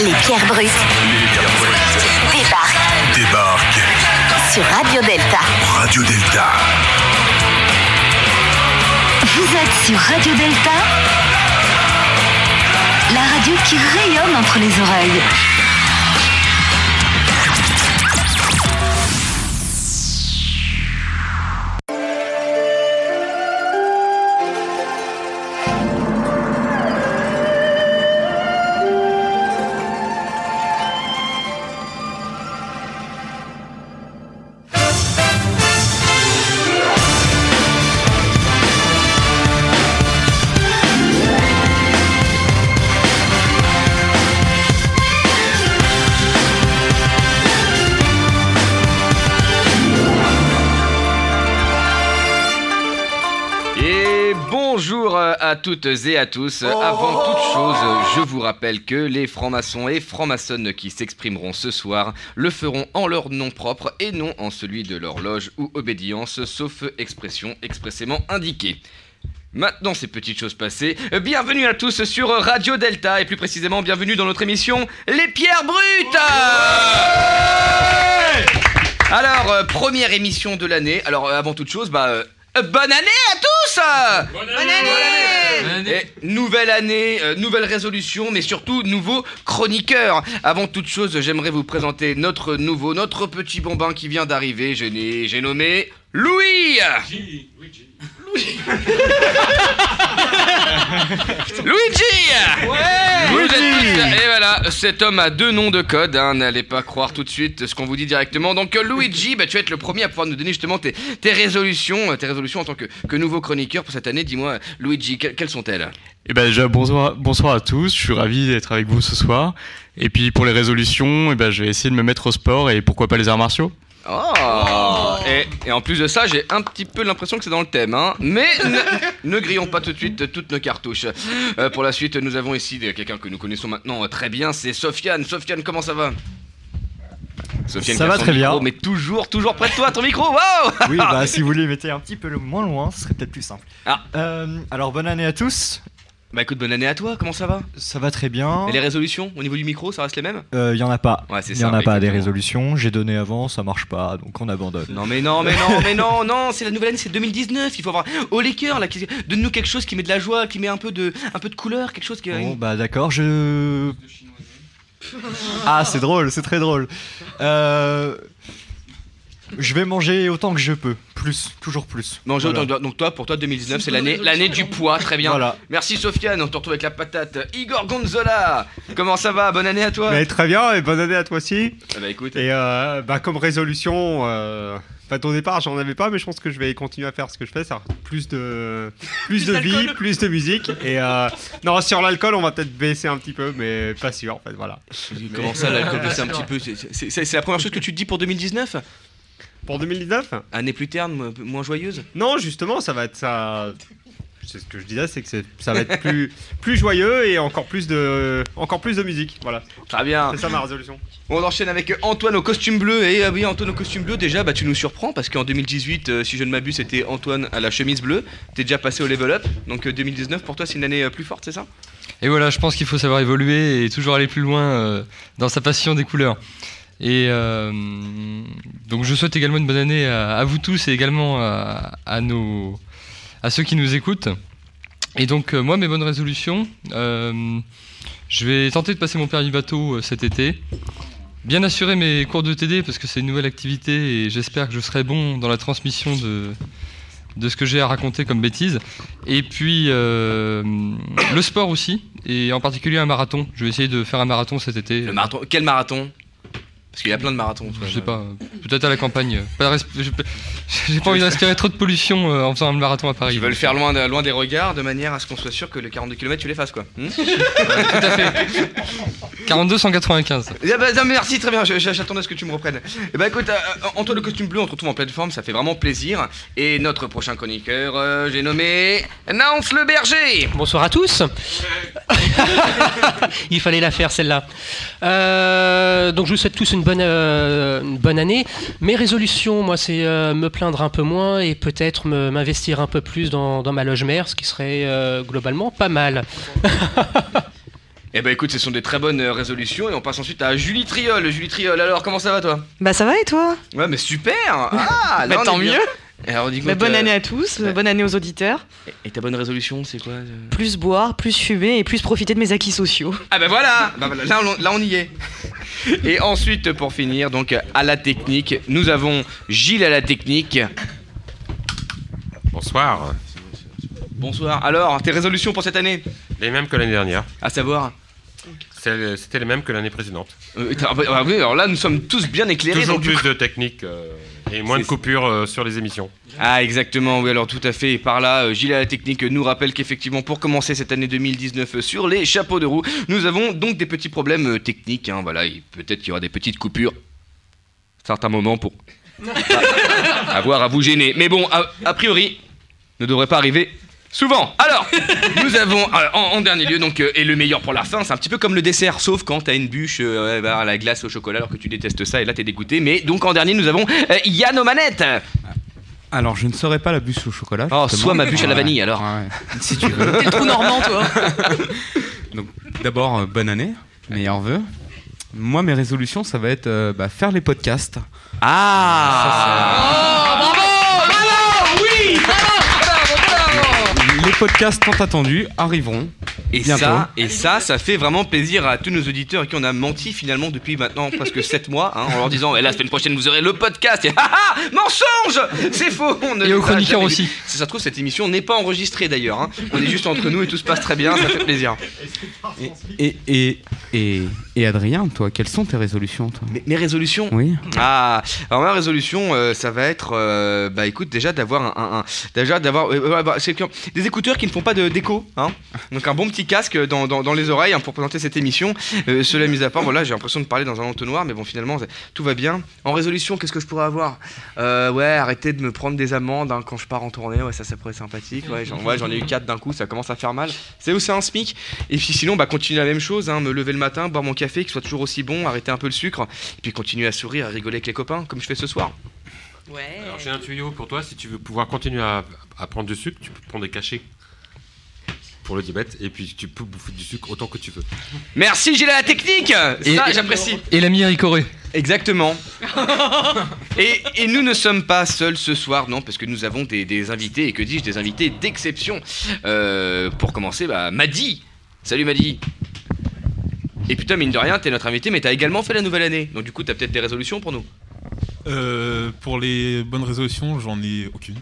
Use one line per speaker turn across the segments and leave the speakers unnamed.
Les pierres brutes
Les pierres brutes
débarquent
débarquent.
sur Radio Delta.
Radio Delta.
Vous êtes sur Radio Delta, la radio qui rayonne entre les oreilles.
Toutes et à tous. Avant toute chose, je vous rappelle que les francs-maçons et francs-maçonnes qui s'exprimeront ce soir le feront en leur nom propre et non en celui de leur loge ou obédience, sauf expression expressément indiquée. Maintenant ces petites choses passées, bienvenue à tous sur Radio Delta et plus précisément bienvenue dans notre émission Les Pierres Brutes Alors, euh, première émission de l'année, alors euh, avant toute chose, bah... euh, bonne année à tous Bonne année, Et nouvelle année, euh, nouvelle résolution, mais surtout nouveau chroniqueur. Avant toute chose, j'aimerais vous présenter notre nouveau, notre petit bambin qui vient d'arriver. Je n'ai, j'ai nommé Louis. Luigi Vous êtes tous- Et voilà, cet homme a deux noms de code, hein, n'allez pas croire tout de suite ce qu'on vous dit directement. Donc euh, Luigi, bah, tu vas être le premier à pouvoir nous donner justement tes, tes résolutions, euh, tes résolutions en tant que, que nouveau chroniqueur pour cette année. Dis-moi, Luigi, que- quelles sont-elles?
Eh ben déjà bonsoir, bonsoir à tous, je suis ravi d'être avec vous ce soir. Et puis pour les résolutions, eh ben, je vais essayer de me mettre au sport et pourquoi pas les arts martiaux.
Oh, Et, et en plus de ça, j'ai un petit peu l'impression que c'est dans le thème, hein. Mais ne, ne grillons pas tout de suite toutes nos cartouches. Euh, pour la suite, nous avons ici des- quelqu'un que nous connaissons maintenant euh, très bien, c'est Sofiane. Sofiane, comment ça va? Sofiane
Ça va très
micro,
bien.
Mais toujours, toujours près de toi, ton micro. Wow
Oui, bah si vous les mettez un petit peu le- moins loin, ce serait peut-être plus simple.
Ah.
Euh, alors bonne année à tous.
Bah écoute, bonne année à toi. Comment ça va?
Ça va très bien.
Et les résolutions au niveau du micro, ça reste les mêmes?
Il y en a pas.
Ouais, c'est
Il y en a pas des résolutions. J'ai donné avant, ça marche pas, donc on abandonne.
Non mais non mais non mais non non c'est la nouvelle année c'est 2019 il faut avoir au les cœurs là qui- donne-nous quelque chose qui met de la joie qui met un peu de un peu de couleur quelque chose qui
Bon bah d'accord, je. Ah c'est drôle, c'est très drôle. Euh, Je vais manger autant que je peux, plus, toujours plus.
Je-
Voilà.
donc, donc toi, pour toi, 2019, c'est l'année, l'année du poids, très bien.
Voilà.
Merci Sofiane, on te retrouve avec la patate. Igor Gonzola, comment ça va? Bonne année à toi.
Mais très bien, et bonne année à toi aussi.
Ah bah écoute,
Et euh, bah, comme résolution, euh, bah, au départ, j'en avais pas, mais je pense que je vais continuer à faire ce que je fais, c'est plus de, plus de vie, plus de musique. Et euh, non, sur l'alcool, on va peut-être baisser un petit peu, mais pas sûr, en fait, voilà.
comment ça, l'alcool baissé un petit peu? C'est- c'est- C'est c'est la première chose que tu te dis pour 2019
Pour 2019
Année plus terne, mo- moins joyeuse?
Non, justement, ça va être ça. C'est ce que je disais, c'est que ça va être plus, plus joyeux et encore plus de, encore plus de musique. Voilà,
Très bien.
c'est ça ma résolution.
On enchaîne avec Antoine au costume bleu. Et ah oui, Antoine au costume bleu, déjà, bah, tu nous surprends parce qu'en 2018, euh, si je ne m'abuse, c'était Antoine à la chemise bleue. T'es déjà passé au level up. Donc euh, 2019, pour toi, c'est une année euh, plus forte, c'est ça?
Et voilà, je pense qu'il faut savoir évoluer et toujours aller plus loin euh, dans sa passion des couleurs. Et euh, donc je souhaite également une bonne année à, vous tous et également à, nos, à ceux qui nous écoutent. Et donc euh, moi, mes bonnes résolutions, euh, je vais tenter de passer mon permis bateau cet été. Bien assurer mes cours de TD parce que c'est une nouvelle activité et j'espère que je serai bon dans la transmission de, de ce que j'ai à raconter comme bêtises. Et puis le sport aussi, et en particulier un marathon. Je vais essayer de faire un marathon cet été.
Le marathon. Quel marathon? Parce qu'il y a plein de marathons.
Je sais pas, peut-être à la campagne. J'ai j'ai pas envie d'inspirer trop de pollution euh, en faisant le marathon à Paris.
Tu veux le faire loin, de- loin des regards de manière à ce qu'on soit sûr que le 42 km tu les fasses quoi. Hmm
Tout à fait. 42 195.
Eh ben, non, merci, très bien, j'attendais à ce que tu me reprennes. Eh ben écoute, euh, euh, Antoine le costume bleu, on te retrouve en pleine forme, ça fait vraiment plaisir. Et notre prochain chroniqueur, euh, j'ai nommé Nance le berger.
Bonsoir à tous. Il fallait la faire celle-là. Euh, donc je vous souhaite tous une bonne, euh, une bonne année. Mes résolutions, moi, c'est euh, me plaindre un peu moins et peut-être me- m'investir un peu plus dans, dans ma loge mère, ce qui serait euh, globalement pas mal.
Et Eh ben écoute, ce sont des très bonnes résolutions et on passe ensuite à Julie Triol. Julie Triol, alors comment ça va toi?
Bah ça va et toi?
Ouais, mais super Ah, là,
Bah tant mieux Bah, Bonne année à tous,
Ouais.
bonne année aux auditeurs.
Et ta bonne résolution, c'est quoi euh
Plus boire, plus fumer et plus profiter de mes acquis sociaux.
Ah ben voilà, Bah voilà, là, on, là on y est. Et ensuite, pour finir, donc à la technique, nous avons Gilles à la technique.
Bonsoir.
Bonsoir. Alors, tes résolutions pour cette année?
Les mêmes que l'année dernière.
À savoir?
C'était les mêmes que l'année précédente.
Euh, t'as- ah oui, alors là, nous sommes tous bien éclairés.
Toujours
donc
plus
coup-
de technique euh, et moins de coupures euh, sur les émissions.
Ah exactement, oui alors tout à fait. Et par là, euh, Gilles à la technique nous rappelle qu'effectivement pour commencer cette année 2019 euh, sur les chapeaux de roue, nous avons donc des petits problèmes euh, techniques. hein, voilà, peut-être qu'il y aura des petites coupures. Certains moments pour avoir à vous gêner. Mais bon, a, a priori, ne devrait pas arriver souvent. Alors, nous avons euh, en, en dernier lieu donc euh, et le meilleur pour la fin, c'est un petit peu comme le dessert, sauf quand t'as une bûche euh, ouais, bah, la glace au chocolat alors que tu détestes ça et là t'es dégoûté. Mais donc en dernier nous avons euh, Yann aux manettes.
Alors, je ne serai pas la bûche au chocolat.
Oh,
justement.
soit ma bûche à la vanille, alors.
ouais, si tu veux.
T'es le trou normand toi
Donc, d'abord, euh, bonne année, meilleurs vœux. Moi, mes résolutions, ça va être euh, bah, faire les podcasts.
Ah
Les podcasts tant attendus arriveront.
Et
bientôt.
ça, et ça, ça fait vraiment plaisir à tous nos auditeurs à qui on a menti finalement depuis maintenant presque 7 mois, hein, en leur disant et la semaine prochaine vous aurez le podcast. Et ah ah, mensonge, c'est faux. On ne
Et aux chroniqueurs aussi.
Si ça se trouve cette émission n'est pas enregistrée d'ailleurs. hein. On est juste entre nous et tout se passe très bien, ça fait plaisir.
Et, et, et, et Adrien, toi, quelles sont tes résolutions toi?
Mes, mes résolutions?
Oui.
Ah, alors ma résolution, euh, ça va être, euh, bah écoute, déjà d'avoir un, un- un- déjà d'avoir, euh, bah, des écouteurs qui ne font pas de d'écho, hein. Donc un bon petit casque dans, dans- les oreilles hein, pour présenter cette émission. Euh, cela mis à part, voilà, j'ai l'impression de parler dans un entonnoir, mais bon, finalement, tout va bien. En résolution, qu'est-ce que je pourrais avoir? Euh, Ouais, arrêter de me prendre des amendes hein, quand je pars en tournée, ouais, ça, ça pourrait être sympathique. Ouais, j'en ai eu 4 d'un coup, ça commence à faire mal. C'est où c'est un SMIC Et puis sinon, bah continuer la même chose, hein, me lever le matin, boire mon café, qu'il soit toujours aussi bon, arrêter un peu le sucre, et puis continuer à sourire, à rigoler avec les copains, comme je fais ce soir.
Ouais.
Alors j'ai un tuyau pour toi, si tu veux pouvoir continuer à, à prendre du sucre, tu peux prendre des cachets pour le diabète et puis tu peux bouffer du sucre autant que tu veux.
Merci à la technique
Et-
Ça,
et-
j'apprécie.
Et l'ami Ricoré.
Exactement. et, et nous ne sommes pas seuls ce soir, non, parce que nous avons des, des invités, et que dis-je, des invités d'exception. Euh, pour commencer, bah, Madi. Salut Madi. Et putain, mine de rien, t'es notre invité, mais t'as également fait la nouvelle année. Donc du coup, t'as peut-être des résolutions pour nous.
Euh, pour les bonnes résolutions, j'en ai aucune.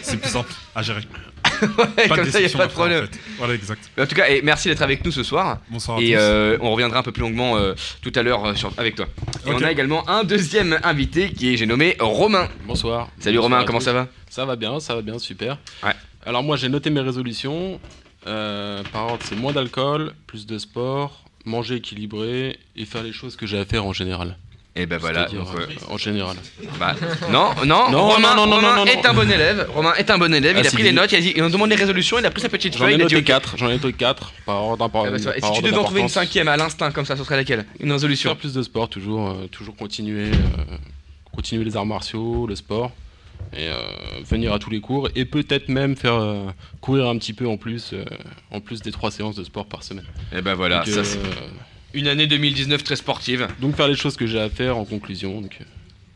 C'est plus simple à gérer.
Ouais,
Pas de
comme ça, y a
déception
pas de
après,
problème.
en fait. Voilà, exact.
En tout cas, et merci d'être avec nous ce soir.
Bonsoir à
Et
tous.
euh, on reviendra un peu plus longuement euh, tout à l'heure euh, avec toi. Et on a également un deuxième invité qui est, j'ai nommé Romain.
Bonsoir.
Salut
Bonsoir
Romain, comment
tous.
ça va?
Ça va bien, ça va bien, super.
Ouais.
Alors moi j'ai noté mes résolutions. Euh, par ordre, c'est moins d'alcool, plus de sport, manger équilibré et faire les choses que j'ai à faire en général.
Et ben voilà. Donc, euh,
en général.
Bah, non, non,
Non,
Romain,
non, non, non,
Romain
non, non.
est un bon élève. Romain est un bon élève.
Ah,
il a
si,
pris les notes. Il a dit, il nous demande les résolutions. Il a pris sa petite
J'en
feuille.
ai
il a dit,
noté
ok.
4, j'en ai noté 4 par ordre par,
Ah bah. Et si tu devais en trouver une cinquième à l'instinct comme ça, ce serait laquelle? Une résolution.
Faire plus de sport, toujours, euh, toujours continuer, euh, continuer les arts martiaux, le sport, et venir à tous les cours, et peut-être même faire courir un petit peu en plus, en plus des trois séances de sport par semaine.
Et ben voilà,
Donc,
ça c'est une année 2019 très sportive.
Donc faire les choses que j'ai à faire en conclusion, donc, euh,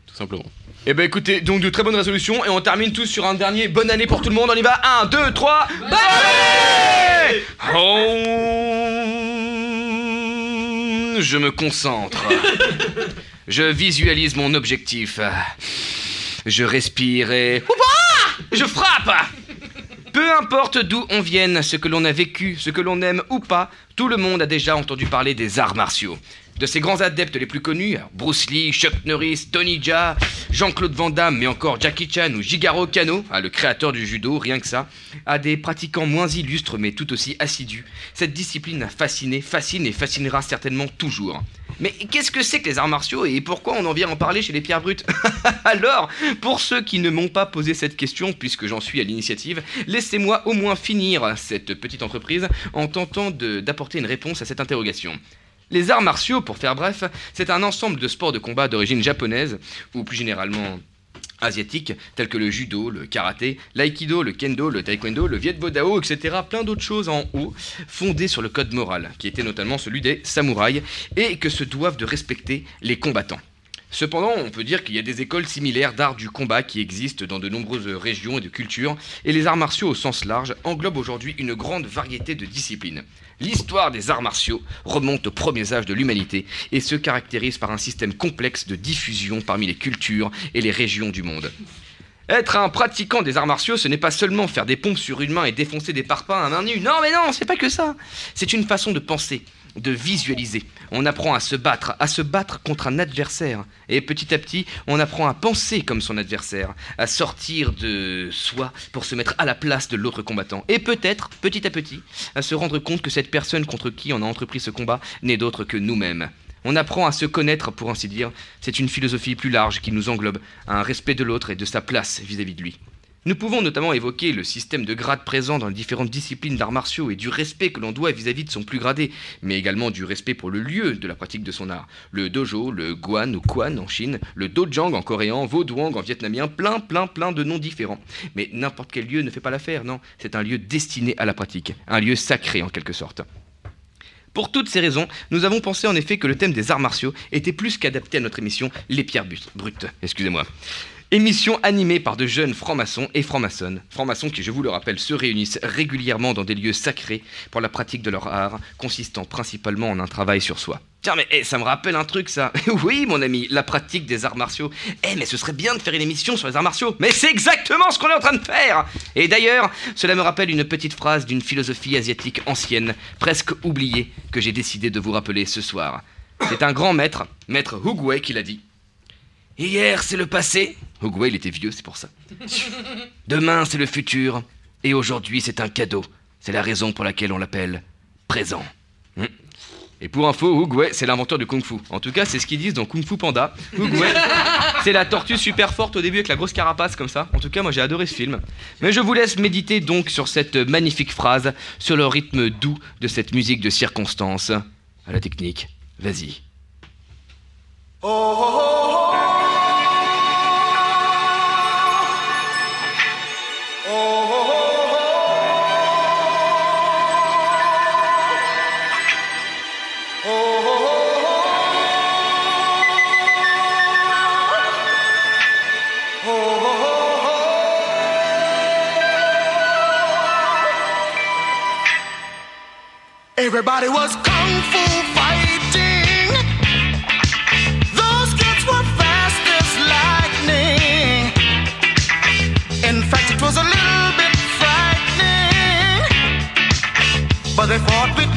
tout simplement.
Et ben écoutez, donc de très bonnes résolutions et on termine tous sur un dernier bonne année pour tout le monde. On y va 1, 2, 3, bonne année Oh, Je me concentre. Je visualise mon objectif. Je respire et... Je frappe Peu importe d'où on vienne, ce que l'on a vécu, ce que l'on aime ou pas, tout le monde a déjà entendu parler des arts martiaux. De ces grands adeptes les plus connus, Bruce Lee, Chuck Norris, Tony Jaa, Jean-Claude Van Damme, mais encore Jackie Chan ou Jigaro Kano, ah, le créateur du judo, rien que ça, à des pratiquants moins illustres mais tout aussi assidus. Cette discipline a fasciné, fascine et fascinera certainement toujours. Mais qu'est-ce que c'est que les arts martiaux et pourquoi on en vient en parler chez les pierres brutes Alors, pour ceux qui ne m'ont pas posé cette question, puisque j'en suis à l'initiative, laissez-moi au moins finir cette petite entreprise en tentant d'apporter une réponse à cette interrogation. Les arts martiaux, pour faire bref, c'est un ensemble de sports de combat d'origine japonaise, ou plus généralement asiatiques tels que le judo, le karaté, l'aïkido, le kendo, le taekwondo, le viet etc. Plein d'autres choses en haut, fondées sur le code moral, qui était notamment celui des samouraïs, et que se doivent de respecter les combattants. Cependant, on peut dire qu'il y a des écoles similaires d'art du combat qui existent dans de nombreuses régions et de cultures, et les arts martiaux au sens large englobent aujourd'hui une grande variété de disciplines. L'histoire des arts martiaux remonte aux premiers âges de l'humanité et se caractérise par un système complexe de diffusion parmi les cultures et les régions du monde. Être un pratiquant des arts martiaux, ce n'est pas seulement faire des pompes sur une main et défoncer des parpaings à main nue. Non, mais non, c'est pas que ça. C'est une façon de penser, de visualiser. On apprend à se battre, à se battre contre un adversaire. Et petit à petit, on apprend à penser comme son adversaire, à sortir de soi pour se mettre à la place de l'autre combattant. Et peut-être, petit à petit, à se rendre compte que cette personne contre qui on a entrepris ce combat n'est d'autre que nous-mêmes. On apprend à se connaître, pour ainsi dire. C'est une philosophie plus large qui nous englobe, à un respect de l'autre et de sa place vis-à-vis de lui. Nous pouvons notamment évoquer le système de grades présent dans les différentes disciplines d'arts martiaux et du respect que l'on doit vis-à-vis de son plus gradé, mais également du respect pour le lieu de la pratique de son art. Le dojo, le guan ou quan en Chine, le dojang en coréen, vaudoang en vietnamien, plein, plein, plein de noms différents. Mais n'importe quel lieu ne fait pas l'affaire, non, c'est un lieu destiné à la pratique, un lieu sacré en quelque sorte. Pour toutes ces raisons, nous avons pensé en effet que le thème des arts martiaux était plus qu'adapté à notre émission Les Pierres Brutes. Excusez-moi. Émission animée par de jeunes francs-maçons et francs-maçonnes. Francs-maçons qui, je vous le rappelle, se réunissent régulièrement dans des lieux sacrés pour la pratique de leur art, consistant principalement en un travail sur soi. Tiens, mais eh, ça me rappelle un truc, ça. oui, mon ami, la pratique des arts martiaux. Eh, mais ce serait bien de faire une émission sur les arts martiaux. Mais c'est exactement ce qu'on est en train de faire. Et d'ailleurs, cela me rappelle une petite phrase d'une philosophie asiatique ancienne, presque oubliée, que j'ai décidé de vous rappeler ce soir. C'est un grand maître, maître Hugwei, qui l'a dit. Hier, c'est le passé. Hugwei, il était vieux, c'est pour ça. Demain, c'est le futur. Et aujourd'hui, c'est un cadeau. C'est la raison pour laquelle on l'appelle présent. Hmm. Et pour info, Hugwei, c'est l'inventeur du kung fu. En tout cas, c'est ce qu'ils disent dans Kung Fu Panda. Hugwei, c'est la tortue super forte au début avec la grosse carapace comme ça. En tout cas, moi j'ai adoré ce film. Mais je vous laisse méditer donc sur cette magnifique phrase, sur le rythme doux de cette musique de circonstance. À la technique, vas-y.
Everybody was kung fu fighting. Those kids were fast as lightning. In fact, it was a little bit frightening. But they fought with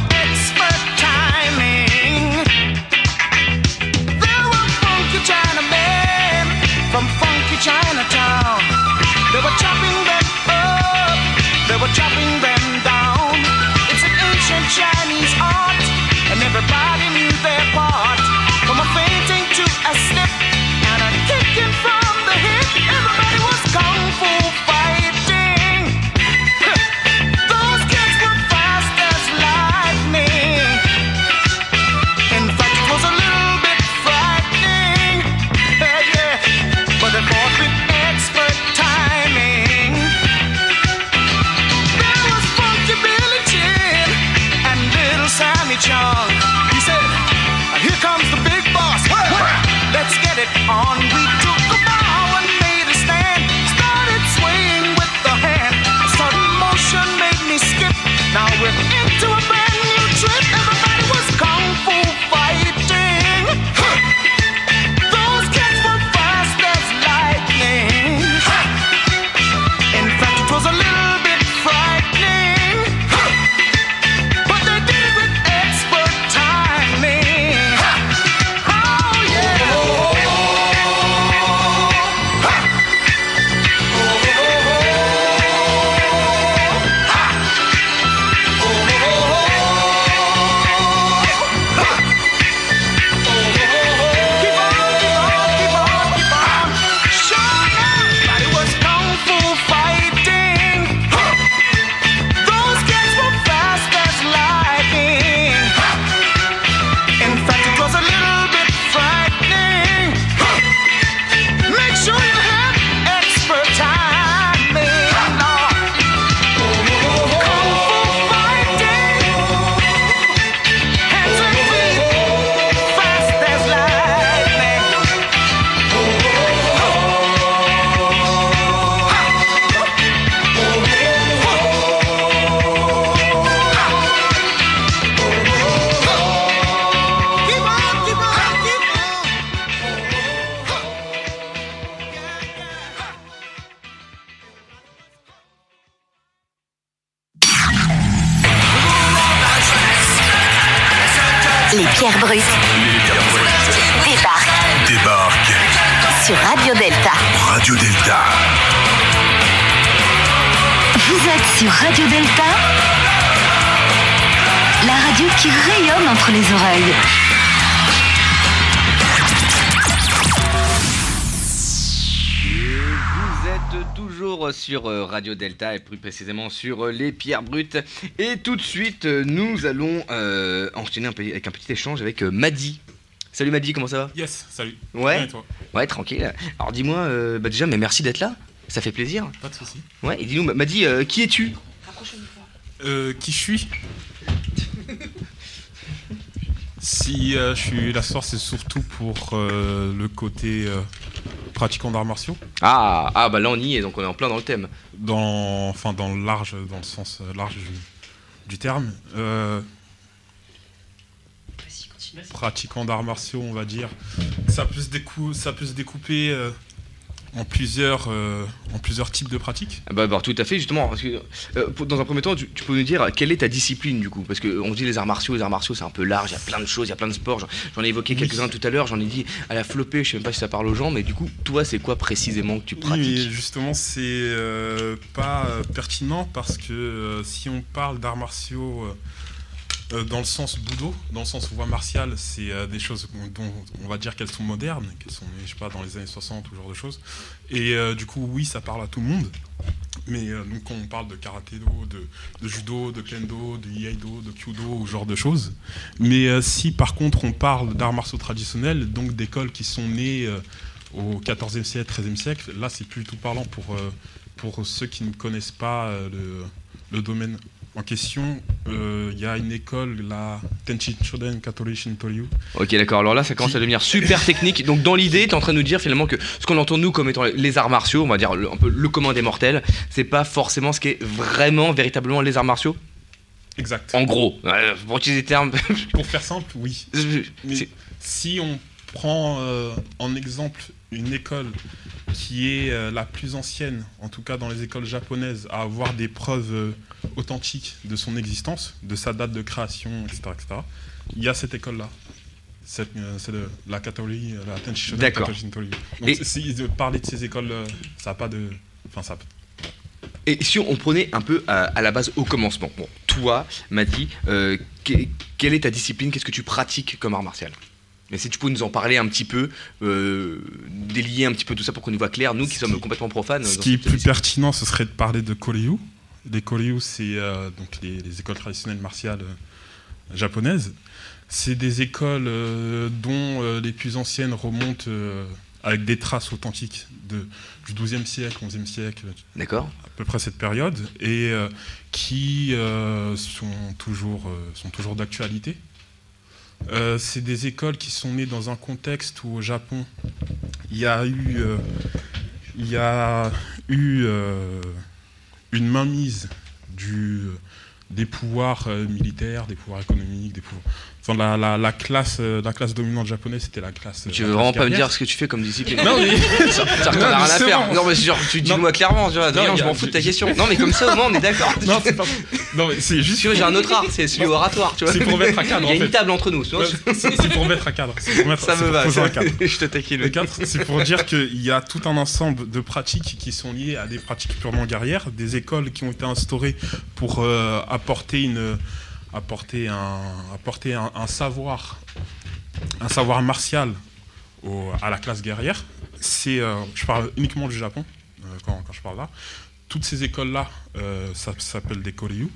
sur Radio Delta,
la radio qui rayonne entre les oreilles.
Vous êtes toujours sur euh, Radio Delta et plus précisément sur euh, les pierres brutes. Et tout de suite, euh, nous allons euh, enchaîner un peu avec un petit échange avec euh, Maddy. Salut Maddy, comment ça va?
Yes, salut.
Ouais.
Bien et toi?
Ouais, tranquille. Alors dis-moi, euh, bah déjà, mais merci d'être là. Ça fait plaisir.
Pas de soucis.
Ouais, et dis-nous, Maddy, euh, qui es-tu?
Euh, qui je suis Si euh, je suis la source, c'est surtout pour euh, le côté euh, pratiquant d'arts martiaux.
ah, ah, bah là on y est, donc on est en plein dans le thème.
Dans, enfin, dans le large, dans le sens large du, du terme. Euh, pratiquant d'arts martiaux, on va dire. Ça peut se, décou- ça peut se découper euh, en, plusieurs, euh, en plusieurs types de pratiques.
Ah Bah, bah, tout à fait, justement. Parce que, euh, pour- dans un premier temps, tu, tu peux nous dire quelle est ta discipline du coup? Parce qu'on dit les arts martiaux, les arts martiaux c'est un peu large, il y a plein de choses, il y a plein de sports. J'en- ai évoqué
Oui.
quelques-uns tout à l'heure, j'en ai dit à la flopée, je sais même pas si ça parle aux gens, mais du coup, toi, c'est quoi précisément que tu
Oui,
pratiques?
mais justement, c'est euh, pas euh, pertinent parce que euh, si on parle d'arts martiaux euh, dans le sens budo, dans le sens voie martiale, c'est euh, des choses dont on va dire qu'elles sont modernes, qu'elles sont je sais pas, dans les années 60 ou ce genre de choses. Et euh, du coup, oui, ça parle à tout le monde. Mais donc, quand on parle de karaté-do, de, judo, de kendo, de iaido, de kyudo, ou ce genre de choses. Mais si par contre on parle d'arts martiaux traditionnels, donc d'écoles qui sont nées au XIVe siècle, XIIIe siècle, là c'est plus tout parlant pour, pour ceux qui ne connaissent pas le domaine en question. Euh, Il y a une école, la Tenchi Shoden Katori Shintoryu.
Ok, d'accord. Alors là, ça commence à devenir super technique. Donc, dans l'idée, tu es en train de nous dire finalement que ce qu'on entend nous comme étant les arts martiaux, on va dire le, un peu le commun des mortels, c'est pas forcément ce qui est vraiment, véritablement les arts martiaux?
Exact.
En gros, euh, pour utiliser des termes.
Pour faire simple, oui. Mais si on prend euh, en exemple une école qui est euh, la plus ancienne, en tout cas dans les écoles japonaises, à avoir des preuves authentiques de son existence, de sa date de création, etc., etc., il y a cette école-là. C'est euh, c'est la Katori, euh, la Shintoryu. Donc,
Et-
si de parler de ces écoles, euh, ça n'a pas de. Enfin, ça.
Et si on prenait un peu à, à la base au commencement, bon, toi, Mati, euh, que- quelle est ta discipline? Qu'est-ce que tu pratiques comme art martial? Mais si tu peux nous en parler un petit peu, euh, délier un petit peu tout ça pour qu'on y voit clair, nous qui sommes complètement profanes.
Ce qui est plus pertinent, ce serait de parler de Koryu. Les Koryu, c'est euh, donc les, les écoles traditionnelles martiales euh, japonaises. C'est des écoles euh, dont euh, les plus anciennes remontent euh, avec des traces authentiques de, du XIIe siècle, XIe siècle.
D'accord.
À peu près cette période. Et euh, qui euh, sont toujours, euh, sont toujours d'actualité. Euh, c'est des écoles qui sont nées dans un contexte où au Japon, il y a eu, euh, il y a eu euh, une mainmise du, des pouvoirs euh, militaires, des pouvoirs économiques, des pouvoirs. Enfin, la, la, la classe, euh, la classe dominante japonaise, c'était la classe.
Tu
la
veux vraiment pas me dire ce que tu fais comme discipline
Non, mais.
ça, ça rien à faire. Non, mais genre, tu dis-moi clairement, tu vois,
Non,
je m'en fous de ta question. Non, mais comme ça, au moins, on est d'accord.
Non, c'est pas. Non, mais c'est juste.
Tu vois, j'ai un autre art, c'est celui oratoire, tu vois.
C'est pour mettre à cadre.
Il y a une
fait.
table entre nous, tu vois.
C'est pour mettre à cadre. c'est pour mettre-
Ça me va, ça-
cadre.
je te taquine.
Le cadre, c'est pour dire qu'il y a tout un ensemble de pratiques qui sont liées à des pratiques purement guerrières, des écoles qui ont été instaurées pour euh, apporter une apporter un apporter un, un savoir un savoir martial au- à la classe guerrière. C'est euh, je parle uniquement du Japon euh, quand, quand je parle là. Toutes ces écoles là, ça s'appelle des koryu.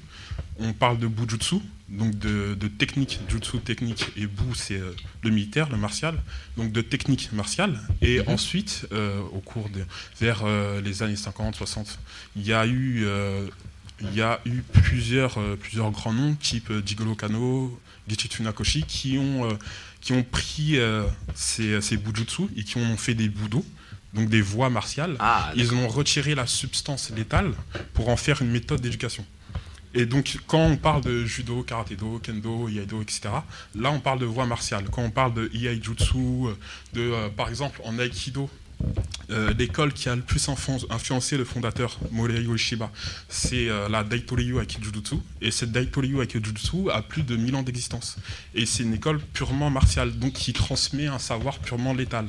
On parle de bujutsu, donc de, de technique, jutsu technique, et bu c'est euh, le militaire, le martial, donc de technique martiale. Et ensuite, euh, au cours de, vers euh, les années 50, 60, il y a eu, euh, il y a eu plusieurs, euh, plusieurs grands noms, type euh, Jigoro Kano, Gichitsu Nakoshi, qui ont, euh, qui ont pris euh, ces, ces bujutsu et qui ont fait des budo, donc des voies martiales. Ils ont retiré la substance létale pour en faire une méthode d'éducation. Et donc, quand on parle de judo, karaté-do, kendo, iaido, etc., là, on parle de voie martiale. Quand on parle de iai-jutsu, de, euh, par exemple, en aikido, euh, l'école qui a le plus influ- influencé le fondateur Morihei Ueshiba, c'est euh, la Daitoryu Aikijutsu. Et cette Daitoryu Aikijutsu a plus de 1000 ans d'existence. Et c'est une école purement martiale, donc qui transmet un savoir purement létal.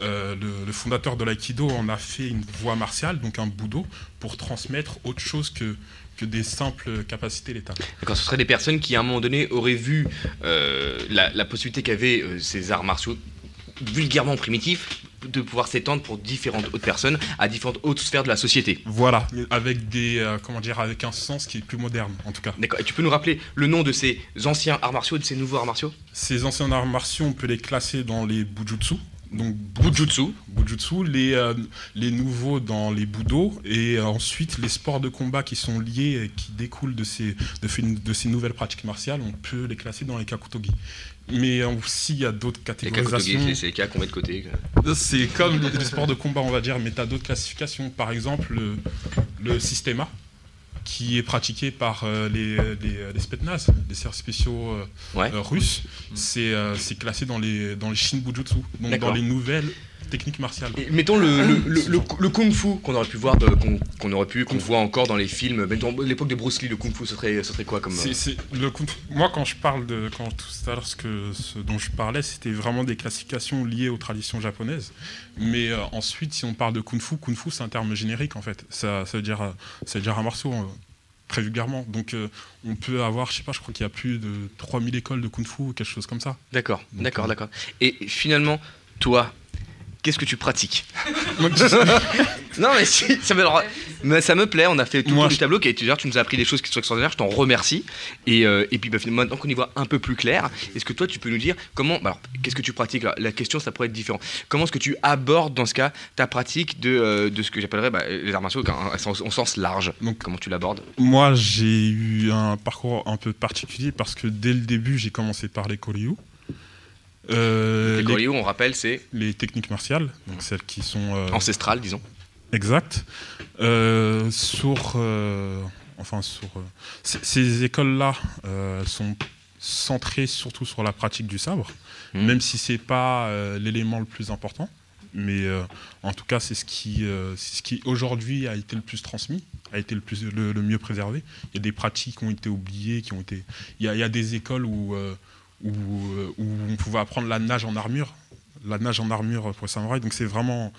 Euh, le, fondateur de l'aïkido en a fait une voie martiale, donc un budo, pour transmettre autre chose que, que des simples capacités létales.
D'accord, ce seraient des personnes qui à un moment donné auraient vu euh, la, la possibilité qu'avaient ces arts martiaux vulgairement primitifs de pouvoir s'étendre pour différentes autres personnes à différentes autres sphères de la société.
Voilà, avec des euh, comment dire, avec un sens qui est plus moderne en tout cas.
D'accord. Et tu peux nous rappeler le nom de ces anciens arts martiaux et de ces nouveaux arts martiaux?
Ces anciens arts martiaux, on peut les classer dans les bujutsu. Donc
bujutsu,
bujutsu, les euh, les nouveaux dans les budo et euh, ensuite les sports de combat qui sont liés et qui découlent de ces de ces nouvelles pratiques martiales, on peut les classer dans les kakutogi. Mais aussi il y a d'autres catégorisations.
c'est- les cas qu'on met de côté.
C'est comme les, sports de combat, on va dire, mais tu as d'autres classifications. Par exemple, le, le systema, qui est pratiqué par euh, les, les, les spetsnaz, les services spéciaux euh,
Ouais.
euh, russes, c'est euh, classé dans les, dans les shinbujutsu, donc dans les nouvelles techniques martiales.
Et mettons le, le, le- le- le kung-fu qu'on aurait pu voir, de- qu'on qu'on aurait pu, qu'on voit encore dans les films. Même dans l'époque de Bruce Lee, le kung-fu, ce serait, ce serait quoi comme.
C'est-
euh,
c'est- le kung fu- moi, quand je parle de. Quand tout à l'heure, ce, que- ce dont je parlais, c'était vraiment des classifications liées aux traditions japonaises. Mais euh, ensuite, si on parle de kung fu, kung fu, c'est un terme générique, en fait. Ça, ça veut dire, euh, ça veut dire un marceau, euh, très vulgairement. Donc, euh, on peut avoir, je sais pas, je crois qu'il y a plus de 3000 écoles de kung fu, ou quelque chose comme ça.
D'accord, d'accord, d'accord. Et finalement, toi, qu'est-ce que tu pratiques Non, mais si, ça me, alors, mais ça me plaît. On a fait tout le tour du tableau. qui tu tu nous as appris des choses qui sont extraordinaires. Je t'en remercie. Et, euh, et puis bah, maintenant qu'on y voit un peu plus clair, est-ce que toi, tu peux nous dire comment. bah, alors, qu'est-ce que tu pratiques? La question, ça pourrait être différent. Comment est-ce que tu abordes dans ce cas ta pratique de, euh, de ce que j'appellerais bah, les arts martiaux en, en- en sens large? Donc, comment tu l'abordes?
Moi, j'ai eu un parcours un peu particulier parce que dès le début, j'ai commencé par les Koryu. Euh,
Les Koryu, on rappelle, c'est
les techniques martiales, donc celles qui sont euh,
Ancestrales, disons.
Exact. Euh, sur, enfin sur ces écoles-là sont centrées surtout sur la pratique du sabre,
Mhm.
même si c'est pas l'élément le plus important. Mais en tout cas, c'est ce qui, ce qui aujourd'hui a été le plus transmis, a été le, plus, le, le mieux préservé. Il y a des pratiques qui ont été oubliées, qui ont été. Il y a, il y a des écoles où, euh, où, euh, où on pouvait apprendre la nage en armure, la nage en armure pour les samouraïs. Donc c'est vraiment.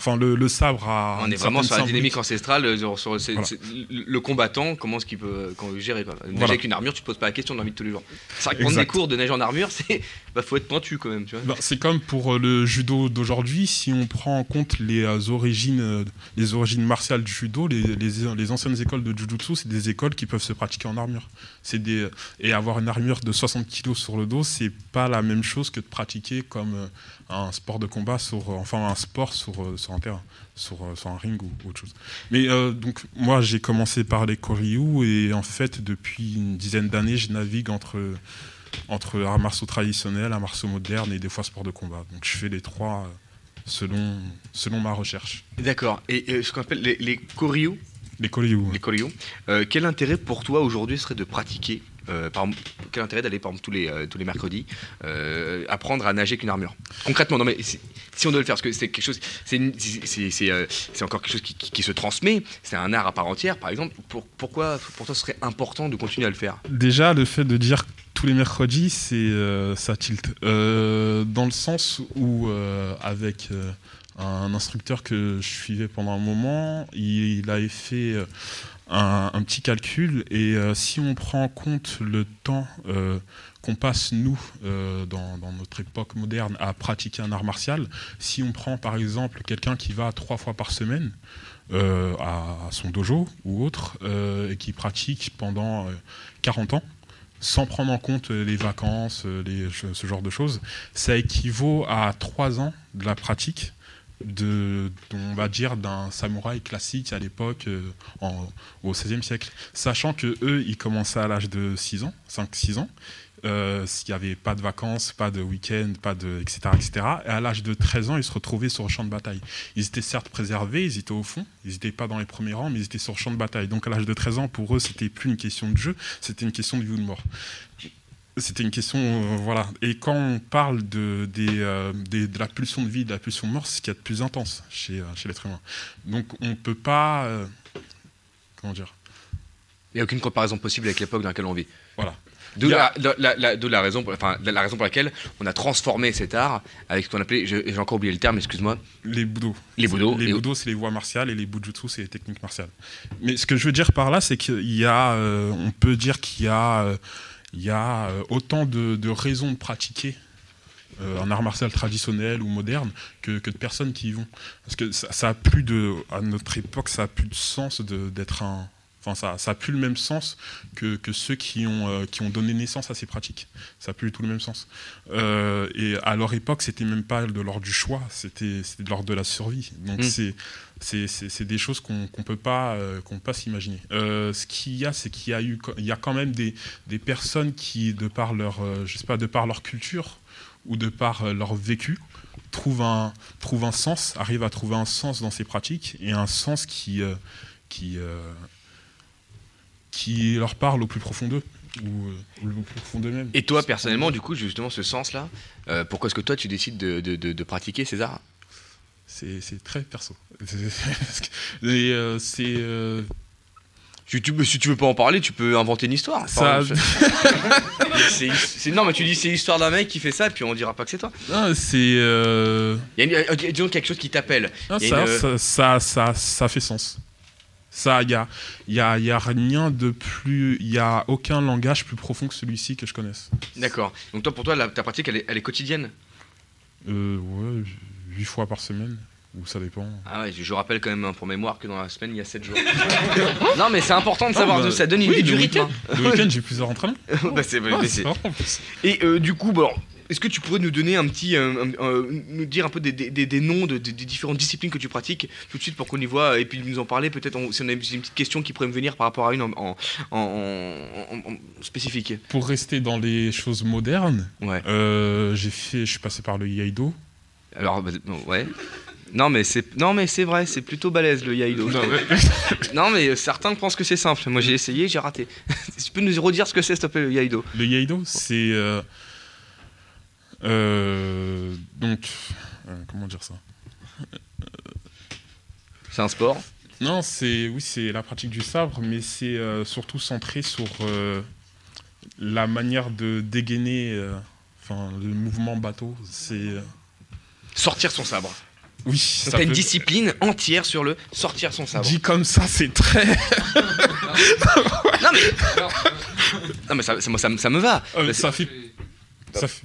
Enfin, le, le sabre a.
On est vraiment sur la dynamique ancestrale, euh, sur, sur- c'est-
Voilà.
c'est- le combattant, comment est-ce qu'il peut euh, comment gérer quoi. Nager
Voilà.
avec une armure, tu te poses pas la question dans la vie de tous les jours. C'est vrai que prendre des cours de nage en armure, c'est bah, faut être pointu quand même, tu vois.
Ben, c'est comme pour euh, le judo d'aujourd'hui, si on prend en compte les origines, les origines martiales du judo, les, les- les anciennes écoles de jujutsu, c'est des écoles qui peuvent se pratiquer en armure. C'est des et avoir une armure de 60 kg sur le dos, c'est pas la même chose que de pratiquer comme un sport de combat sur, enfin un sport sur, euh, sur un terrain, sur, euh, sur un ring ou autre chose. Mais euh, donc moi j'ai commencé par les koryu et en fait depuis une dizaine d'années je navigue entre entre arts martiaux traditionnels, arts martiaux modernes et des fois sport de combat. Donc je fais les trois euh, selon, selon ma recherche.
D'accord. Et ce qu'on appelle les, les koryu,
Les koryu.
les koryu, euh, quel intérêt pour toi aujourd'hui serait de pratiquer euh, quel intérêt d'aller tous les, euh, tous les mercredis euh, apprendre à nager avec une armure? Concrètement, non mais si, on doit le faire, parce que c'est quelque chose, c'est encore quelque chose qui, se transmet, c'est un art à part entière, par exemple. Pour- pourquoi pour toi ce serait important de continuer à le faire?
Déjà, le fait de dire tous les mercredis, c'est ça tilt. Dans le sens où, avec un instructeur que je suivais pendant un moment, il, avait fait un, petit calcul et euh, si on prend en compte le temps euh, qu'on passe, nous, euh, dans, notre époque moderne, à pratiquer un art martial, si on prend par exemple quelqu'un qui va trois fois par semaine, à, son dojo ou autre, et qui pratique pendant euh, 40 ans, sans prendre en compte les vacances, ce genre de choses, ça équivaut à 3 ans de la pratique de, on va dire, d'un samouraï classique à l'époque, euh, au XVIe siècle. Sachant que eux, ils commençaient à l'âge de 6 ans, 5-6 ans, euh, s'il n'y avait pas de vacances, pas de week-end, pas de, etc., etc. Et à l'âge de 13 ans, ils se retrouvaient sur le champ de bataille. Ils étaient certes préservés, ils étaient au fond, ils n'étaient pas dans les premiers rangs, mais ils étaient sur le champ de bataille. Donc à l'âge de 13 ans, pour eux, c'était plus une question de jeu, c'était une question de vie ou de mort. C'était une question, euh, voilà. Et quand on parle de, des, euh, des- de la pulsion de vie, de la pulsion de mort, c'est ce qu'il y a de plus intense chez, euh, chez l'être humain. Donc on ne peut pas. comment dire?
Il n'y a aucune comparaison possible avec l'époque dans laquelle on vit.
Voilà.
De, la, la- la- de la raison, pour, enfin, la raison pour laquelle on a transformé cet art avec ce qu'on appelait, j'ai encore oublié le terme, excuse-moi.
Les budo.
Les budo.
Les budo, c'est les voies martiales et les bujutsu, c'est les techniques martiales. Mais ce que je veux dire par là, c'est qu'il y a, euh, on peut dire qu'il y a, euh, il y a euh, autant de, raisons de pratiquer euh, un art martial traditionnel ou moderne que, de personnes qui y vont. Parce que ça, ça a plus de, à notre époque, ça a plus de sens d'être un. Enfin, ça, ça a plus le même sens que, que ceux qui ont, euh, qui ont donné naissance à ces pratiques. Ça a plus du tout le même sens. Euh, et à leur époque, c'était même pas de l'ordre du choix, c'était de l'ordre de la survie. Donc
Mm.
c'est des choses qu'on qu'on peut pas euh, qu'on pas s'imaginer. Euh, ce qu'il y a, c'est qu'il y a eu il y a quand même des, des personnes qui, de par leur je sais pas, de par leur culture ou de par leur vécu, trouvent un trouvent un sens, arrivent à trouver un sens dans ces pratiques et un sens qui qui qui leur parle au plus profond d'eux ou, euh, ou au plus profond d'eux-mêmes.
Et toi, personnellement, du coup, justement, ce sens-là, euh, pourquoi est-ce que toi, tu décides de, de- de- de pratiquer ces arts
C'est très perso. Et euh, c'est. euh,
Si tu, si tu veux pas en parler, tu peux inventer une histoire.
Ça-
c'est- non, mais tu dis c'est l'histoire d'un mec qui fait ça, puis on dira pas que c'est toi.
Non, c'est. euh,
Il y a, une- euh, disons quelque chose qui t'appelle.
Ah, ça,
une-
ça, ça, ça, ça fait sens. Ça, il n'y a, y a, y a rien de plus. Il n'y a aucun langage plus profond que celui-ci que je connaisse.
D'accord. Donc toi, pour toi, la- ta pratique, elle est, elle est quotidienne?
Euh, ouais, huit fois par semaine, ou ça dépend.
Ah ouais, je, je rappelle quand même hein, pour mémoire que dans la semaine, il y a 7 jours. non, mais c'est important de savoir,
Ah, bah,
ça donne une
oui,
idée du rythme.
Le week-end, j'ai plusieurs entraînements.
Bah,
en plus.
Et euh, du coup, bon, est-ce que tu pourrais nous donner un petit, euh, un- un- nous dire un peu des, des- des- des noms de, de- des différentes disciplines que tu pratiques tout de suite pour qu'on y voit et puis nous en parler peut-être si on a une, une petite question qui pourrait me venir par rapport à une en, en- en- en- en- en spécifique.
Pour rester dans les choses modernes, euh, j'ai fait, je suis passé par le Iaido.
Alors, bah, non, ouais. Non mais c'est non mais c'est vrai, c'est plutôt balèze le Yaido.
Non, mais-
non mais certains pensent que c'est simple. Moi j'ai essayé, j'ai raté. tu peux nous redire ce que c'est s'il te plaît le Yaido?
Le Iaido, c'est. euh, euh, donc. euh, comment dire ça?
C'est un sport?
Non, c'est. Oui, c'est la pratique du sabre, mais c'est euh, surtout centré sur la manière de dégainer. Enfin, le mouvement bateau. C'est.
Sortir son sabre.
Oui,
Donc
ça
t'as une
peut-
discipline entière sur le sortir son sabre.
Dit comme ça, c'est très.
non mais non mais ça, ça, ça, me- ça me va.
Euh,
Mais
ça
c'est-
fait. Ça fait-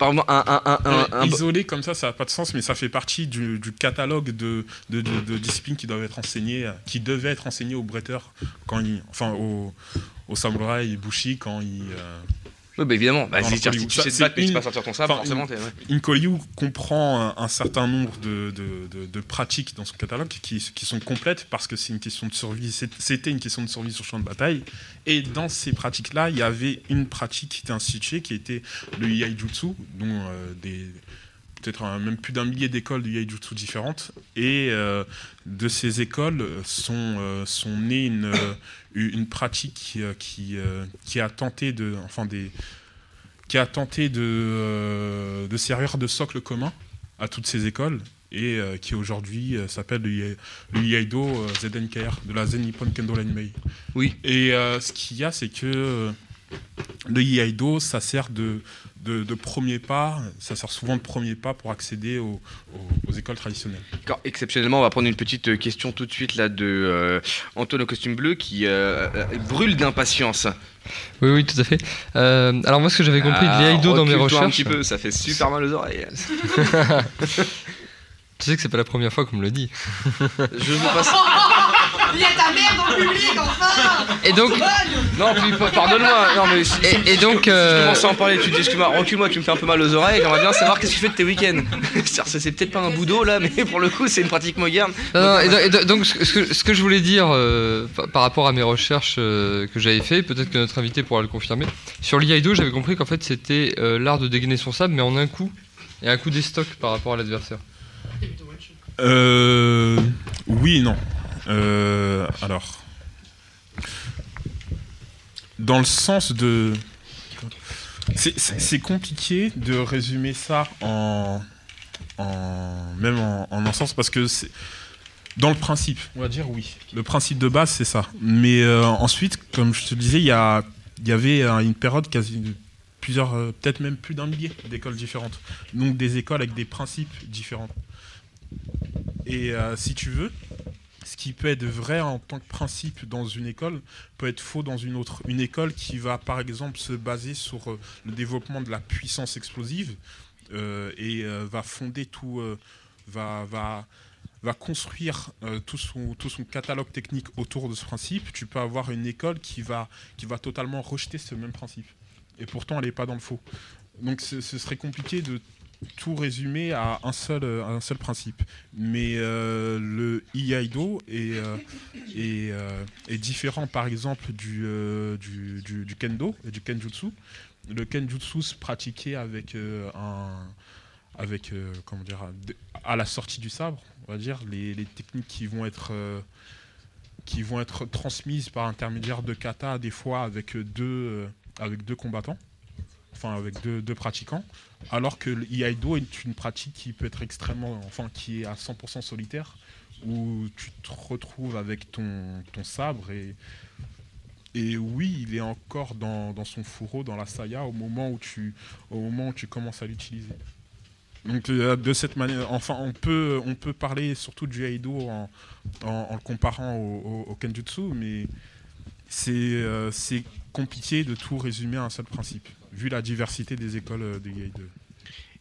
Par exemple, un, un, un, un-
Euh, isolé comme ça, ça n'a pas de sens, mais ça fait partie du, du catalogue de, de, de- de disciplines qui doivent être enseignées, euh, qui devaient être enseignées aux bretteurs, quand ils, enfin aux, aux samouraïs et bushi quand ils. euh,
Oui, bah évidemment. Bah, si tu-
Ça,
sais mais tu peux sortir ton sabre, forcément, ouais.
Koryu comprend un, un certain nombre de, de- de- de pratiques dans son catalogue qui, qui sont complètes parce que c'est une question de survie. C'était une question de survie sur le champ de bataille. Et dans ces pratiques-là, il y avait une pratique qui était instituée, qui était le Yaijutsu, dont euh, des peut-être même plus d'un millier d'écoles de Yaijutsu différentes. Et euh, de ces écoles sont, euh, sont nées une, une pratique qui, euh, qui, euh, qui a tenté de... Enfin, des, qui a tenté de, euh, de servir de socle commun à toutes ces écoles et euh, qui aujourd'hui euh, s'appelle le, Ia- le Iaido euh, ZNKR, de la Zen Nippon Kendo Renmei.
Oui.
Et ce qu'il y a, c'est que le Iaido, ça sert de, de, de premier pas, ça sert souvent de premier pas pour accéder aux, aux- aux écoles traditionnelles.
D'accord, exceptionnellement, on va prendre une petite euh, question tout de suite là de euh, Antoine au costume bleu qui euh, euh, brûle d'impatience.
Oui, oui, tout à fait. Euh, alors moi, ce que j'avais compris de l'Iaido dans mes recherches...
un petit peu, ça fait super mal aux oreilles.
tu sais que c'est pas la première fois qu'on me le dit.
Je vous passe...
Il y a ta mère dans le public, enfin
Et donc-
Non, puis pa- pardonne-moi. Non, mais si,
Et- et donc,
si
euh,
à en parler, tu te dis excuse-moi, recule-moi, tu me fais un peu mal aux oreilles. J'aimerais bien savoir qu'est-ce que tu fais de tes week-ends. C'est- C'est peut-être pas un boudot là, mais pour le coup, c'est une pratique moderne.
Non, non, et donc, et donc- donc, ce ce que, ce que je voulais dire euh, par- par rapport à mes recherches euh, que j'avais fait, peut-être que notre invité pourra le confirmer. Sur l'Iaido, j'avais compris qu'en fait c'était euh, l'art de dégainer son sable, mais en un coup, et un coup d'estoc par rapport à l'adversaire.
Euh, oui et non. Euh, alors, dans le sens de, C'est- compliqué de résumer ça en, en même en, en un sens parce que c'est dans le principe, on va dire oui. Le principe de base, c'est ça. Mais euh, ensuite, comme je te disais, il y, a- il y avait euh, une période quasi plusieurs, peut-être même plus d'un millier d'écoles différentes. Donc des écoles avec des principes différents. Et euh, si tu veux, qui peut être vrai en tant que principe dans une école peut être faux dans une autre. Une école qui va par exemple se baser sur euh, le développement de la puissance explosive euh, et euh, va fonder tout, va, va, va construire tout, son, tout son catalogue technique autour de ce principe. Tu peux avoir une école qui va, qui va totalement rejeter ce même principe. Et pourtant, elle n'est pas dans le faux. Donc ce serait compliqué de tout résumer à un seul, euh, un seul principe. Mais euh, le Iaido est, euh, est, différent, par exemple, du, du, du- Kendo et du Kenjutsu. Le Kenjutsu se pratiquait avec un. Avec, comment dire, à la sortie du sabre, on va dire, les, les techniques qui vont être. qui vont être transmises par intermédiaire de kata, des fois avec deux, avec deux combattants enfin avec deux, pratiquants, alors que l'Iaido est une pratique qui peut être extrêmement, enfin qui est à 100% solitaire, où tu te retrouves avec ton, sabre et, et oui, il est encore dans, son fourreau, dans la saya, au moment où tu, au moment où tu commences à l'utiliser. Donc euh, de cette manière, enfin on peut, on peut parler surtout du Aido en, en, en le comparant au, Kenjutsu, mais c'est euh, compliqué de tout résumer à un seul principe, vu la diversité des écoles euh, de Aido.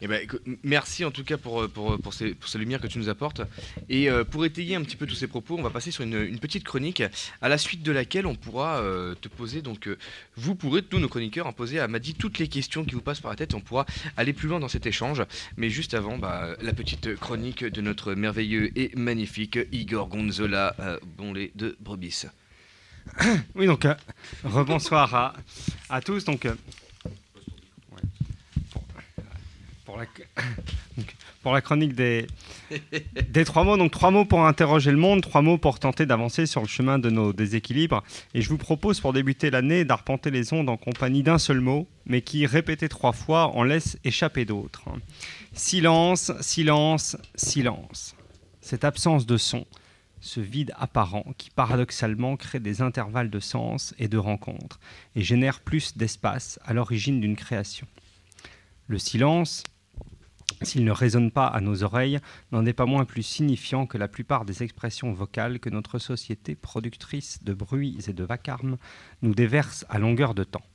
Eh ben, merci en tout cas pour, euh, pour, pour, ces, pour ces lumières que tu nous apportes. Et euh, pour étayer un petit peu tous ces propos, on va passer sur une, petite chronique à la suite de laquelle on pourra euh, te poser, donc euh, vous pourrez, tous nos chroniqueurs, en poser à Madi toutes les questions qui vous passent par la tête. On pourra aller plus loin dans cet échange. Mais juste avant, bah, la petite chronique de notre merveilleux et magnifique Igor Gonzola, euh, bon lait de brebis.
Oui, donc, euh, rebonsoir à, à tous. Donc, euh, ouais, pour, pour la, donc, pour la chronique des, des trois mots. Donc, trois mots pour interroger le monde, trois mots pour tenter d'avancer sur le chemin de nos déséquilibres. Et je vous propose, pour débuter l'année, d'arpenter les ondes en compagnie d'un seul mot, mais qui, répété trois fois, en laisse échapper d'autres. Silence, silence, silence. Cette absence de son, ce vide apparent qui paradoxalement crée des intervalles de sens et de rencontres et génère plus d'espace à l'origine d'une création. Le silence, s'il ne résonne pas à nos oreilles, n'en est pas moins plus signifiant que la plupart des expressions vocales que notre société productrice de bruits et de vacarmes nous déverse à longueur de temps.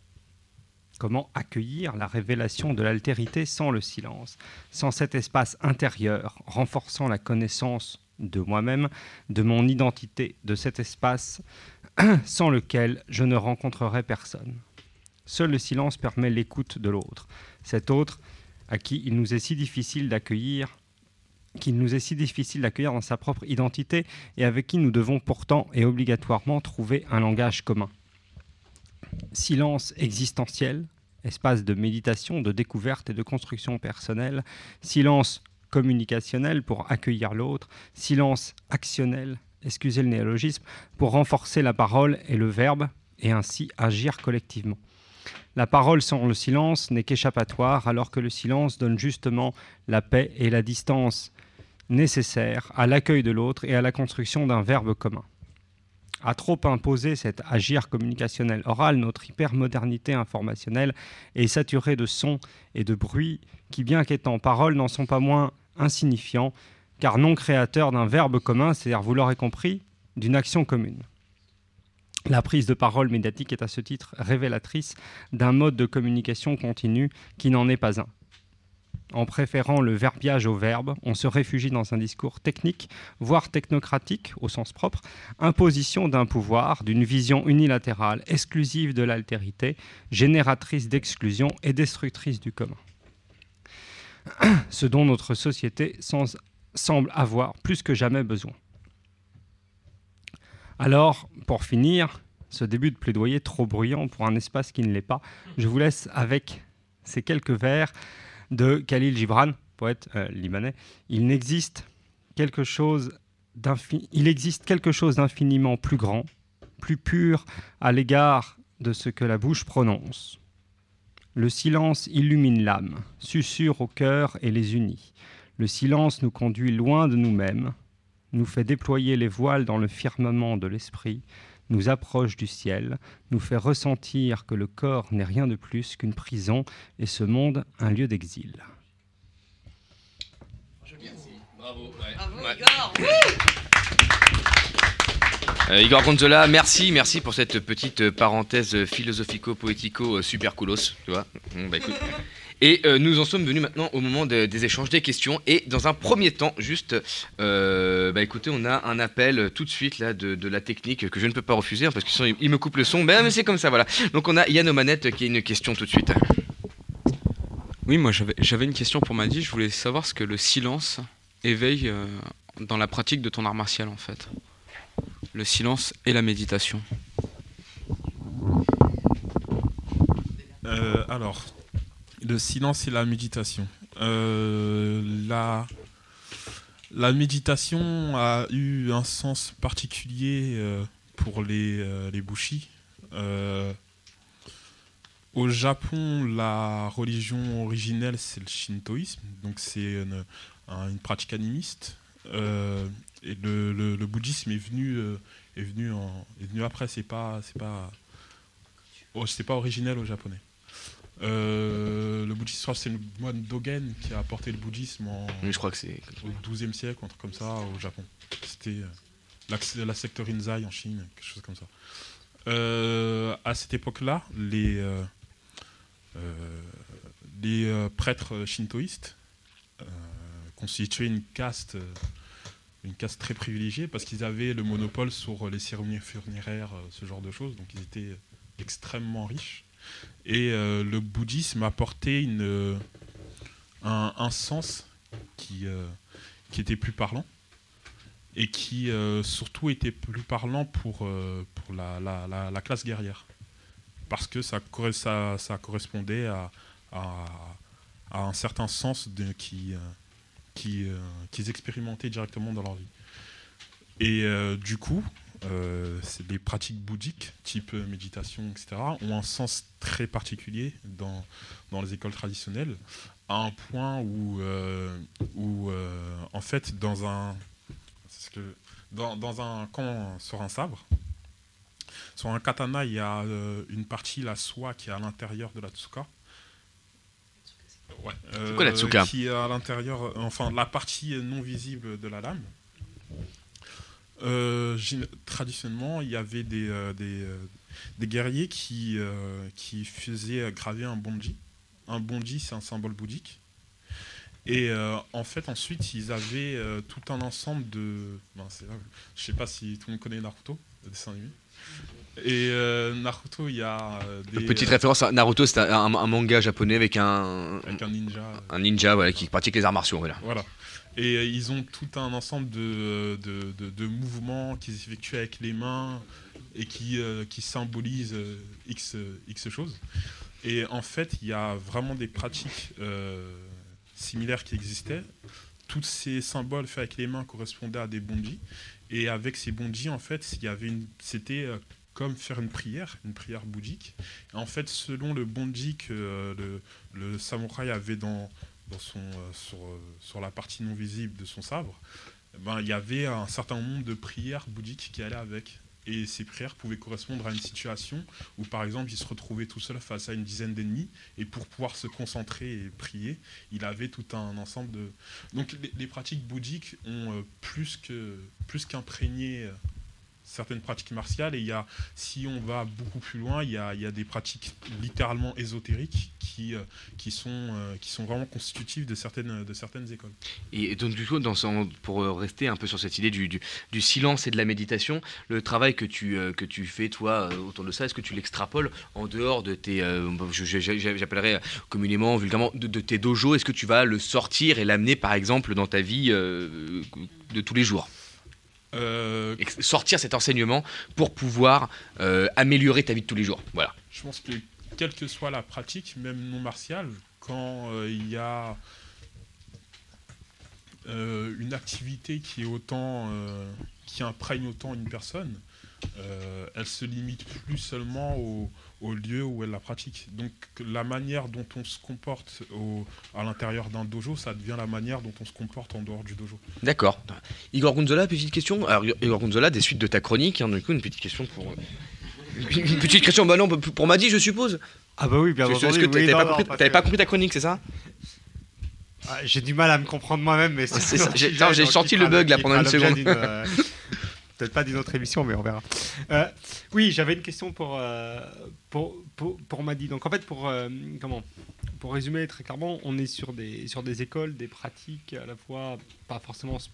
Comment accueillir la révélation de l'altérité sans le silence, sans cet espace intérieur renforçant la connaissance de moi-même, de mon identité, de cet espace sans lequel je ne rencontrerai personne. Seul le silence permet l'écoute de l'autre, cet autre à qui il nous est si difficile d'accueillir qu'il nous est si difficile d'accueillir dans sa propre identité et avec qui nous devons pourtant et obligatoirement trouver un langage commun. Silence existentiel, espace de méditation, de découverte et de construction personnelle, silence communicationnel pour accueillir l'autre, silence actionnel, excusez le néologisme, pour renforcer la parole et le verbe et ainsi agir collectivement. La parole sans le silence n'est qu'échappatoire, alors que le silence donne justement la paix et la distance nécessaires à l'accueil de l'autre et à la construction d'un verbe commun. À trop imposer cet agir communicationnel oral, notre hypermodernité informationnelle est saturée de sons et de bruits qui, bien qu'étant paroles, n'en sont pas moins insignifiants, car non créateurs d'un verbe commun, c'est-à-dire, vous l'aurez compris, d'une action commune. La prise de parole médiatique est à ce titre révélatrice d'un mode de communication continu qui n'en est pas un. En préférant le verbiage au verbe, on se réfugie dans un discours technique, voire technocratique au sens propre, imposition d'un pouvoir, d'une vision unilatérale, exclusive de l'altérité, génératrice d'exclusion et destructrice du commun. Ce dont notre société semble avoir plus que jamais besoin. Alors, pour finir, ce début de plaidoyer trop bruyant pour un espace qui ne l'est pas, je vous laisse avec ces quelques vers de Khalil Gibran, poète euh, libanais. Il n'existe il existe quelque chose d'infiniment plus grand, plus pur à l'égard de ce que la bouche prononce.
Le silence illumine l'âme, susurre au cœur et les unit. Le silence nous conduit loin de nous-mêmes, nous fait déployer les voiles dans le firmament de l'esprit, nous approche du ciel, nous fait ressentir que le corps n'est rien de plus qu'une prison et ce monde un lieu d'exil.
Bravo.
Igor.
Euh, Igor Gonzola, merci, merci pour cette petite euh, parenthèse philosophico-poético euh, super coolos, tu vois. Bah. Et nous en sommes venus maintenant au moment de- des échanges, des questions. Et dans un premier temps, juste, bah écoutez, on a un appel tout de suite là de, la technique que je ne peux pas refuser hein, parce que sinon il, il me coupe le son. Mais c'est comme ça, voilà. Donc on a Yann Omanette qui a une question tout de suite.
Oui, moi j'avais une question pour Maddy. Je voulais savoir ce que le silence éveille dans la pratique de ton art martial en fait. Le silence et la méditation.
Euh, alors, le silence et la méditation. Euh, la, la méditation a eu un sens particulier euh, pour les, les Bushi. Euh, au Japon, la religion originelle, c'est le shintoïsme, donc c'est une, un- une pratique animiste. Et le, le- le bouddhisme est venu, euh, est venu, en- est venu après, c'est pas, c'est pas, oh, c'est pas originel au japonais. Euh, le bouddhisme, je crois que c'est le moine Dogen qui a apporté le bouddhisme en,
Oui, je crois que c'est-
au XIIe siècle, un truc comme ça, au Japon. C'était euh, la, la secte Rinzai en Chine, quelque chose comme ça. Euh, à cette époque-là, les, euh, les prêtres shintoïstes constituaient une caste, une caste très privilégiée parce qu'ils avaient le monopole sur les cérémonies funéraires, euh, ce genre de choses. Donc ils étaient extrêmement riches. Et euh, le bouddhisme apportait une, euh, un, un sens qui, qui était plus parlant et qui surtout était plus parlant pour, pour la, la- la- la classe guerrière. Parce que ça, ça, ça correspondait à, à, à un certain sens de, qui, euh, qui, euh, qu'ils expérimentaient directement dans leur vie. Et euh, du coup, euh, les pratiques bouddhiques, type euh, méditation, etc., ont un sens très particulier dans, dans les écoles traditionnelles, à un point où, euh, où euh, en fait, dans un, dans, dans un camp sur un sabre, sur un katana, il y a euh, une partie, la soie, qui est à l'intérieur de la tsuka. Ouais,
C'est quoi la
euh,
tsuka
Qui est à l'intérieur, enfin la partie non visible de la lame. Euh, traditionnellement, il y avait des, euh, des, euh, des guerriers qui, qui faisaient graver un bonji. Un bonji, c'est un symbole bouddhique. Et en fait, ensuite, ils avaient tout un ensemble de. Ben, là- je sais pas si tout le monde connaît Naruto, le dessin animé. Et euh, Naruto, il y a euh, des.
Petite référence à Naruto, c'est un, manga japonais avec un,
Avec un ninja.
un ninja voilà, qui pratique les arts martiaux. Voilà.
Voilà. Et euh, ils ont tout un ensemble de, de, de- de mouvements qu'ils effectuent avec les mains et qui, euh, qui symbolisent X, X choses. Et en fait, il y a vraiment des pratiques euh, similaires qui existaient. Tous ces symboles faits avec les mains correspondaient à des bondis. Et avec ces bondis, en fait, il y avait une, c'était comme faire une prière, une prière bouddhique. En fait, selon le bondi que euh, le, samouraï avait dans, dans son, euh, sur, euh, sur la partie non visible de son sabre, eh ben, il y avait un certain nombre de prières bouddhiques qui allaient avec. Et ces prières pouvaient correspondre à une situation où, par exemple, il se retrouvait tout seul face à une dizaine d'ennemis, et pour pouvoir se concentrer et prier, il avait tout un ensemble de... Donc les, pratiques bouddhiques ont plus plus qu'imprégné euh, certaines pratiques martiales, et il y a, si on va beaucoup plus loin, il y a, il y a des pratiques littéralement ésotériques qui, euh, qui, sont, euh, qui sont vraiment constitutives de certaines, de certaines écoles.
Et donc du coup, dans pour euh, rester un peu sur cette idée du, silence et de la méditation, le travail que tu, que tu fais toi autour de ça, est-ce que tu l'extrapoles en dehors de tes, communément, vulgairement, de, tes dojos? Est-ce que tu vas le sortir et l'amener par exemple dans ta vie de tous les jours?
Euh,
Sortir cet enseignement pour pouvoir euh, améliorer ta vie de tous les jours. Voilà.
Je pense que quelle que soit la pratique, même non martiale, quand euh, il y a une activité qui est autant, qui imprègne autant une personne, elle se limite plus seulement au, au lieu où elle la pratique. Donc la manière dont on se comporte au- à l'intérieur d'un dojo, ça devient la manière dont on se comporte en dehors du dojo.
D'accord. Igor Gonzola, petite question. Alors, Igor Gonzola, des suites de ta chronique, hein, du coup, une petite question pour. Une petite question, bah non, pour Madi, je suppose.
Ah bah oui, bien
Est-ce que t'avais
oui,
pas,
non,
compris,
que-
pas ta chronique, c'est ça
Ah, J'ai du mal à me comprendre moi-même, mais
C'est j'ai senti le bug, là, pendant une seconde.
Peut-être pas d'une autre émission, mais on verra. Euh, oui, j'avais une question pour, euh, pour, pour, pour Madi. Donc en fait, pour, euh, comment pour résumer très clairement, on est sur des, sur des écoles, des pratiques à la fois pas forcément sp-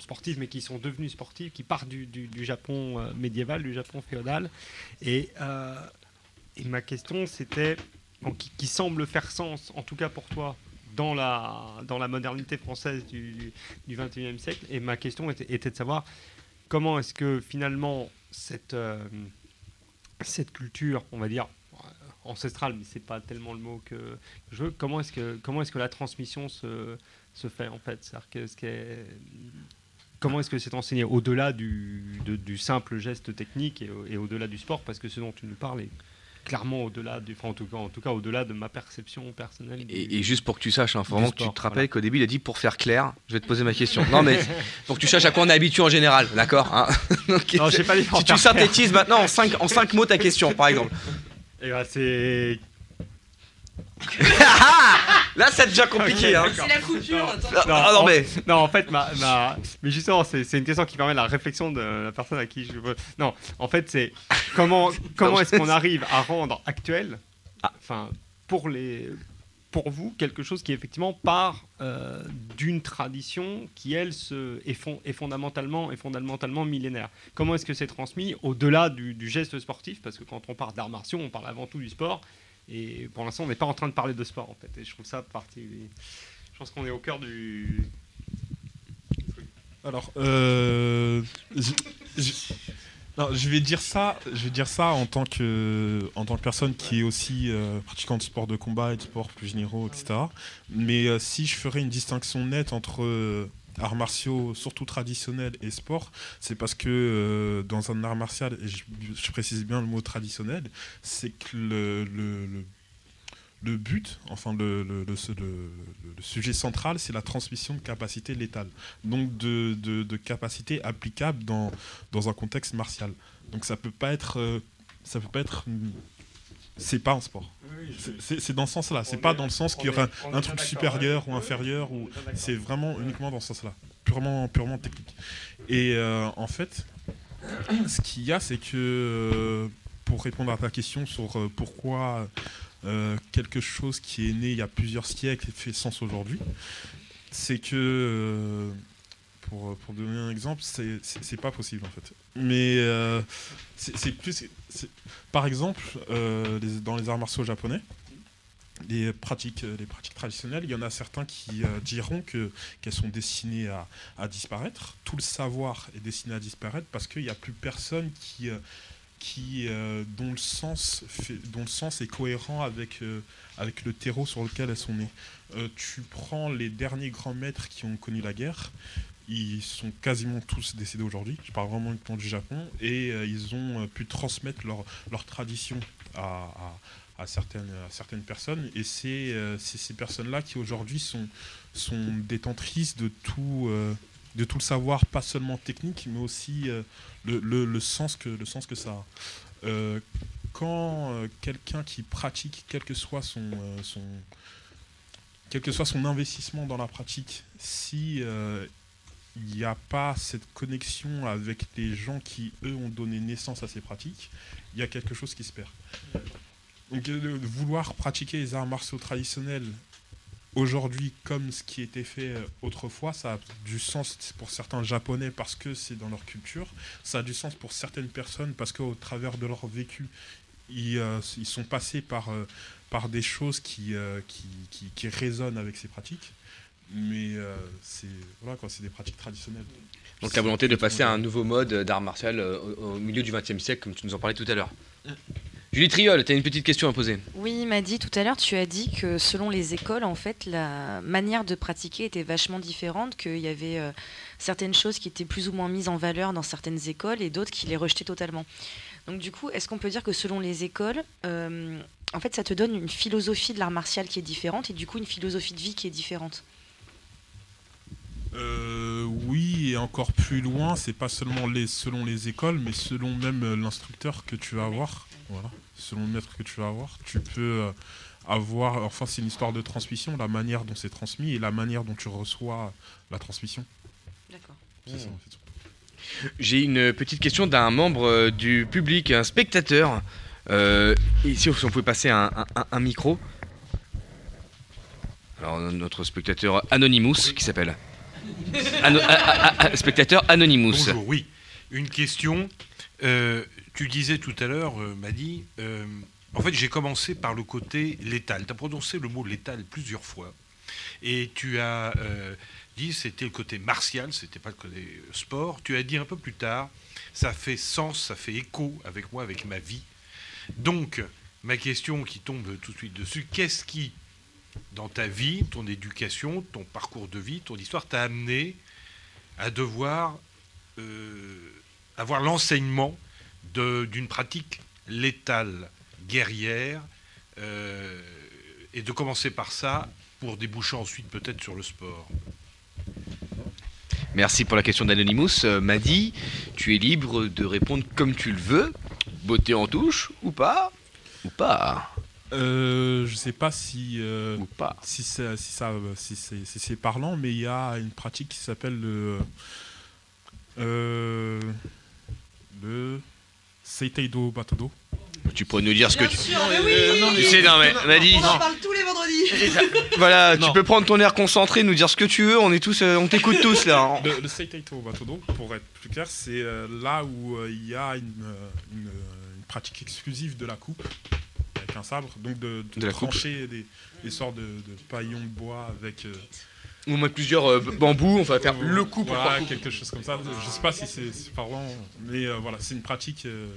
sportives, mais qui sont devenues sportives, qui partent du, du- Japon euh, médiéval, du Japon féodal. Et, ma question, c'était, qui, semble faire sens, en tout cas pour toi, dans la, dans la modernité française du, du 21e siècle. Et ma question était de savoir comment est-ce que finalement cette, euh, cette culture, on va dire, euh, ancestrale, mais c'est pas tellement le mot que je veux, comment est-ce que, comment est-ce que la transmission se, se fait en fait? Comment est-ce que c'est enseigné au-delà du, du simple geste technique et, et au-delà du sport? Parce que ce dont tu nous parles est clairement au-delà du, enfin, en tout cas, en tout cas au-delà de ma perception personnelle. du-
Et, et juste pour que tu saches, hein, vraiment que tu
sport,
te rappelles qu'au début, il a dit pour faire clair, je vais te poser ma question. Non, mais pour que tu saches à quoi on est habitué en général, d'accord hein Donc,
Non, pas dit pour
Si tu synthétises maintenant en 5 en cinq mots ta question, par exemple.
Et bah, c'est.
Là, ça devient compliqué. hein.
C'est la coupure. attends.
Ah, non,
en-
mais-
non, en fait, ma, ma- mais justement, c'est c'est une question qui permet la réflexion de la personne à qui je veux. Non, en fait, c'est comment, comment est-ce qu'on arrive à rendre actuel, enfin, pour les, pour vous, quelque chose qui effectivement part euh, d'une tradition qui elle se, est, fond- est fondamentalement, est fondamentalement millénaire. Comment est-ce que c'est transmis au-delà du, du geste sportif, parce que quand on parle d'arts martiaux, on parle avant tout du sport. Et pour l'instant, on n'est pas en train de parler de sport, en fait. Et je trouve ça partie. Je pense qu'on est au cœur du.
Alors, euh, je, non, je vais dire ça, je vais dire ça en tant que, en tant que personne qui est aussi euh, pratiquant de sport de combat et de sport plus généraux, etc. Mais euh, si je ferais une distinction nette entre arts martiaux, surtout traditionnels, et sport, c'est parce que euh, dans un art martial, et je, précise bien le mot traditionnel, c'est que le, but, enfin le, sujet central, c'est la transmission de capacités létales, donc de, de, de capacités applicables dans, un contexte martial. Donc ça peut pas être, euh, ça peut pas être, c'est pas un sport. C'est- dans ce sens-là. C'est pas dans le sens qu'il y aura un, un truc supérieur ou inférieur ou c'est vraiment uniquement dans ce sens-là, purement purement technique. Et euh, en fait, ce qu'il y a, c'est que euh, pour répondre à ta question sur euh, pourquoi euh, quelque chose qui est né il y a plusieurs siècles fait sens aujourd'hui, c'est que euh, pour, pour donner un exemple, c'est- pas possible en fait. Mais euh, c'est plus. Par exemple, euh, dans les arts martiaux japonais, les pratiques, les pratiques traditionnelles, il y en a certains qui euh, diront que qu'elles sont destinées à, à disparaître. Tout le savoir est destiné à disparaître parce qu'il n'y a plus personne qui, euh, qui euh, dont le sens dont le sens est cohérent avec euh, avec le terreau sur lequel elles sont nées. Euh, tu prends les derniers grands maîtres qui ont connu la guerre. Ils sont quasiment tous décédés aujourd'hui. Je parle vraiment uniquement du Japon. Et euh, ils ont euh, pu transmettre leur, leur tradition à, certaines, certaines personnes. Et c'est euh, c'est ces personnes-là qui aujourd'hui sont, sont détentrices de tout, de tout le savoir, pas seulement technique, mais aussi le, le- sens que, le sens que ça a. Quand quelqu'un qui pratique, quel que soit son, son, quel que soit son investissement dans la pratique, si il n'y a pas cette connexion avec les gens qui, eux, ont donné naissance à ces pratiques, il y a quelque chose qui se perd. Donc, vouloir pratiquer les arts martiaux traditionnels aujourd'hui comme ce qui était fait euh, autrefois, ça a du sens pour certains japonais parce que c'est dans leur culture, ça a du sens pour certaines personnes parce qu'au travers de leur vécu, ils, euh, sont passés par, euh, des choses qui, qui résonnent avec ces pratiques. Mais euh, c'est voilà quoi, c'est des pratiques traditionnelles.
Donc la volonté de passer à un nouveau mode d'art martial euh, au, au milieu du XXe siècle, comme tu nous en parlais tout à l'heure. Julie Triol, tu as une petite question à poser.
Oui, m'a dit tout à l'heure, tu as dit que selon les écoles, en fait, la manière de pratiquer était vachement différente, qu'il y avait euh, certaines choses qui étaient plus ou moins mises en valeur dans certaines écoles et d'autres qui les rejetaient totalement. Donc du coup, est-ce qu'on peut dire que selon les écoles, euh, en fait, ça te donne une philosophie de l'art martial qui est différente et du coup une philosophie de vie qui est différente?
Euh, oui, et encore plus loin, c'est pas seulement les, selon les écoles, mais selon même euh, l'instructeur que tu vas avoir. Voilà. Selon le maître que tu vas avoir, tu peux euh, avoir. Enfin, c'est une histoire de transmission, la manière dont c'est transmis et la manière dont tu reçois la transmission.
D'accord.
C'est ça, en fait.
J'ai une petite question d'un membre du public, un spectateur. Euh, ici, si on pouvait passer un, un- un micro. Alors, notre spectateur Anonymous, qui s'appelle. Spectateur Anonymous.
Bonjour, oui. Une question. Euh, tu disais tout à l'heure, euh, Madi, euh, en fait, j'ai commencé par le côté létal. Tu as prononcé le mot létal plusieurs fois. Et tu as euh, dit c'était le côté martial, c'était pas le côté sport. Tu as dit un peu plus tard, ça fait sens, ça fait écho avec moi, avec ma vie. Donc, ma question qui tombe tout de suite dessus, qu'est-ce qui, dans ta vie, ton éducation, ton parcours de vie, ton histoire, t'a amené à devoir euh, avoir l'enseignement d'une pratique létale, guerrière, euh, et de commencer par ça pour déboucher ensuite peut-être sur le sport.
Merci pour la question d'Anonymous. Euh, Madi, tu es libre de répondre comme tu le veux. Beauté en touche ou pas Ou pas
Euh, je sais pas si euh,
Ou pas.
si ça si ça euh, si c'est si c'est parlant mais il y a une pratique qui s'appelle le euh, le Seiteido Batodo.
Tu pourrais nous dire ce que tu.
sûr, mais oui
Tu sais, non, mais.
On en parle tous les vendredis
Voilà, tu peux prendre ton air concentré, nous dire ce que tu veux. On est tous, euh, on t'écoute tous là. hein.
Le, le Seiteito Batodo, pour être plus clair, c'est euh, là où euh, il y a une, euh, une, euh, une pratique exclusive de la coupe avec un sabre, donc de, de
De la coupe.
trancher des, des sortes de, de paillons de bois avec. euh,
On met plusieurs euh, bambous, on va faire le coup pour
Voilà, quelque chose comme ça. Je sais pas si c'est parlant, mais euh, voilà, c'est une pratique euh,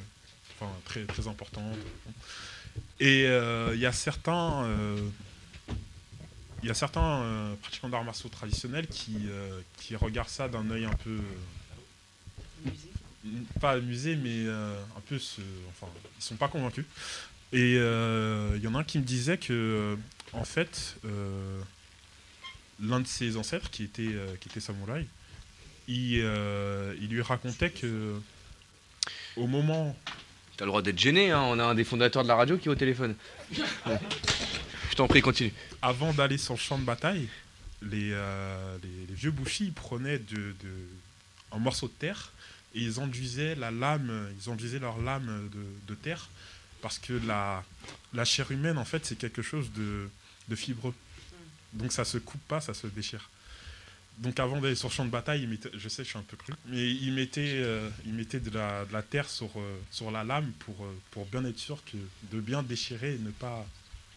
enfin, très, très importante. Et euh, il y a certains, euh, il y a certains euh, pratiquants d'arts martiaux traditionnels qui, euh, qui regardent ça d'un œil un peu. euh, pas amusé, mais euh, un peu. Se, enfin, ils sont pas convaincus. Et euh, il y en a un qui me disait que, euh, en fait, euh, l'un de ses ancêtres, qui était, euh, qui était samouraï, il, euh, il lui racontait que au moment.
T'as le droit d'être gêné, hein. on a un des fondateurs de la radio qui est au téléphone. Je t'en prie, continue.
Avant d'aller sur le champ de bataille, les, euh, les, les vieux bouchis prenaient de, de- un morceau de terre et ils enduisaient la lame, ils enduisaient leur lame de, de terre parce que la, la chair humaine en fait c'est quelque chose de, de fibreux. Donc ça se coupe pas, ça se déchire. Donc avant d'aller sur le champ de bataille, ils mettaient- je sais, je suis un peu cru, mais ils mettaient, euh, de, la, de la terre sur, euh, sur la lame pour, euh, pour bien être sûr que de bien déchirer et ne pas,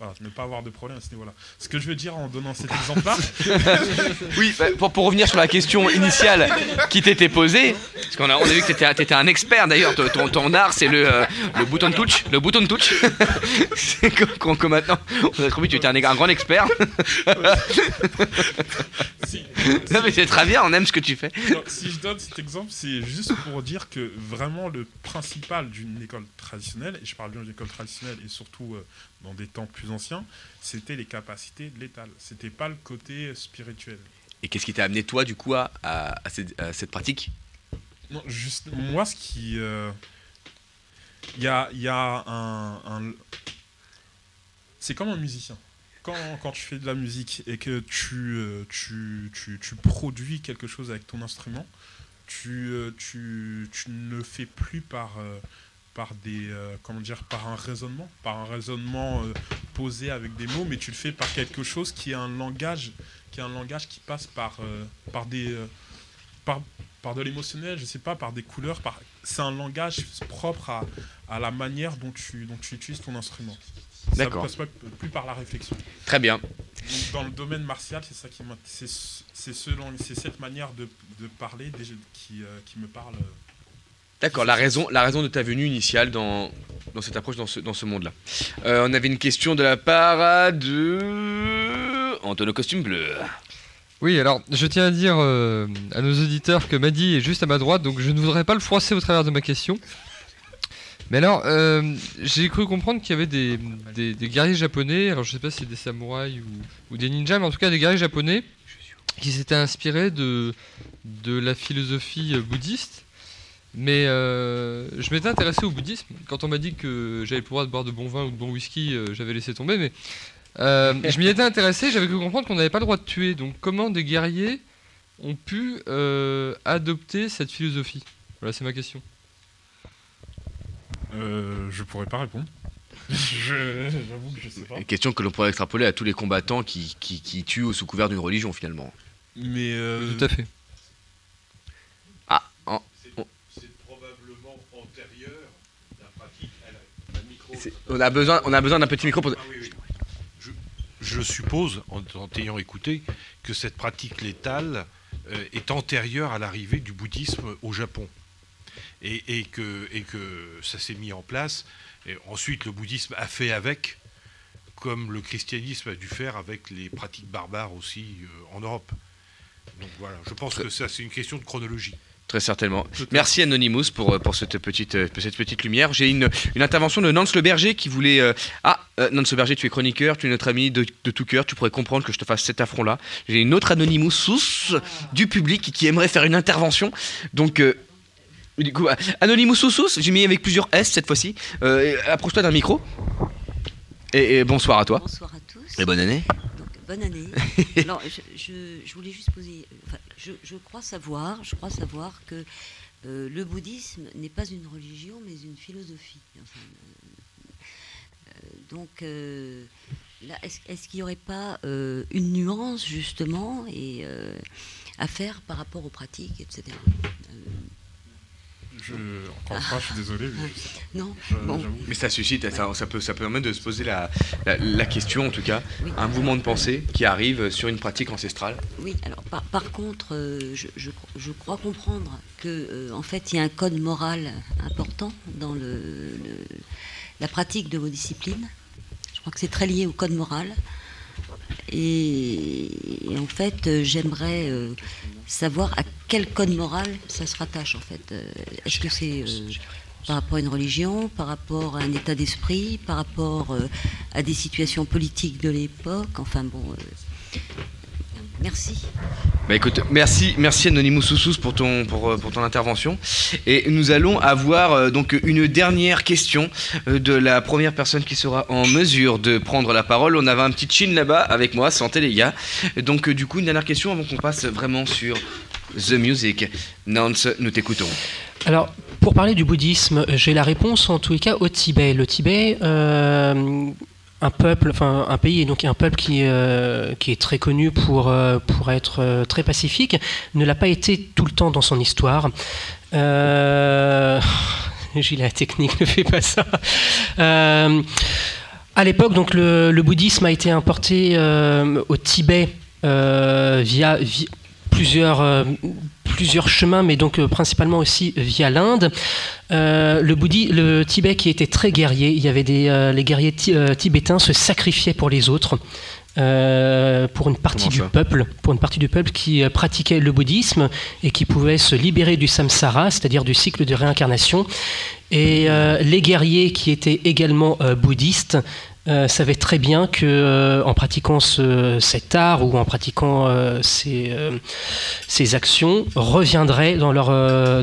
voilà, ne pas avoir de problème à ce niveau-là. Ce que je veux dire en donnant cet exemple-là,
Oui, bah, pour, pour revenir sur la question initiale qui t'était posée, parce qu'on a, on a vu que t'étais, t'étais un expert d'ailleurs, ton, ton- art c'est le, euh, le bouton touch, le bouton touch. c'est qu'on- que maintenant, on a trouvé que tu étais un, un grand expert. non mais c'est très bien, on aime ce que tu fais.
Donc, si je donne cet exemple, c'est juste pour dire que vraiment le principal d'une école traditionnelle, et je parle bien d'une école traditionnelle et surtout euh, dans des temps plus anciens, c'était les capacités létales. C'était pas le côté spirituel.
Et qu'est-ce qui t'a amené toi du coup à, à- à cette, à cette pratique?
Non, juste moi, ce qui. euh, Il y, a, y a un. un- C'est comme un musicien. Quand, quand tu fais de la musique et que tu, euh, tu, tu, tu produis quelque chose avec ton instrument, tu, euh, tu, tu ne le fais plus par, par, des, euh, comment dire, par un raisonnement, par un raisonnement euh, posé avec des mots, mais tu le fais par quelque chose qui est un langage qui, est un langage qui passe par, euh, par des. par, par de l'émotionnel, je sais pas, par des couleurs. Par... C'est un langage propre à, à la manière dont tu, dont tu utilises ton instrument. Ça
D'accord.
ne passe pas plus par la réflexion.
Très bien.
Donc, dans le domaine martial, c'est ça qui c'est ce- c'est ce cette manière de, de parler qui, qui me parle.
D'accord, la raison, la raison de ta venue initiale dans, dans cette approche, dans ce, dans ce monde-là. Euh, on avait une question de la part de... Costume bleu.
Oui, alors je tiens à dire euh, à nos auditeurs que Madi est juste à ma droite, donc je ne voudrais pas le froisser au travers de ma question. Mais alors, euh, j'ai cru comprendre qu'il y avait des, des- guerriers japonais, alors je sais pas si c'est des samouraïs ou, ou des ninjas, mais en tout cas des guerriers japonais qui s'étaient inspirés de, de la philosophie bouddhiste. Mais euh, je m'étais intéressé au bouddhisme. Quand on m'a dit que j'avais le pouvoir de boire de bon vin ou de bon whisky, euh, j'avais laissé tomber. Mais euh, je m'y étais intéressé, j'avais cru comprendre qu'on n'avait pas le droit de tuer. Donc comment des guerriers ont pu euh, adopter cette philosophie? Voilà, c'est ma question.
Euh, je pourrais pas répondre. Je- J'avoue que je sais pas.
Une question que l'on pourrait extrapoler à tous les combattants qui, qui, qui tuent sous couvert d'une religion finalement.
Mais euh,
Tout à fait.
Ah, en-
C'est probablement antérieur la pratique à la, la micro.
c'est- on a besoin, on a besoin d'un petit micro pour...
Je suppose, en, en t'ayant écouté, que cette pratique létale euh, est antérieure à l'arrivée du bouddhisme au Japon. Et, et que, et que ça s'est mis en place. Et ensuite, le bouddhisme a fait avec, comme le christianisme a dû faire avec les pratiques barbares aussi euh, en Europe. Donc voilà, je pense que ça, c'est une question de chronologie.
Très certainement. Merci Anonymous pour, euh, pour cette, petite, euh, pour cette petite lumière. J'ai une, une intervention de Nance Le Berger qui voulait... euh, Ah, euh, Nance Le Berger, tu es chroniqueur, tu es notre ami de, de tout cœur, tu pourrais comprendre que je te fasse cet affront-là. J'ai une autre Anonymous sous du public qui aimerait faire une intervention. Donc... euh, du coup, Anonymous sous sous, j'ai mis avec plusieurs S cette fois-ci. Euh, et Approche-toi d'un micro. Et, et bonsoir à toi.
Bonsoir à tous.
Et bonne année.
Bonne année. Alors, je, je- je voulais juste poser. euh, enfin, je, je crois savoir, je crois savoir que euh, le bouddhisme n'est pas une religion, mais une philosophie. Enfin, euh, donc, euh, est-ce qu'il n'y aurait pas une nuance justement et à faire par rapport aux pratiques, etc.
Je, encore une fois, je suis désolé. mais je sais pas.
Non,
Je-
bon.
j'avoue.
Mais ça suscite, ça, ça peut, ça permet de se poser la, la, la question, en tout cas, un mouvement de pensée qui arrive sur une pratique ancestrale.
Oui, alors par, par contre, euh, je, je- je crois comprendre que euh, en fait, il y a un code moral important dans le, le- la pratique de vos disciplines. Je crois que c'est très lié au code moral. Et, en fait, euh, j'aimerais euh, savoir à quel code moral ça se rattache. En fait, Euh, est-ce que c'est par rapport à une religion, par rapport à un état d'esprit, par rapport à des situations politiques de l'époque? Enfin bon. Merci.
Bah écoute, merci, merci Anonymous Soussous pour ton, pour, euh, pour ton intervention. Et nous allons avoir euh, donc une dernière question euh, de la première personne qui sera en mesure de prendre la parole. On avait un petit chin là-bas avec moi, santé les gars. Donc euh, du coup, une dernière question avant qu'on passe vraiment sur The Music. Nance, nous t'écoutons.
Alors, pour parler du bouddhisme, j'ai la réponse en tous les cas au Tibet. Le Tibet, euh, un peuple, enfin un pays, et donc un peuple qui, euh, qui est très connu pour, euh, être euh, très pacifique, ne l'a pas été tout le temps dans son histoire. La technique ne fait pas ça. À l'époque, donc le, bouddhisme a été importé au Tibet via, vi- plusieurs, euh, plusieurs chemins, mais donc euh, principalement aussi via l'Inde. Euh, le, bouddhi- le Tibet qui était très guerrier, il y avait des, euh, les guerriers ti- euh, tibétains se sacrifiaient pour les autres. euh, pour une partie
Comment
du peuple, pour une partie du peuple qui euh, pratiquait le bouddhisme et qui pouvait se libérer du samsara, c'est-à-dire du cycle de réincarnation. Et euh, les guerriers qui étaient également euh, bouddhistes euh, savaient très bien que euh, en pratiquant ce- cet art ou en pratiquant euh, ces, actions reviendraient dans leur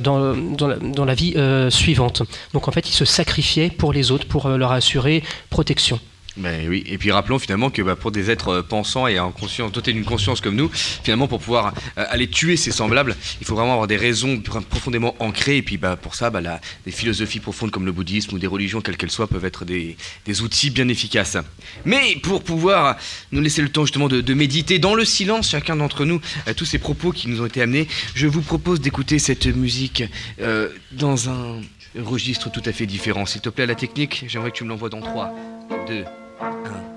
dans, dans la, vie suivante. Donc en fait, ils se sacrifiaient pour les autres pour leur assurer protection.
Ben et puis rappelons finalement que bah, pour des êtres euh, pensants et en conscience, dotés d'une conscience comme nous, finalement pour pouvoir euh, aller tuer ses semblables, il faut vraiment avoir des raisons pr- profondément ancrées. Et puis bah, pour ça, bah, des philosophies profondes comme le bouddhisme ou des religions quelles qu'elles soient peuvent être des, outils bien efficaces. Mais pour pouvoir nous laisser le temps justement de, méditer dans le silence, chacun d'entre nous, euh, tous ces propos qui nous ont été amenés, je vous propose d'écouter cette musique euh, dans un registre tout à fait différent. S'il te plaît, la technique, j'aimerais que tu me l'envoies dans 3, 2,
tête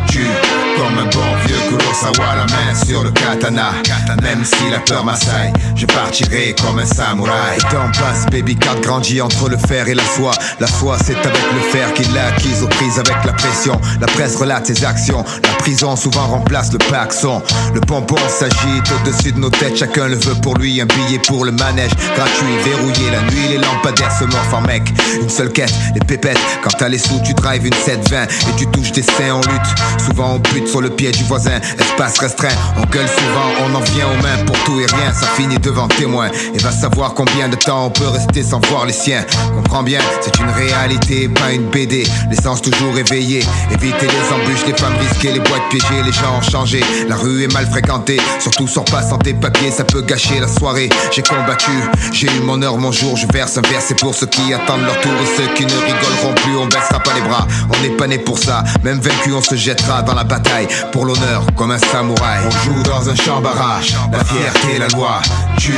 Comme un bon vieux Kurosawa, la main sur le katana. Même si la peur m'assaille, je partirai comme un samouraï. Le temps passe, baby cat grandit entre le fer et la soie. La soie, c'est avec le fer qu'il l'a acquise aux prises avec la pression. La presse relate ses actions. La prison souvent remplace le paxon. Le pompon s'agite au-dessus de nos têtes. Chacun le veut pour lui. Un billet pour le manège. Gratuit, verrouillé. La nuit, les lampadaires se morfent en mec. Une seule quête, les pépettes. Quand t'as les sous, tu drives une 720 et tu touches des seins en lutte. Souvent on bute sur le pied du voisin. Espace restreint. On gueule souvent, on en vient aux mains pour tout et rien. Ça finit devant témoin. Et va savoir combien de temps on peut rester sans voir les siens. Comprends bien, c'est une réalité, pas une BD. L'essence toujours éveillée. Éviter les embûches, les femmes risquées, les boîtes piégées. Les gens ont changé. La rue est mal fréquentée. Surtout sors pas sans tes papiers, ça peut gâcher la soirée. J'ai combattu, j'ai eu mon heure, mon jour. Je verse un verre, c'est pour ceux qui attendent leur tour et ceux qui ne rigoleront plus. On baissera pas les bras, on n'est pas né pour ça. Même vaincu, on se jettera dans la bataille pour l'honneur comme un samouraï. On joue dans un champ barrage, la fierté, la loi. Tue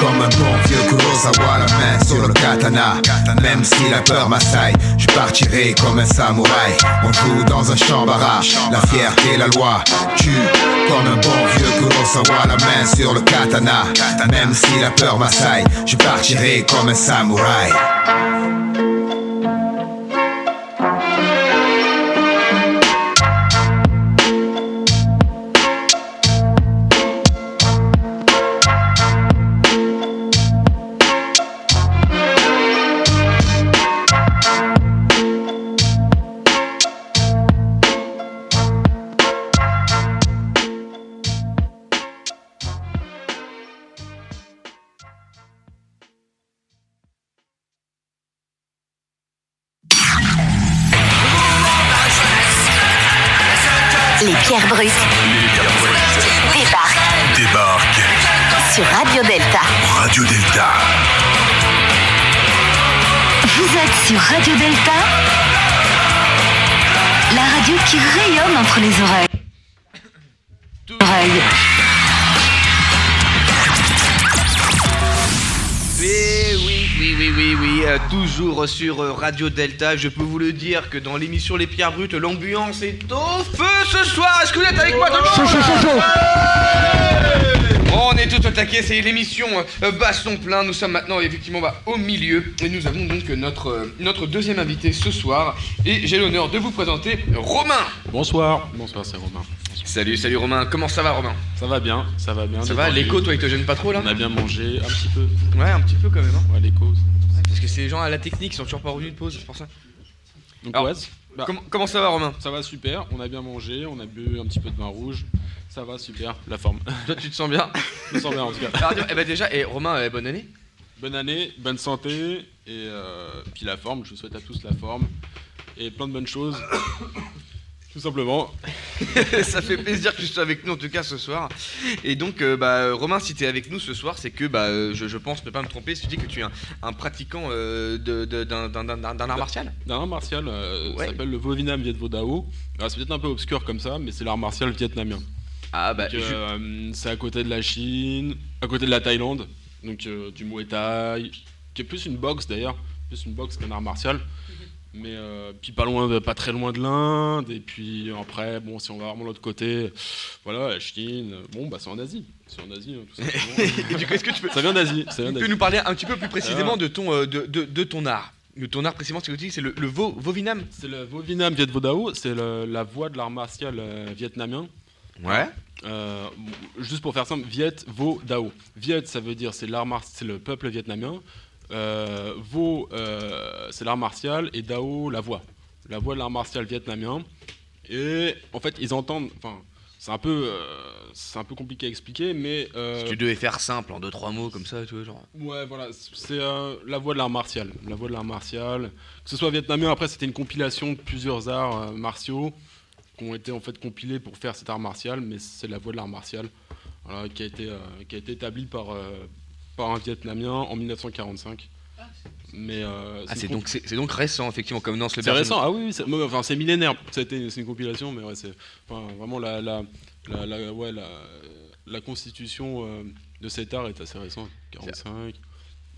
comme un bon vieux Kurosawa, la main sur le katana. Même si la peur m'assaille, je partirai comme un samouraï. On joue dans un champ barrage, la fierté, la loi. Tue comme un bon vieux Kurosawa, la main sur le katana. Même si la peur m'assaille, je partirai comme un samouraï.
Brutes débarquent
Débarque
sur Radio Delta.
Radio Delta.
Vous êtes sur Radio Delta, la radio qui rayonne entre les oreilles. Oreilles.
Oui, euh, toujours sur euh, Radio Delta. Je peux vous le dire que dans l'émission Les Pierres Brutes, l'ambiance est au feu ce soir. Est-ce que vous êtes avec moi tout le monde Ouais On est tout au taquet, c'est l'émission euh, Baston Plein. Nous sommes maintenant effectivement bah, au milieu et nous avons donc notre, euh, notre deuxième invité ce soir. Et j'ai l'honneur de vous présenter Romain.
Bonsoir. Bonsoir, c'est Romain.
Salut, salut Romain. Comment ça va Romain?
Ça va bien, ça va bien.
Ça va,
détendu.
l'écho, toi, il te gêne pas trop là?
On a bien mangé, un petit peu.
Ouais, un petit peu quand même. Hein.
Ouais, l'écho.
Parce que c'est les gens à la technique qui sont toujours pas revenus de pause, c'est pour ça.
Donc,
Alors,
ouais, bah,
comment, comment ça va Romain?
Ça va super, on a bien mangé, on a bu un petit peu de vin rouge. Ça va super, la forme.
Toi, tu te sens bien?
Je me sens bien en tout cas.
Alors, eh ben déjà, et Romain, euh, bonne année
Bonne année, bonne santé et euh, puis la forme. Je vous souhaite à tous la forme et plein de bonnes choses. Tout simplement.
ça fait plaisir que tu sois avec nous en tout cas ce soir. Et donc, euh, bah, Romain, si tu es avec nous ce soir, c'est que bah, euh, je, je pense ne pas me tromper si tu dis que tu es un, un pratiquant euh, d'un art martial.
D'un art martial, euh,
Ouais.
ça s'appelle le Vovinam Viet Vo Dao. Alors, C'est peut-être un peu obscur comme ça, mais c'est l'art martial vietnamien.
Ah bah,
euh, c'est à côté de la Chine, à côté de la Thaïlande, donc du Muay Thai, qui est plus une boxe d'ailleurs, plus une boxe qu'un art martial. Mais euh, puis pas loin de, pas très loin de l'Inde. Et puis après, bon, si on va vraiment de l'autre côté, voilà, la Chine. Bon, bah c'est en Asie. C'est en Asie, hein, tout simplement.
Et du coup, est-ce que tu peux,
Ça vient d'Asie. ça vient
tu peux
d'Asie.
nous parler un petit peu plus précisément de ton, euh, de, de- de ton art De ton art précisément, c'est c'est le, le vo, Vovinam
C'est le Vovinam Viet Vo Dao, c'est la voix de l'art martial euh, vietnamien.
Ouais.
Euh, juste pour faire simple, Viet Vo Dao. Viet, ça veut dire c'est l'art c'est le peuple vietnamien. Euh, Vo, euh, c'est l'art martial et Dao, la voix. La voix de l'art martial vietnamien. Et en fait, ils entendent. Enfin, c'est un peu, euh, c'est un peu compliqué à expliquer, mais. euh,
Si tu devais faire simple en deux trois mots comme ça, tu vois, genre.
Ouais, voilà, c'est euh, la voix de l'art martial. La voix de l'art martial. Que ce soit vietnamien, après, c'était une compilation de plusieurs arts martiaux qui ont été en fait compilés pour faire cet art martial, mais c'est la voix de l'art martial voilà, qui, a été, qui a été établie par, par un Vietnamien en 1945. Mais, euh,
Ah,
une
c'est
comp-
donc, c'est donc récent, effectivement, comme Nance le
c'est récent, ah oui, c'est enfin, c'est millénaire. C'était- C'est une compilation, mais ouais, c'est enfin, vraiment la, la, la, la- ouais, la, la constitution euh, de cet art est assez récente, 45.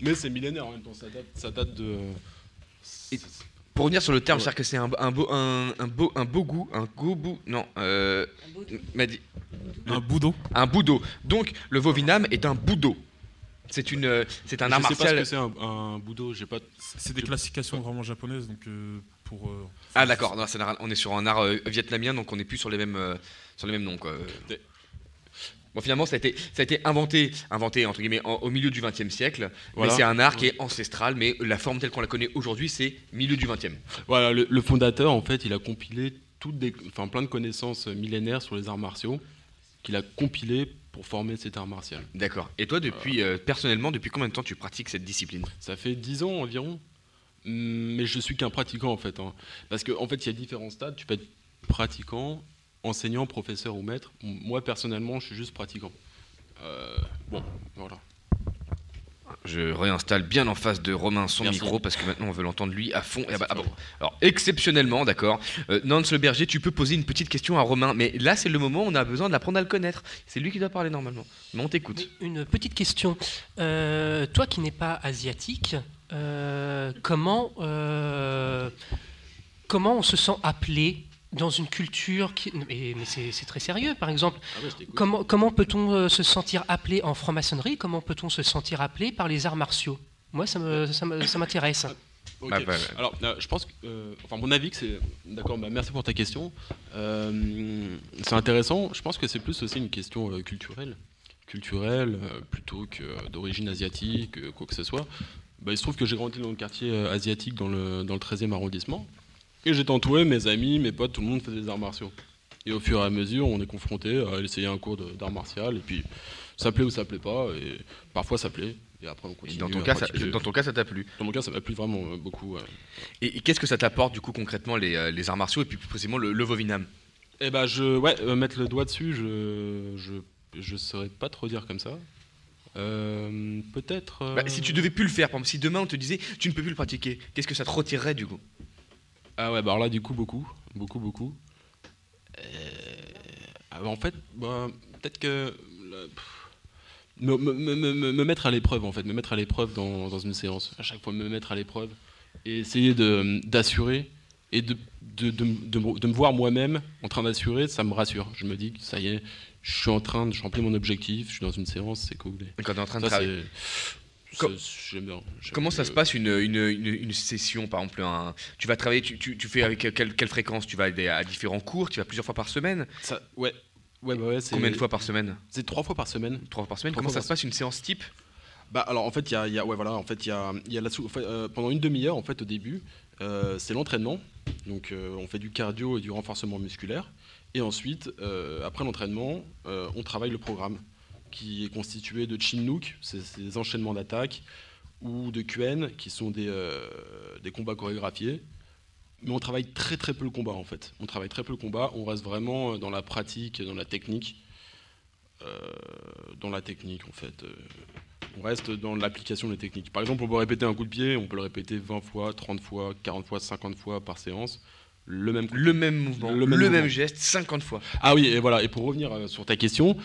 Mais c'est millénaire en même temps, ça date, ça date de.
Pour revenir sur le terme,
Ouais.
c'est-à-dire que c'est un, un beau, un, un beau, un beau goût, un goût non, euh, m'a dit.
Un boudo.
Un boudo. Donc le Vovinam est un boudo. C'est une, euh, c'est un
Je
art
sais pas ce
martial.
que c'est un, un boudo, j'ai pas.
C'est des classifications vraiment japonaises, donc euh, pour. euh,
Ah d'accord, non, un on est sur un art euh, vietnamien, donc on n'est plus sur les mêmes, euh, sur les mêmes noms. Quoi. Bon, finalement, ça a été, ça a été inventé, inventé entre guillemets, en- au milieu du XXe siècle.
Voilà.
Mais c'est un art qui est ancestral, mais la forme telle qu'on la connaît aujourd'hui, c'est milieu du XXe.
Voilà, le, le fondateur, en fait, il a compilé toutes des, enfin, plein de connaissances millénaires sur les arts martiaux qu'il a compilé pour former cet art martial.
D'accord. Et toi, depuis, euh, personnellement, depuis combien de temps tu pratiques cette discipline?
Ça fait 10 ans environ. Mais je suis qu'un pratiquant en fait. hein. Parce qu'en en fait, il y a différents stades. Tu peux être pratiquant, enseignant, professeur ou maître. Moi, personnellement, je suis juste pratiquant. Euh, bon, voilà.
Je réinstalle bien en face de Romain son
Merci.
micro parce que maintenant on veut l'entendre lui à fond. Ah bah, ah bon. Alors exceptionnellement, d'accord. Euh, Nance le berger, tu peux poser une petite question à Romain, mais là c'est le moment où on a besoin de l'apprendre à le connaître. C'est lui qui doit parler normalement. Mais on t'écoute.
Une petite question. Euh, toi qui n'es pas asiatique, euh, comment, euh, comment on se sent appelé dans une culture qui... Mais, c'est très sérieux, par exemple.
Ah ouais,
comment comment peut-on euh, se sentir appelé en franc-maçonnerie? Comment peut-on se sentir appelé par les arts martiaux? Moi, ça me- ça me- ça m'intéresse.
Ok.
Ah, bah, ouais.
Alors, euh, je pense que, euh, enfin, mon avis, c'est, d'accord, bah, merci pour ta question. Euh, c'est intéressant. Je pense que c'est plus aussi une question euh, culturelle, culturelle euh, plutôt que euh, d'origine asiatique, euh, quoi que ce soit. Bah, il se trouve que j'ai grandi dans le quartier euh, asiatique, dans le, dans le 13e arrondissement, et j'étais entouré, mes amis, mes potes, tout le monde faisait des arts martiaux. Et au fur et à mesure, on est confronté à essayer un cours d'art martial, et puis ça plaît ou ça plaît pas, et parfois ça plaît, et après on continue.
dans ton
à
cas, ça- dans ton cas, ça t'a plu?
Dans mon cas, ça m'a plu vraiment euh, beaucoup. ouais.
Et, et qu'est-ce que ça t'apporte du coup concrètement les, euh, les arts martiaux et puis plus précisément le, le Vovinam?
Eh ben, je, ouais, euh, mettre le doigt dessus, je, je, je saurais pas trop dire comme ça. Euh, Peut-être. euh,
Bah, Si tu devais plus le faire, par exemple, si demain on te disait tu ne peux plus le pratiquer, qu'est-ce que ça te retirerait du coup?
Ah ouais, bah alors là, du coup, beaucoup, beaucoup, beaucoup. Euh, ah bah, en fait, bah, peut-être que me, me- me- me- me mettre à l'épreuve, en fait, me mettre à l'épreuve dans, dans une séance. À chaque fois, me mettre à l'épreuve et essayer de- d'assurer et de, de, de, de me- voir moi-même en train d'assurer, ça me rassure. Je me dis que ça y est, je suis en train de je remplis mon objectif, je suis dans une séance, c'est cool.
Quand tu es en train de
Ça,
travailler. Com-
bien.
Comment ça se passe une, une, une, une session par exemple un, Tu vas travailler, tu, tu, tu fais avec quelle, quelle fréquence Tu vas à, différents cours Tu vas plusieurs fois par semaine?
Ça, ouais. Ouais, bah ouais,
Combien de fois par semaine?
C'est trois fois par semaine.
Trois fois par semaine.
Trois
Comment ça se passe une séance type?
Bah alors en fait il y a, il y a- ouais voilà en fait il y a, y a la sou- euh, pendant une demi-heure en fait au début euh, c'est l'entraînement donc euh, on fait du cardio et du renforcement musculaire et ensuite après l'entraînement on travaille le programme qui est constitué de Chinook c'est des enchaînements d'attaques ou de QN qui sont des, euh, des combats chorégraphiés mais on travaille très très peu le combat en fait on travaille très peu le combat on reste vraiment euh, dans la pratique dans la technique euh, dans la technique en fait. On reste dans l'application des techniques. Par exemple, on peut répéter un coup de pied, on peut le répéter 20 fois, 30 fois, 40 fois, 50 fois par séance. Le même,
Le même mouvement, le même geste, 50 fois.
Ah oui, et voilà. Et pour revenir euh, sur ta question,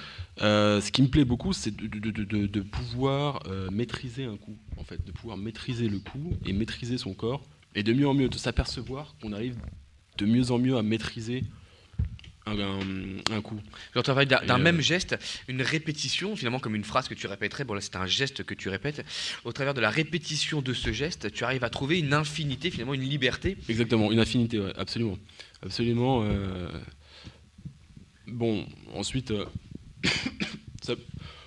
euh, ce qui me plaît beaucoup, c'est de, de- de- de- de pouvoir euh, maîtriser un coup, en fait, de pouvoir maîtriser le coup et maîtriser son corps et de mieux en mieux de s'apercevoir qu'on arrive de mieux en mieux à maîtriser un, un, coup.
Genre, tu d'un d'un
euh,
même geste, une répétition, finalement comme une phrase que tu répéterais. Bon là c'est un geste que tu répètes. Au travers de la répétition de ce geste, tu arrives à trouver une infinité, finalement une liberté.
Exactement, une affinité, ouais, absolument. Absolument. euh, Bon, ensuite, euh, ça,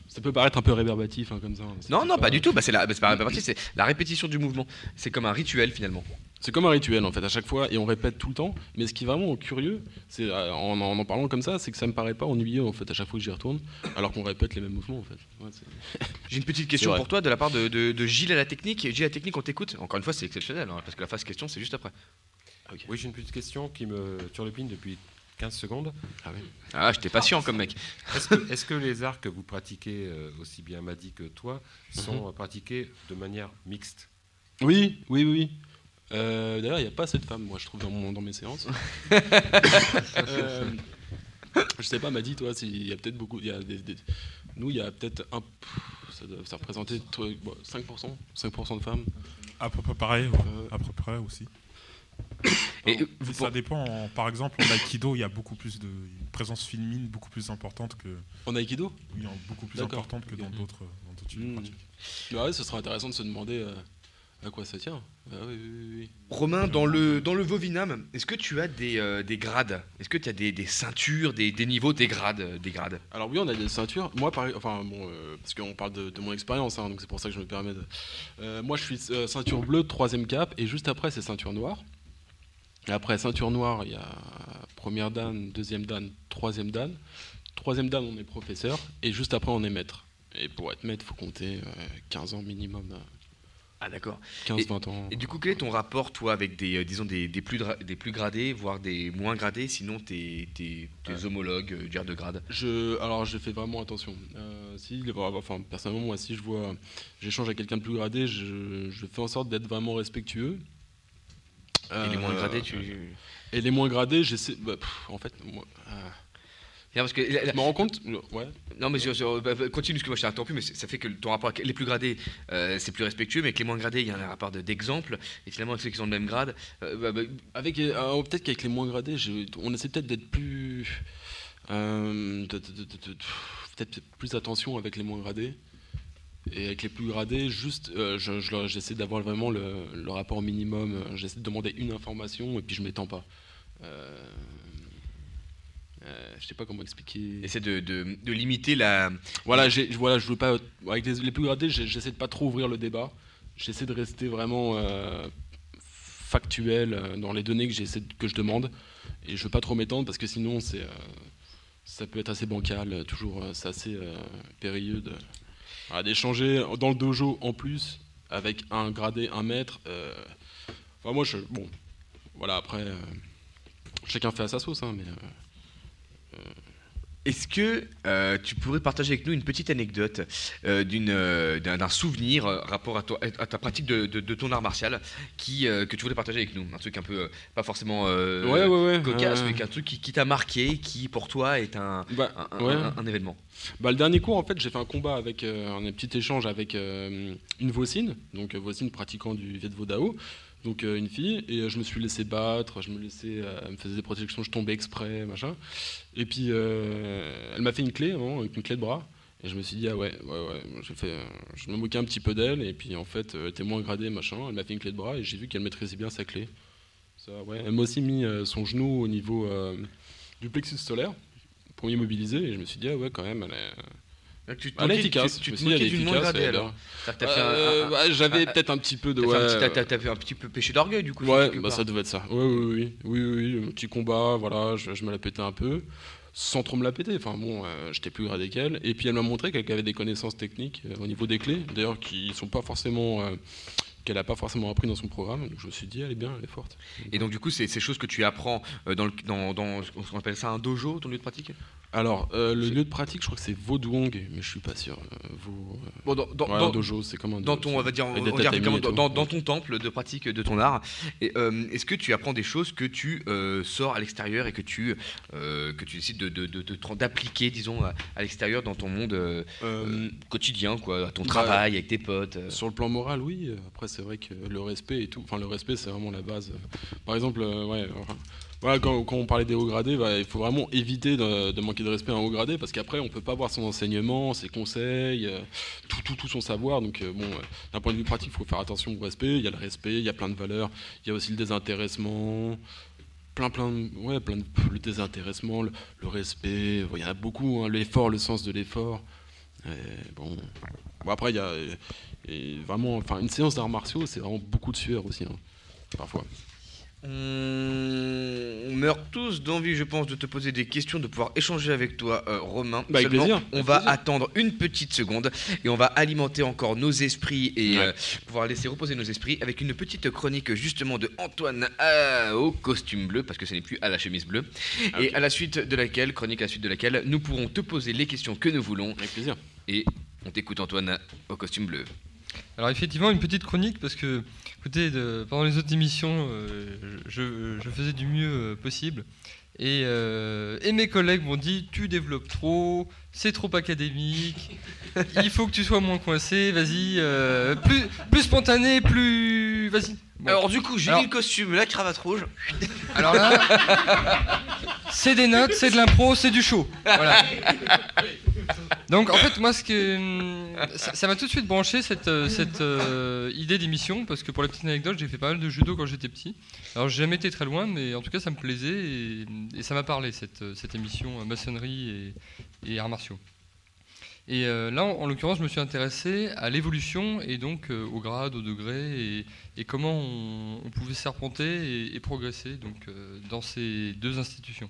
ça peut paraître un peu réverbatif hein, comme ça. hein,
Non, non,
pas-
pas du tout. Bah, c'est la, bah, pas c'est la répétition du mouvement. C'est comme un rituel finalement.
C'est comme un rituel en fait à chaque fois et on répète tout le temps. Mais ce qui est vraiment curieux, c'est euh, en, en en parlant comme ça, c'est que ça me paraît pas ennuyeux en fait à chaque fois que j'y retourne, alors qu'on répète les mêmes mouvements en fait. Ouais,
J'ai une petite question pour toi de la part de, de- de Gilles à la technique. Gilles à la technique, on t'écoute. Encore une fois, c'est exceptionnel hein, parce que la phase question, c'est juste après.
Oui, j'ai une petite question qui me turlupine depuis 15 secondes.
Ah oui.
Ah, j'étais patient comme mec.
Est-ce que, les arts que vous pratiquez, euh, aussi bien Madi que toi, sont
Mhm.
euh, pratiqués de manière mixte?
Oui, oui, oui. Euh, D'ailleurs, il n'y a pas assez de femmes, moi, je trouve, dans, mon- dans mes séances. Euh, je sais pas, m'a dit, toi, s'il y a peut-être beaucoup. il Y a des, des- nous, il y a peut-être un. Ça, doit- ça représentait bon, 5%, 5% de femmes.
À peu près pareil, ouais, à peu près aussi.
Et
ça dépend. en- par exemple, en aikido, il y a beaucoup plus de une présence féminine beaucoup plus importante que.
En aikido?
Oui, en- beaucoup plus
D'accord.
importante que dans d'autres dans d'autres types de
Hmm.
pratiques.
Bah ouais, ce serait intéressant de se demander euh, à quoi ça tient. Ah oui, oui, oui, oui.
Romain, dans le, dans le Vovinam, est-ce que tu as des, euh, des grades? Est-ce que tu as des, des ceintures, des, des niveaux, des grades, euh, des grades?
Alors oui, on a des ceintures. Moi, par, enfin bon, euh, parce qu'on parle de, de mon expérience, hein, donc c'est pour ça que je me permets de. Euh, moi, je suis euh, ceinture bleue, troisième cap, et juste après, c'est ceinture noire. Et après ceinture noire, il y a première dan, deuxième dan, troisième dan. Troisième dan, on est professeur, et juste après, on est maître. Et pour être maître, faut compter euh, 15 ans minimum. Euh,
Ah d'accord.
15-20 ans.
Et du coup, quel est ton rapport, toi, avec des, euh, disons, des, des plus, des plus gradés, voire des moins gradés, sinon tes, tes, tes homologues, euh, dire de grade?
Je, alors je fais vraiment attention. Euh, si, enfin, personnellement, moi, si je vois, j'échange avec quelqu'un de plus gradé, je, je fais en sorte d'être vraiment respectueux.
Et les moins
Euh,
gradés, tu...
Et les moins gradés, j'essaie. bah, en fait, moi. euh,
parce que
je me rends compte. Ouais.
Non, mais sur- sur- bah, continue, parce que moi je t'ai interrompu, mais ça fait que ton rapport avec les plus gradés, euh, c'est plus respectueux, mais avec les moins gradés, il y a un rapport de- d'exemple, et finalement, avec ceux qui sont de même grade, euh, bah, bah,
Avec, euh, peut-être qu'avec les moins gradés, je- on essaie peut-être d'être plus. euh, peut-être plus attention avec les moins gradés. Et avec les plus gradés, juste, euh, je- je j'essaie d'avoir vraiment le, le rapport minimum. euh, J'essaie de demander une information et puis je m'étends pas. Euh, je sais pas comment expliquer.
essaie de, de- de limiter la.
Voilà, voilà, je veux pas. Avec les, les plus gradés, j'essaie de pas trop ouvrir le débat. J'essaie de rester vraiment euh, factuel euh, dans les données que j'essaie que je demande. Et je veux pas trop m'étendre parce que sinon c'est euh, ça peut être assez bancal. Toujours, c'est assez périlleux de- voilà, d'échanger dans le dojo en plus avec un gradé, un euh, enfin, moi, je bon, voilà. Après, chacun fait à sa sauce, hein, mais.
Est-ce que euh, tu pourrais partager avec nous une petite anecdote euh, d'une, euh, d'un, souvenir rapport à, toi- à ta pratique de, de- de ton art martial qui, que tu voulais partager avec nous? Un truc un peu, pas forcément
Ouais, ouais, ouais,
cocasse, mais qu'un truc qui, qui t'a marqué, qui pour toi est un,
Bah,
un, un- un événement.
Bah, le dernier cours, en fait, j'ai fait un combat avec un petit échange avec une Vaucine, donc Vaucine pratiquant du Viet Vo Dao, donc euh, une fille, et euh, je me suis laissé battre, je me laissais, euh, elle me faisait des protections, je tombais exprès, machin. Et puis elle m'a fait une clé, avec une clé de bras. Et je me suis dit, ah ouais, ouais, ouais, j'ai fait, je me moquais un petit peu d'elle, et puis en fait, elle était moins gradée, machin. Elle m'a fait une clé de bras, et j'ai vu qu'elle maîtrisait bien sa clé. Ça, ouais. Elle m'a aussi mis son genou au niveau du plexus solaire, pour mieux mobiliser, et je me suis dit, ah ouais, quand même, elle est.
Tu te moquais-
efficace.
tu- te moquais d'une gradée, alors. un-
Euh, bah, J'avais peut-être un petit peu de.
t'as fait un
ouais,
petit-
ouais.
peu péché d'orgueil, du coup.
Ouais, bah ça devait être ça. Oui, oui, oui, oui, oui, petit combat, voilà, je, me la pétais un peu, sans trop me la péter. Enfin bon, euh, j'étais plus gradé qu'elle. Et puis elle m'a montré qu'elle avait des connaissances techniques euh, au niveau des clés, d'ailleurs qui sont pas forcément, euh, qu'elle a pas forcément appris dans son programme. Donc je me suis dit, elle est bien, elle est forte.
Et donc, du coup, c'est ces choses que tu apprends euh, dans, le, dans, dans ce qu'on appelle ça un dojo, ton lieu de pratique?
Alors, euh, le lieu de pratique, je crois que c'est Vaudouang, mais je suis pas sûr. Euh, euh,
Bon, dans, dans,
ouais,
dans-
un dojo, c'est
dans ton, on va dire, on
avec des
va dire
tatamis
comment-
et tout.
dans, dans ton temple de pratique de ton art. Euh, Est-ce que tu apprends des choses que tu euh, sors à l'extérieur et que tu que tu décides de d'appliquer, disons, à, à l'extérieur dans ton monde quotidien, quoi, à ton
bah,
travail avec tes potes.
Sur le plan moral, oui. Après, c'est vrai que le respect et tout. Enfin, le respect, c'est vraiment la base. Par exemple, ouais, quand, on parlait des hauts gradés, bah, il faut vraiment éviter de, manquer de respect à un haut gradé parce qu'après, on peut pas voir son enseignement, ses conseils, euh, tout, son savoir. Donc, euh, bon, euh, d'un point de vue pratique, il faut faire attention au respect. Il y a le respect, il y a plein de valeurs. Il y a aussi le désintéressement. Plein, plein, ouais, plein de, le désintéressement, le, respect. Il y en a beaucoup. hein, l'effort, le sens de l'effort. Bon. Après, il y a vraiment, enfin, une séance d'arts martiaux, c'est vraiment beaucoup de sueur aussi, hein, parfois.
On meurt tous d'envie, je pense, de te poser des questions, de pouvoir échanger avec toi, euh, Romain.
Bah, avec plaisir,
On
avec
va
plaisir.
attendre une petite seconde et on va alimenter encore nos esprits et
Ouais.
euh, pouvoir laisser reposer nos esprits avec une petite chronique justement de Antoine à- au costume bleu, parce que ce n'est plus à la chemise bleue.
Ah,
et à la suite de laquelle, chronique à la suite de laquelle, nous pourrons te poser les questions que nous voulons.
Avec plaisir.
Et on t'écoute, Antoine, au costume bleu.
Alors effectivement, une petite chronique parce que, écoutez, de- pendant les autres émissions, euh, je, je faisais du mieux euh, possible. Et, euh, et mes collègues m'ont dit, tu développes trop, c'est trop académique, il faut que tu sois moins coincé, vas-y, euh, plus, plus spontané, plus... Vas-y. Bon.
Alors du coup, j'ai mis le costume, la cravate rouge.
Alors là, c'est des notes, c'est de l'impro, c'est du show. Voilà. Donc en fait, moi, ce que hum, ça m'a tout de suite branché cette, euh, cette euh, idée d'émission parce que pour la petite anecdote, j'ai fait pas mal de judo quand j'étais petit. Alors j'ai jamais été très loin, mais en tout cas, ça me plaisait et, ça m'a parlé cette, euh, cette émission maçonnerie et, arts martiaux. Et là, en, en l'occurrence, je me suis intéressé à l'évolution et donc euh, au grade, au degré et, comment on, pouvait serpenter et, progresser donc, dans ces deux institutions.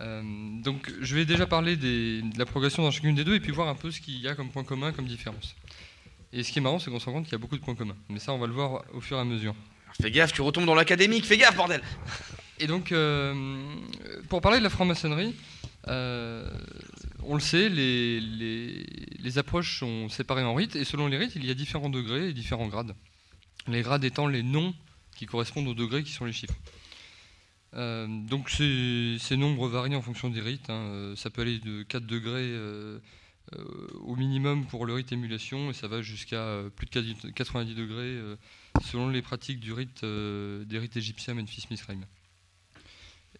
Euh, donc, je vais déjà parler des- de la progression dans chacune des deux et puis voir un peu ce qu'il y a comme point commun, comme différence. Et ce qui est marrant, c'est qu'on se rend compte qu'il y a beaucoup de points communs. Mais ça, on va le voir au fur et à mesure.
Fais gaffe, tu retombes dans l'académique, fais gaffe, bordel
Et donc, euh, pour parler de la franc-maçonnerie, euh, on le sait, les, les- les approches sont séparées en rites, et selon les rites, il y a différents degrés et différents grades. Les grades étant les noms qui correspondent aux degrés qui sont les chiffres. Euh, donc ces, nombres varient en fonction des rites. hein. Euh, Ça peut aller de 4 degrés euh, au minimum pour le rite émulation, et ça va jusqu'à plus de 90 degrés selon les pratiques du rite, des rites égyptiens Memphis-Misraïm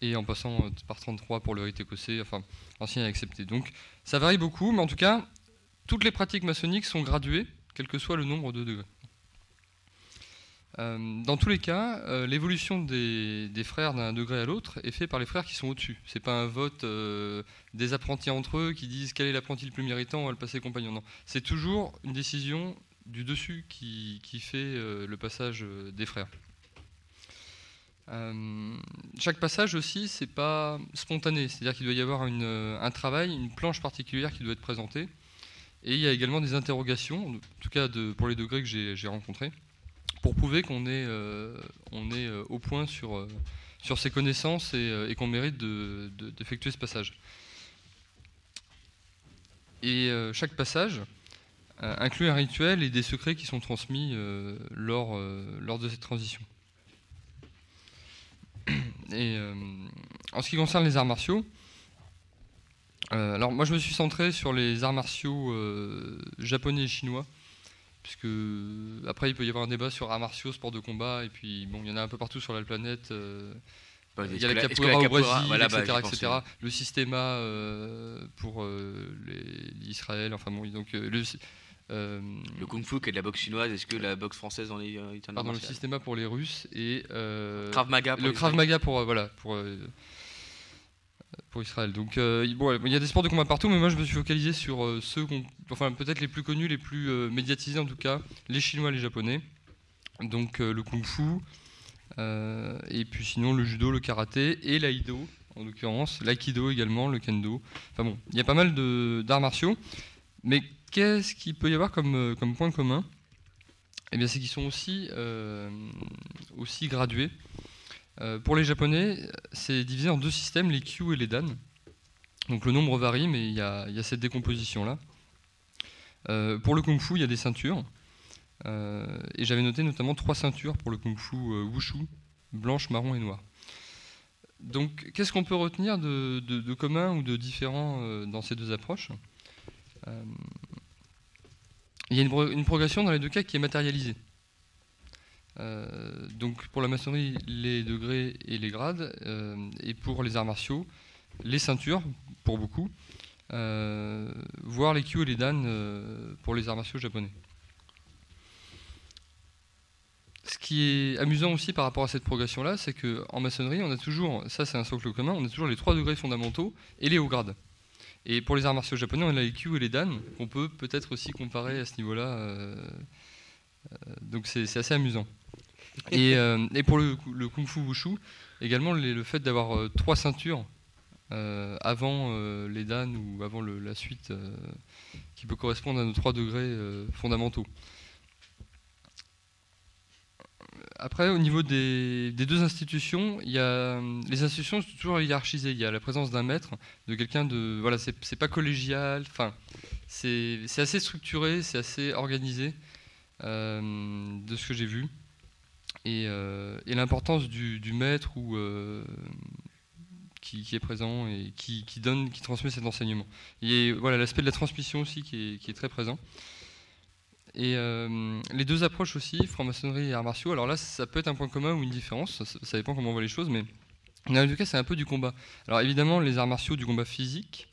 et en passant par 33 pour le rite écossais, enfin ancien et accepté. Donc ça varie beaucoup, mais en tout cas, toutes les pratiques maçonniques sont graduées, quel que soit le nombre de degrés. Euh, dans tous les cas, euh, l'évolution des, frères d'un degré à l'autre est faite par les frères qui sont au-dessus. C'est pas un vote euh, des apprentis entre eux qui disent quel est l'apprenti le plus méritant, on va le passer compagnon. Non, c'est toujours une décision du dessus qui, fait le passage des frères. Chaque passage aussi, c'est pas spontané, c'est-à-dire qu'il doit y avoir un travail, une planche particulière qui doit être présentée. Et il y a également des interrogations, en tout cas pour les degrés que j'ai rencontrés, pour prouver qu'on est, euh, on est euh, au point sur, euh, sur ses connaissances et, qu'on mérite de- de- d'effectuer ce passage. Et chaque passage inclut un rituel et des secrets qui sont transmis lors, lors de cette transition. Et en ce qui concerne les arts martiaux, alors moi je me suis centré sur les arts martiaux japonais et chinois, puisque euh, après il peut y avoir un débat sur arts martiaux, sport de combat, et puis bon il y en a un peu partout sur la planète.
Bah,
il y a la
que la
capoeira au
capoeira-
Brésil,
voilà, bah,
etc.. Le systéma euh, pour euh, l'Israël, enfin bon, donc euh, le,
Le kung fu qui est de la boxe chinoise, est-ce que la boxe française dans les euh, est
Pardon, le systéma pour les Russes et
Krav Maga pour
le Krav. Maga pour voilà pour pour Israël. Donc euh, il- y a des sports de combat partout, mais moi je me suis focalisé sur euh, ceux enfin peut-être les plus connus, les plus euh, médiatisés en tout cas, les Chinois, les Japonais. Donc euh, le kung-fu et puis sinon le judo, le karaté et l'aïdo en l'occurrence, l'aïkido également, le kendo. Enfin bon, il y a pas mal d'arts martiaux, mais qu'est-ce qu'il peut y avoir comme, comme point commun? Eh bien, c'est qu'ils sont aussi, aussi gradués. Euh, pour les Japonais, c'est divisé en deux systèmes, les Kyu et les Dan. Donc le nombre varie, mais il y a, cette décomposition-là. Euh, pour le Kung Fu, il y a des ceintures. Euh, et j'avais noté notamment trois ceintures pour le Kung Fu Wushu, blanche, marron et noire. Donc, qu'est-ce qu'on peut retenir de, commun ou de différent dans ces deux approches? Il y a une progression dans les deux cas qui est matérialisée. Euh, donc pour la maçonnerie, les degrés et les grades, euh, et pour les arts martiaux, les ceintures, pour beaucoup, euh, voire les kyu et les dan pour les arts martiaux japonais. Ce qui est amusant aussi par rapport à cette progression-là, c'est qu'en maçonnerie, on a toujours, ça c'est un socle commun, on a toujours les trois degrés fondamentaux et les hauts grades. Et pour les arts martiaux japonais, on a les kyu et les dan, qu'on peut peut-être aussi comparer à ce niveau-là. donc c'est assez amusant. Et, euh, et pour le, kung fu wushu, également le fait d'avoir euh, trois ceintures euh, avant les dan ou avant la suite qui peut correspondre à nos trois degrés fondamentaux. Après, au niveau des, deux institutions, il y a, les institutions sont toujours hiérarchisées. Il y a la présence d'un maître, de quelqu'un de. Voilà, c'est pas collégial. Enfin, c'est assez structuré, c'est assez organisé de ce que j'ai vu. Et, euh, et l'importance du, maître ou, euh, qui, est présent et qui, donne, qui transmet cet enseignement. Et voilà l'aspect de la transmission aussi qui est, très présent. Et euh, les deux approches aussi, franc-maçonnerie et arts martiaux, alors là, ça peut être un point commun ou une différence, ça, dépend comment on voit les choses, mais les deux cas, c'est un peu du combat. Alors évidemment, les arts martiaux, du combat physique,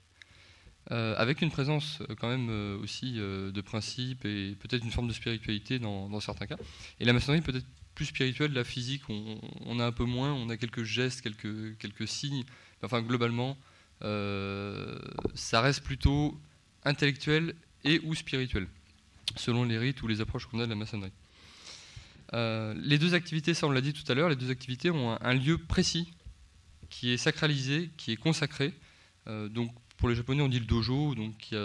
avec une présence quand même aussi de principe et peut-être une forme de spiritualité dans certains cas. Et la maçonnerie peut-être plus spirituelle, la physique, on, a un peu moins, on a quelques gestes, quelques, quelques signes. Enfin, globalement, euh, ça reste plutôt intellectuel et ou spirituel, selon les rites ou les approches qu'on a de la maçonnerie. Euh, les deux activités, ça on l'a dit tout à l'heure, les deux activités ont un, lieu précis qui est sacralisé, qui est consacré. Euh, donc pour les Japonais, on dit le dojo, donc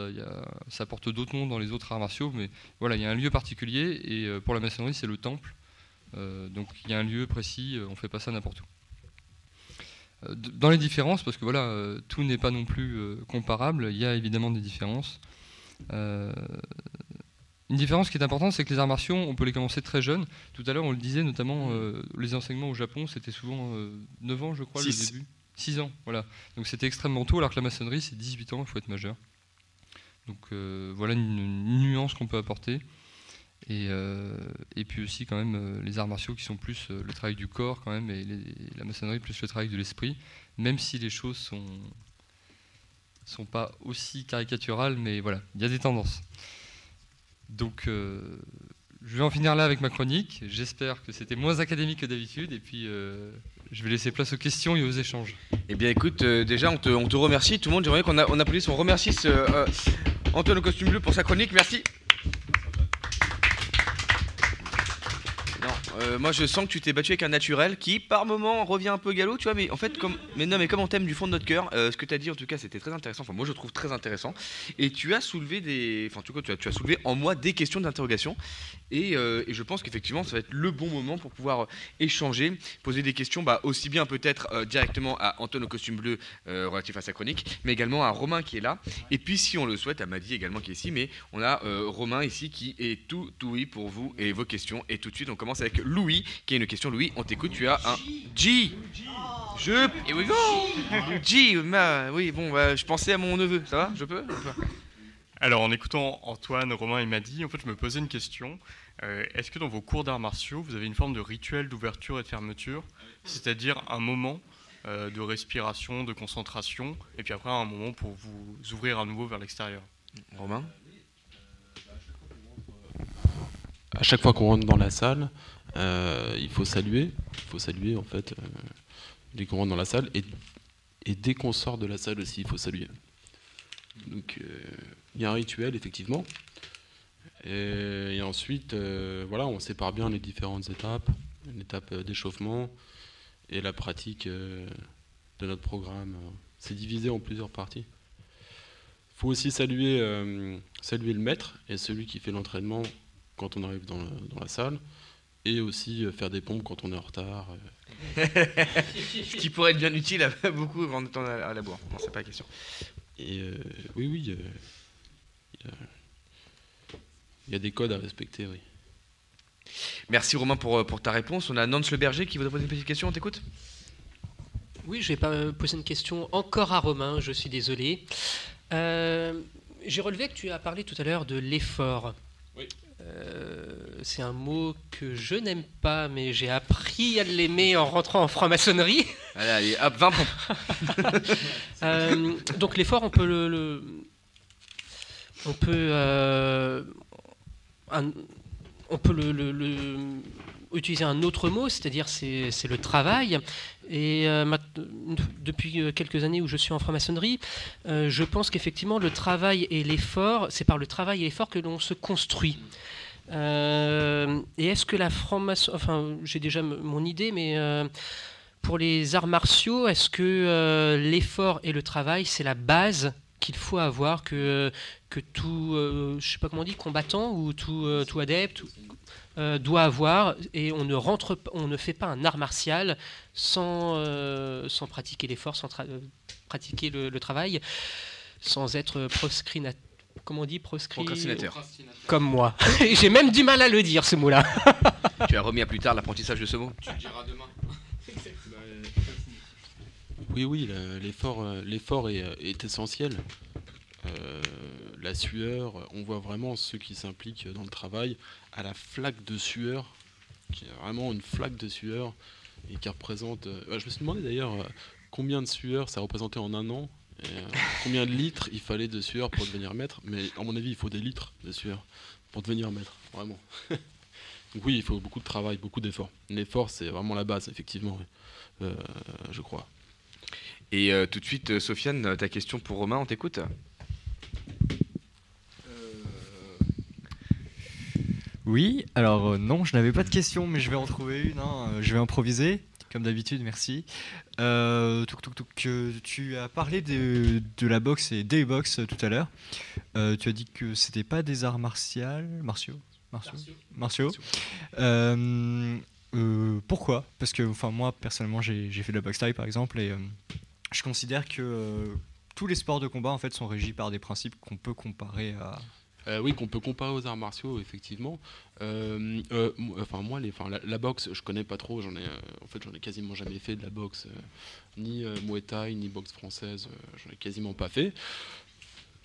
ça porte d'autres noms dans les autres arts martiaux, mais voilà, il y a un lieu particulier, et pour la maçonnerie, c'est le temple. Euh, donc il y a un lieu précis, euh, on ne fait pas ça n'importe où. Euh, Dans les différences, parce que voilà, euh, tout n'est pas non plus euh, comparable, il y a évidemment des différences. Euh, une différence qui est importante, c'est que les arts martiaux, on peut les commencer très jeunes. Tout à l'heure, on le disait, notamment les enseignements au Japon, c'était souvent euh, 9 ans, je crois,
Six.
le début. 6 ans, voilà. Donc c'était extrêmement tôt, alors que la maçonnerie, c'est 18 ans, il faut être majeur. Donc voilà une, une nuance qu'on peut apporter. Et, euh, et puis aussi quand même euh, les arts martiaux qui sont plus euh, le travail du corps quand même et la maçonnerie plus le travail de l'esprit, même si les choses sont sont pas aussi caricaturales, mais voilà, il y a des tendances. Donc je vais en finir là avec ma chronique. J'espère que c'était moins académique que d'habitude et puis je vais laisser place aux questions et aux échanges.
Eh bien écoute, déjà on te, on te remercie, tout le monde, j'aimerais qu'on on applaudisse, on remercie Antoine au costume bleu pour sa chronique, merci. Non, euh, moi je sens que tu t'es battu avec un naturel qui par moment revient un peu galop, tu vois, mais en fait comme, mais non, mais comme on t'aime du fond de notre cœur, euh, ce que tu as dit en tout cas c'était très intéressant, enfin moi je trouve très intéressant, et tu as soulevé des, en tout cas tu as, soulevé en moi des questions d'interrogation, et, euh, et je pense qu'effectivement ça va être le bon moment pour pouvoir échanger, poser des questions, bah, aussi bien peut-être directement à Antoine au costume bleu relatif à sa chronique, mais également à Romain qui est là, et puis si on le souhaite à Madi également qui est ici, mais on a Romain ici qui est tout, tout oui pour vous et vos questions, et tout de suite on commence avec Louis qui a une question. Louis, on t'écoute, tu as un G. Je. Et we go G, ma- oui, bon, bah, je pensais à mon neveu, ça va Je peux
Alors, en écoutant Antoine, Romain et Madi, en fait, je me posais une question. Euh, Est-ce que dans vos cours d'arts martiaux, vous avez une forme de rituel d'ouverture et de fermeture? C'est-à-dire un moment euh, de respiration, de concentration, et puis après un moment pour vous ouvrir à nouveau vers l'extérieur?
Romain?
À chaque fois qu'on rentre dans la salle, euh, il faut saluer. Il faut saluer en fait euh, dès qu'on rentre dans la salle et, dès qu'on sort de la salle aussi, il faut saluer. Donc euh, il y a un rituel effectivement. Et, ensuite, voilà, on sépare bien les différentes étapes, l'étape d'échauffement et la pratique de notre programme. C'est divisé en plusieurs parties. Il faut aussi saluer, saluer le maître et celui qui fait l'entraînement quand on arrive dans, dans la salle, et aussi euh, faire des pompes quand on est en retard. euh.
Ce qui pourrait être bien utile à beaucoup en étant à, à la bourre. Non, c'est pas la question.
Et euh, oui, oui, euh, il y a- il y, a des codes à respecter, oui.
Merci Romain pour, pour ta réponse. On a Nance Le Berger qui voudrait poser une petite question, on t'écoute?
Oui, je vais pas poser une question encore à Romain, je suis désolé. Euh, J'ai relevé que tu as parlé tout à l'heure de l'effort.
Oui.
Euh, c'est un mot que je n'aime pas, mais j'ai appris à l'aimer en rentrant en franc-maçonnerie.
Allez, allez, hop, 20 points.
Euh, donc l'effort, on peut le, le- on peut, euh, un- on peut le, le- le- utiliser un autre mot, c'est-à-dire c'est c'est le travail. Et euh, depuis quelques années où je suis en franc-maçonnerie, euh, je pense qu'effectivement le travail et l'effort, c'est par le travail et l'effort que l'on se construit. Euh, et est-ce que la franc-maçon, enfin j'ai déjà mon idée, mais euh, pour les arts martiaux, est-ce que euh, l'effort et le travail, c'est la base qu'il faut avoir, que, que tout, je sais pas comment on dit, combattant ou tout, tout adepte doit avoir, et on ne, rentre, on ne fait pas un art martial sans, sans pratiquer l'effort, sans pratiquer le, le travail, sans être proscrit, comment on dit, proscrit
Procrastinateur.
Comme moi. J'ai même du mal à le dire, ce mot-là.
tu as remis à plus tard l'apprentissage de ce mot?
Tu le diras demain. Oui, oui, le- l'effort, euh, l'effort est, euh, est essentiel. Euh, la sueur, on voit vraiment ceux qui s'impliquent dans le travail à la flaque de sueur, qui est vraiment une flaque de sueur et qui représente. euh, ouais, je me suis demandé d'ailleurs euh, combien de sueur ça représentait en un an? Et, euh, combien de litres il fallait de sueur pour devenir maître, mais à mon avis, il faut des litres de sueur pour devenir maître, vraiment. Donc oui, il faut beaucoup de travail, beaucoup d'efforts. L'effort, c'est vraiment la base, effectivement, oui. Euh, je crois.
Et euh, tout de suite, Sofiane, ta question pour Romain, on t'écoute
Oui, alors euh, non, je n'avais pas de question, mais je vais en trouver une. hein, euh, Je vais improviser, comme d'habitude, merci. Euh, euh, tu as parlé de, de la boxe et des box euh, tout à l'heure. Euh, tu as dit que c'était pas des arts martiaux, martiaux, martiaux, martiaux. Euh, pourquoi? Parce que, enfin, moi personnellement, j'ai fait de la boxe taille par exemple, et je considère que tous les sports de combat en fait sont régis par des principes qu'on peut comparer à
Euh, oui, qu'on peut comparer aux arts martiaux, effectivement. Euh, euh, enfin, moi, la, boxe, je connais pas trop. En fait, j'en ai quasiment jamais fait de la boxe, ni Muay Thai, ni boxe française. j'en ai quasiment pas fait.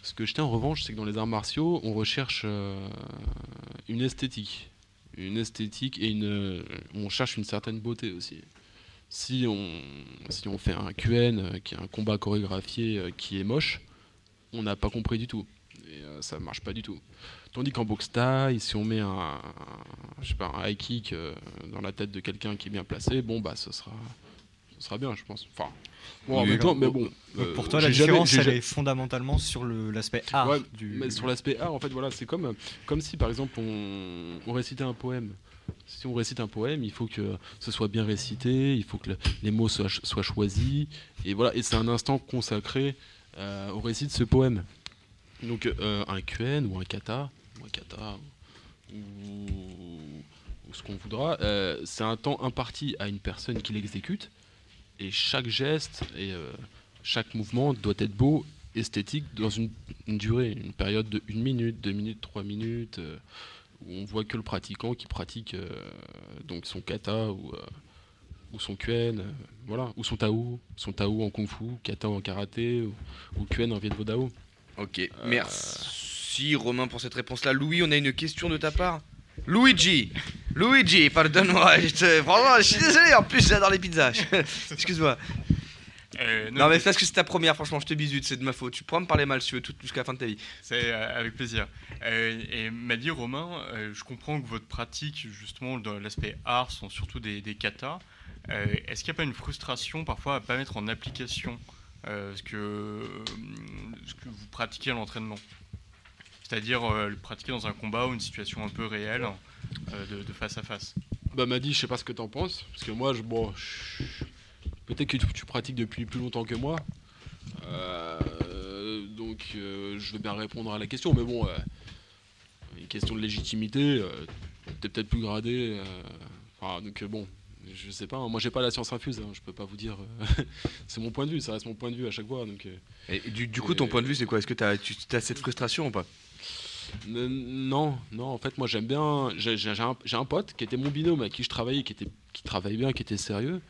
Ce que je tiens en revanche, c'est que dans les arts martiaux, on recherche une esthétique, une esthétique et on cherche une certaine beauté aussi. Si on, fait un QN, qui est un combat chorégraphié qui est moche, on n'a pas compris du tout. Et euh, ça marche pas du tout. Tandis qu'en boxe taille, si on met un, un- je sais pas, un high kick euh, dans la tête de quelqu'un qui est bien placé, bon bah ce sera, ce sera bien, je pense. Enfin, bon, en même temps, mais bon. euh,
pour toi, la
jamais-
différence, elle est fondamentalement sur l'aspect art.
Ouais,
du...
mais sur l'aspect art, en fait, voilà, c'est comme, comme si par exemple on, on récitait un poème. Si on récite un poème, il faut que ce soit bien récité, il faut que le- les mots soient choisis, et voilà, et c'est un instant consacré euh, au récit de ce poème. Donc euh, un QN ou un kata, ou un kata, ou, ou ce qu'on voudra, euh, c'est un temps imparti à une personne qui l'exécute, et chaque geste et euh, chaque mouvement doit être beau, esthétique, dans une, durée, une période de 1 minute, 2 minutes, 3 minutes, où on voit que le pratiquant qui pratique donc son kata ou, ou son euh, voilà, ou son tao, son tao en kung fu, kata en karaté, ou, ou quen en viet vo dao.
Ok, merci Romain pour cette réponse-là. Louis, on a une question de ta part Luigi Luigi, pardonne-moi, je franchement, je suis désolé, en plus j'adore les pizzas. Excuse-moi.
Euh,
non, mais parce que c'est ta première, franchement, je te bisute, c'est de ma faute. Tu pourras me parler mal si tu veux, tout- jusqu'à la fin de ta vie.
C'est euh, avec plaisir. Euh, et m'a dit Romain, euh, je comprends que votre pratique, justement, dans l'aspect art, sont surtout des, des katas. Euh, Est-ce qu'il n'y a pas une frustration parfois à ne pas mettre en application euh, ce, que, euh, ce que vous pratiquez à l'entraînement C'est-à-dire euh, le pratiquer dans un combat ou une situation un peu réelle, euh, de, face à face.
Bah m'a dit, je sais pas ce que t'en penses, parce que moi, je, bon, peut-être que tu, pratiques depuis plus longtemps que moi, Euh, donc euh, je veux bien répondre à la question, mais bon, euh, une question de légitimité, euh, t'es peut-être plus gradé, euh, enfin, donc euh, bon, je sais pas, hein, moi j'ai pas la science infuse, hein, je peux pas vous dire, euh, c'est mon point de vue, ça reste mon point de vue à chaque fois, donc. euh,
Et du, du coup, ton point de vue, c'est quoi? Est-ce que tu as cette frustration ou pas?
Non, non, en fait, moi j'aime bien. J'ai un, pote qui était mon binôme avec qui je travaillais, qui, était, qui travaillait bien, qui était sérieux.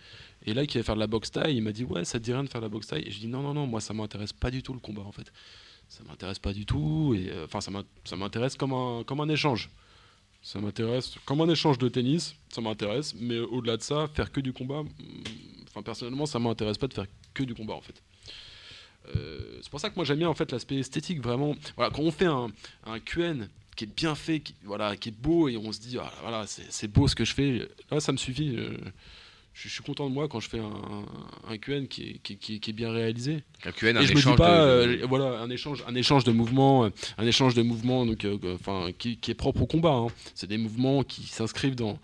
Et là, qui allait faire de la boxe taille, il m'a dit Ouais, ça te dit rien de faire de la boxe taille Et je dis Non, non, non, moi ça m'intéresse pas du tout le combat en fait. Ça m'intéresse pas du tout. Et euh, enfin, ça m'in- ça m'intéresse comme un, comme un échange.
Ça m'intéresse. Comme un échange de tennis, ça m'intéresse. Mais au-delà de ça, faire que du combat, mm, enfin personnellement, ça m'intéresse pas de faire que du combat en fait. Euh, c'est pour ça que moi j'aime bien en fait l'aspect esthétique vraiment. Voilà, quand on fait un, un QN qui est bien fait, qui, voilà, qui est beau et on se dit ah, voilà c'est beau ce que je fais, là ça me suffit. euh, je, suis content de moi quand je fais un, un QN qui est, qui, qui- qui est bien réalisé.
Un QN, un
et je me dis
échange
pas
de-
euh, voilà un échange un échange de mouvements, euh, un échange de mouvements donc euh, euh, enfin qui, qui est propre au combat. hein. C'est des mouvements qui s'inscrivent dans,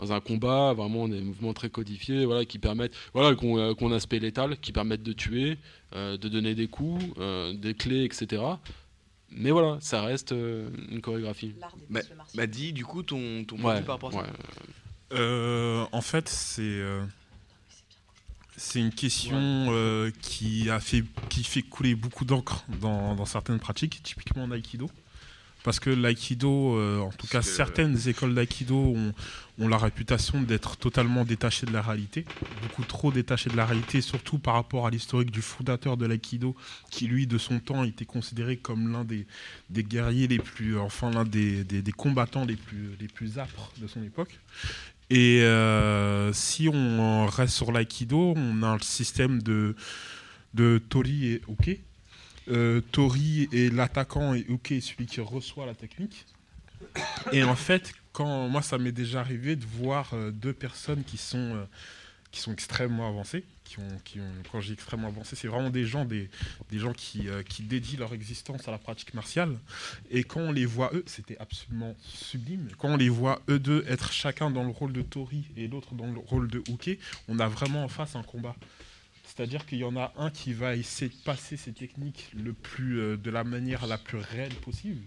dans un combat, vraiment des mouvements très codifiés, voilà qui permettent voilà qu'on euh, a aspect létal, qui permettent de tuer, euh, de donner des coups, euh, des clés, etc. Mais voilà, ça reste euh, une chorégraphie.
M'a m'a dit du coup ton, ton point de vue par rapport à ça
ouais.
Euh, en fait, c'est euh, c'est une question euh, qui a fait qui fait couler beaucoup d'encre dans, dans certaines pratiques, typiquement en aikido. Parce que l'aïkido, euh, en tout cas certaines écoles d'aïkido ont, ont la réputation d'être totalement détachées de la réalité, beaucoup trop détachées de la réalité, surtout par rapport à l'historique du fondateur de l'aïkido, qui lui, de son temps, était considéré comme l'un des, des guerriers les plus, enfin l'un des, des- des combattants les plus, les plus âpres de son époque. Et euh, si on reste sur l'aïkido, on a le système de, de Tori et Uke. Euh, Tori est l'attaquant et Uke est celui qui reçoit la technique. Et en fait, quand moi, ça m'est déjà arrivé de voir euh, deux personnes qui sont, euh, qui sont extrêmement avancées. Qui ont, qui ont, quand dis extrêmement avancées, c'est vraiment des gens, des, gens qui, euh, qui dédient leur existence à la pratique martiale. Et quand on les voit, eux, c'était absolument sublime. Quand on les voit, eux deux, être chacun dans le rôle de Tori et l'autre dans le rôle de Uke, on a vraiment en face un combat. C'est-à-dire qu'il y en a un qui va essayer de passer ses techniques le plus, euh, de la manière la plus réelle possible.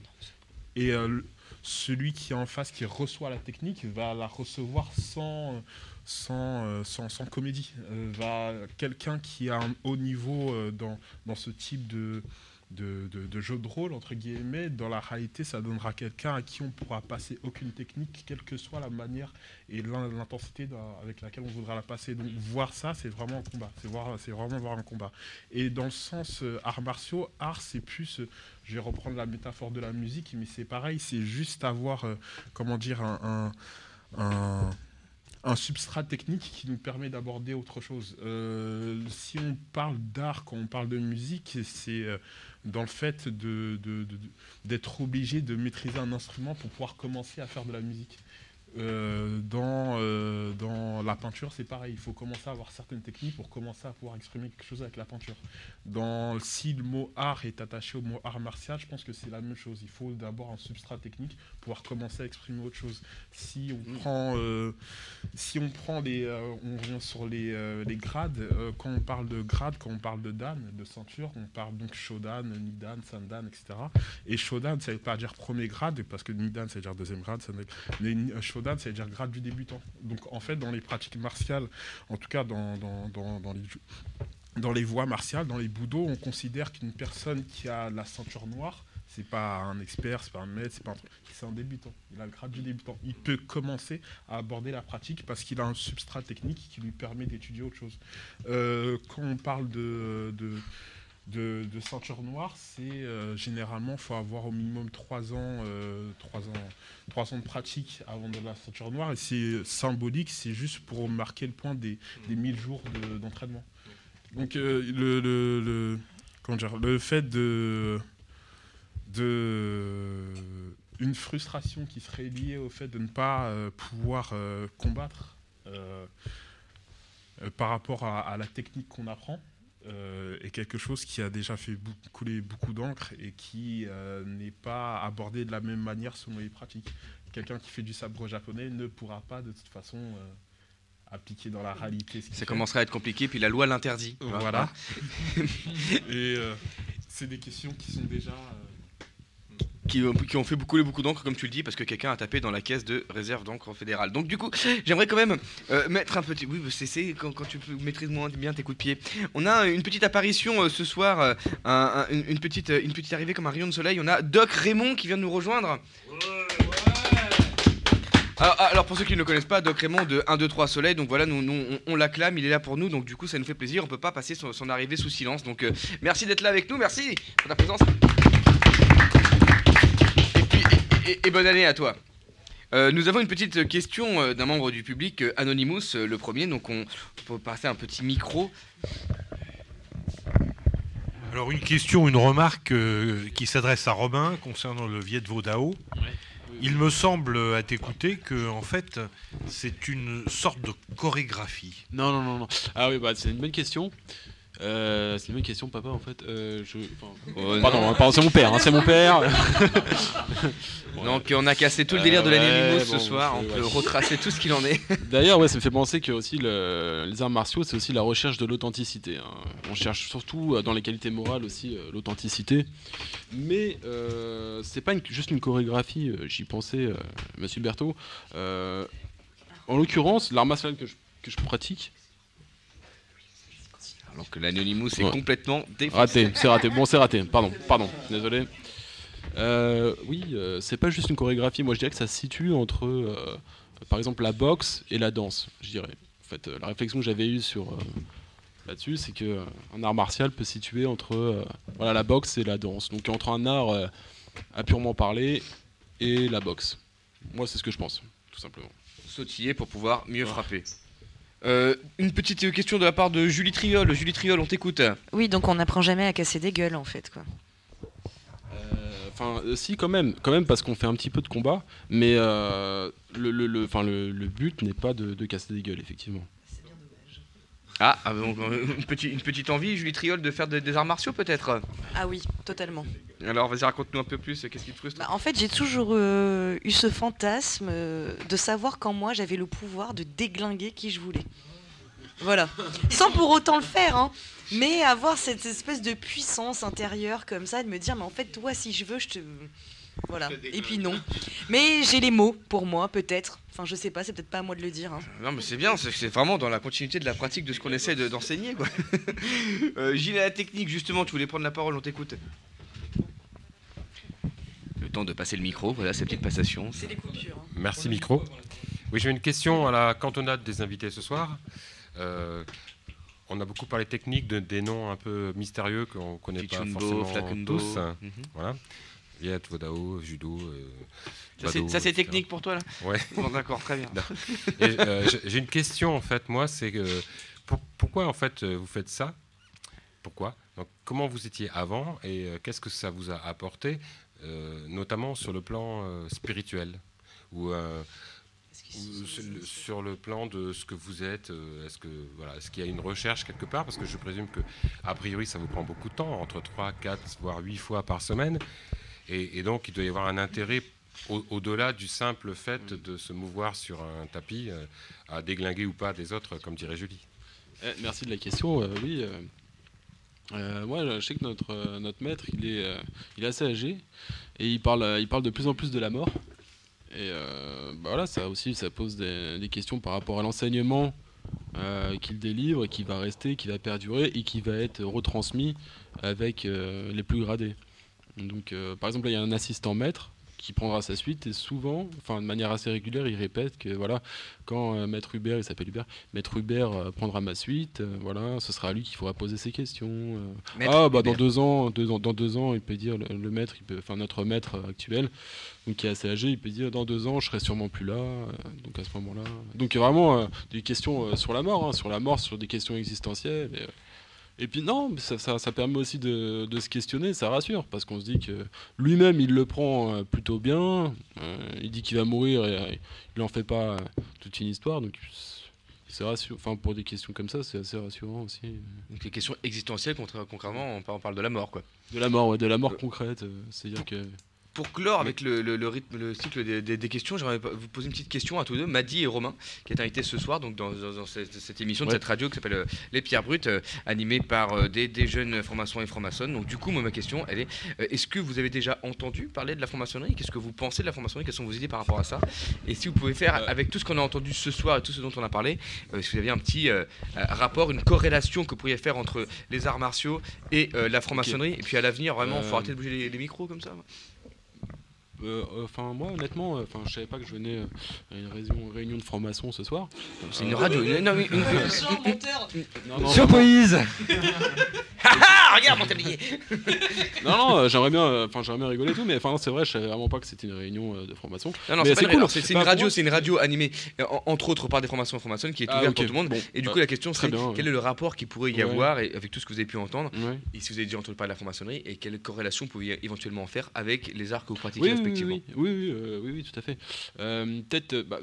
Et euh, celui qui est en face, qui reçoit la technique, va la recevoir sans, sans, euh, sans, comédie. Euh, va Quelqu'un qui a un haut niveau euh, dans, ce type de, jeu de rôle, entre guillemets, dans la réalité, ça donnera quelqu'un à qui on pourra passer aucune technique, quelle que soit la manière et l'in- l'intensité avec laquelle on voudra la passer. Donc voir ça, c'est vraiment un combat. C'est vraiment voir un combat. Et dans le sens euh, arts martiaux, art, c'est plus, je vais reprendre la métaphore de la musique, mais c'est pareil, c'est juste avoir, comment dire, un- un substrat technique qui nous permet d'aborder autre chose. Euh, si on parle d'art, quand on parle de musique, c'est euh, dans le fait de- de- d'être obligé de maîtriser un instrument pour pouvoir commencer à faire de la musique. Euh, dans, euh, dans la peinture, c'est pareil. Il faut commencer à avoir certaines techniques pour commencer à pouvoir exprimer quelque chose avec la peinture. Dans, si le mot art est attaché au mot art martial, je pense que c'est la même chose. Il faut d'abord un substrat technique pour pouvoir commencer à exprimer autre chose. Si on prend, euh, si on prend les, on revient sur les, les grades. quand on parle de grade, quand on parle de dan, de ceinture, on parle donc shodan, nidan, sandan, etc. Et shodan, ça veut pas dire premier grade parce que nidan, ça veut dire deuxième grade. Ça veut- euh, shodan, ça veut dire grade du débutant. Donc en fait, dans les pratiques martiales, en tout cas dans, dans, dans, dans les dans les voies martiales, dans les bouddhos, on considère qu'une personne qui a la ceinture noire, c'est pas un expert, c'est pas un maître, c'est pas un truc, c'est un débutant. Il a le grade du débutant. Il peut commencer à aborder la pratique parce qu'il a un substrat technique qui lui permet d'étudier autre chose. Euh, quand on parle de, de, de ceinture noire, c'est euh, généralement, il faut avoir au minimum 3 ans, euh, trois ans, trois ans de pratique avant de la ceinture noire. Et c'est symbolique, c'est juste pour marquer le point des, des 1000 jours de- d'entraînement. Donc euh, le, le, le- comment dire, le fait de, de une frustration qui serait liée au fait de ne pas euh, pouvoir euh, combattre euh, euh, par rapport à, à la technique qu'on apprend euh, est quelque chose qui a déjà fait couler beaucoup d'encre et qui euh, n'est pas abordé de la même manière selon les pratiques. Quelqu'un qui fait du sabre japonais ne pourra pas de toute façon euh, appliquer dans la réalité. ce
Ça
fait.
commencerait à être compliqué, puis la loi l'interdit.
Voilà. Et c'est des questions qui sont déjà. Euh,
qui, ont- qui ont fait beaucoup, beaucoup d'encre, comme tu le dis, parce que quelqu'un a tapé dans la caisse de réserve d'encre fédérale. Donc, du coup, j'aimerais quand même euh, mettre un petit. Oui, c'est c'est quand, quand tu maîtrises moins bien tes coups de pied. On a une petite apparition euh, ce soir, euh, un- un- une, petite, une petite arrivée comme un rayon de soleil. On a Doc Raymond qui vient de nous rejoindre. Alors, alors, pour ceux qui ne le connaissent pas, Doc Raymond de 1, 2, 3 Soleil, donc voilà, nous, nous, on, on l'acclame, il est là pour nous, donc du coup ça nous fait plaisir, on peut pas passer son, son arrivée sous silence, donc euh, merci d'être là avec nous, merci pour ta présence. Et, bonne année à toi. Euh, nous avons une petite question euh, d'un membre du public, euh, Anonymous, euh, le premier. Donc on peut passer un petit micro.
Alors une question, une remarque euh, qui s'adresse à Robin concernant le Viet Vo Dao. Il me semble à t'écouter que en fait c'est une sorte de chorégraphie.
Non, non, non, non. Ah oui, bah, c'est une bonne question. Euh, c'est une bonne question, papa, en fait. Euh, je... enfin,
Oh,
pardon,
non.
hein, pardon, c'est mon père, hein, c'est mon père.
Donc on a cassé tout le délire de
Euh,
l'Anonymous
ouais,
ce
bon,
soir. On peut
ouais.
retracer tout ce qu'il en est.
D'ailleurs, ouais, ça me fait penser que aussi le- les arts martiaux, c'est aussi la recherche de l'authenticité. hein. On cherche surtout dans les qualités morales aussi euh, l'authenticité. Mais euh, c'est pas une- juste une chorégraphie. euh, J'y pensais, euh, Monsieur Berthaud. Euh, en l'occurrence, l'art martial que je, que je pratique.
Alors que l'Anonymous est
Ouais.
complètement défoncé.
Raté, c'est raté. Bon, c'est raté. Pardon, pardon. Désolé. Euh, oui, euh, c'est pas juste une chorégraphie. Moi, je dirais que ça se situe entre, euh, par exemple, la boxe et la danse. Je dirais. En fait, euh, la réflexion que j'avais eue sur là-dessus, c'est que un art martial peut se situer entre voilà la boxe et la danse. Donc entre un art à purement parler et la boxe. Moi, c'est ce que je pense, tout simplement.
Sautiller pour pouvoir mieux frapper. Euh, une petite question de la part de Julie Triol. Julie Triol, on t'écoute.
Oui, donc on n'apprend jamais à casser des gueules en fait. Quoi.
Enfin, euh, si, quand même, quand même, parce qu'on fait un petit peu de combat, mais euh, le, le, le, enfin, le, le but n'est pas de, de casser des gueules, effectivement.
Ah, ah, donc, euh, une, petite, une petite envie, Julie Triol, de faire des- des arts martiaux peut-être?
Ah oui, totalement.
Alors vas-y, raconte-nous un peu plus, qu'est-ce qui te frustre?
Bah, en fait, j'ai toujours euh, eu ce fantasme euh, de savoir quand moi j'avais le pouvoir de déglinguer qui je voulais. Voilà. Sans pour autant le faire, hein. Mais avoir cette espèce de puissance intérieure comme ça, de me dire, mais en fait, toi, si je veux, je te. Voilà. Et puis non. Mais j'ai les mots pour moi, peut-être. Enfin, je sais pas, c'est peut-être pas à moi de le dire. hein.
Non mais c'est bien, c'est c'est vraiment dans la continuité de la pratique de ce qu'on essaie de- d'enseigner quoi. euh, Gilles à la technique justement, tu voulais prendre la parole, on t'écoute. Le temps de passer le micro, voilà ces petites passations.
C'est des coupures. hein.
Merci micro. Oui, j'ai une question à la cantonade des invités ce soir. Euh, on a beaucoup parlé technique, de, des noms un peu mystérieux qu'on ne connaît pas
Kichunbo,
forcément tous.
Mhm.
Voilà. Viet, Vodao, Judo. euh,
Ça, c'est-
Bado,
ça, c'est
etc.
technique pour toi, là
Ouais.
Bon, d'accord, très bien.
Euh, j'ai- une question en fait, moi, c'est que pour- pourquoi en fait euh, vous faites ça? Pourquoi? Donc, comment vous étiez avant et euh, qu'est-ce que ça vous a apporté, euh, notamment sur le plan euh, spirituel? Ou euh, sur le- plan de ce que vous êtes, est-ce que voilà, est-ce qu'il y a une recherche quelque part? Parce que je présume que a priori ça vous prend beaucoup de temps, entre 3, 4, voire 8 fois par semaine, et, et donc il doit y avoir un intérêt au- au-delà du simple fait de se mouvoir sur un tapis euh, à déglinguer ou pas des autres, comme dirait Julie.
Eh, merci de la question. euh, oui, euh, moi, je sais que notre, notre maître, il est, il est assez âgé et il parle, il parle de plus en plus de la mort. Et bah voilà, ça aussi, ça pose des, des questions par rapport à l'enseignement qu'il délivre, qui va rester, qui va perdurer et qui va être retransmis avec les plus gradés. Donc, euh, par exemple, il y a un assistant maître qui prendra sa suite et souvent, enfin de manière assez régulière, il répète que voilà, quand euh, maître Hubert, il s'appelle Hubert, maître Hubert euh, prendra ma suite, euh, voilà, ce sera à lui qu'il faudra poser ses questions. ah bah dans deux ans, deux ans, dans deux ans, il peut dire le, le maître, il peut, enfin notre maître actuel, donc qui est assez âgé, il peut dire dans deux ans, je serai sûrement plus là, donc à ce moment-là. Donc vraiment des questions sur la mort, hein, sur la mort, sur des questions existentielles. Et, et puis non, ça, ça, ça permet aussi de, de se questionner, ça rassure, parce qu'on se dit que lui-même, il le prend euh, plutôt bien, euh, il dit qu'il va mourir et euh, il n'en fait pas toute une histoire, donc c'est rassurant. Enfin, pour des questions comme ça, c'est assez rassurant aussi.
Donc les questions existentielles, concrètement, on par- on parle de la mort quoi.
De la mort, ouais, de la mort concrète, c'est-à-dire que...
Pour clore avec le, le- le rythme, le cycle des, des- des questions, j'aimerais vous poser une petite question à tous deux, Madi et Romain, qui est invité ce soir donc dans, dans- dans cette, cette émission de
Ouais.
cette radio qui s'appelle euh, Les Pierres Brutes, euh, animée par euh, des, des jeunes francs-maçons et francs-maçonnes. Donc du coup, moi, ma question, elle est est-ce que vous avez déjà entendu parler de la franc-maçonnerie? Qu'est-ce que vous pensez de la franc-maçonnerie? Quelles sont vos idées par rapport à ça? Et si vous pouvez faire, avec tout ce qu'on a entendu ce soir et tout ce dont on a parlé, si vous avez un petit rapport, une corrélation que vous pourriez faire entre les arts martiaux et la franc-maçonnerie, et puis à l'avenir, vraiment, il faut arrêter de bouger les, les micros comme ça.
Euh, euh, Enfin, moi, honnêtement, euh, enfin, je savais pas que je venais euh, à une réunion, réunion de francs-maçons ce soir.
C'est une radio, une- non, une- une-
Non, non,
Surprise
vraiment.
regarde mon tablier
Non, non, euh, j'aimerais bien, euh, enfin, j'aimerais bien rigoler et tout, mais enfin, non, c'est vrai, je savais vraiment pas que c'était une réunion euh, de franc-maçon.
Non, non,
mais
c'est pas une-
cool.
c'est une radio, c'est une radio animée euh, en- entre autres par des formations francs-maçonnes qui est
Ah,
ouverte pour tout le monde.
Bon,
et du
bah,
coup, la question c'est quel est le rapport qu'il pourrait y avoir avec tout ce que vous avez pu entendre et si vous avez déjà entendu parler de la franc-maçonnerie et quelle corrélation vous pouviez éventuellement en faire avec les arts que vous pratiquez
oui, oui, oui, euh, oui, oui, tout à fait. Euh, Peut-être, euh, bah,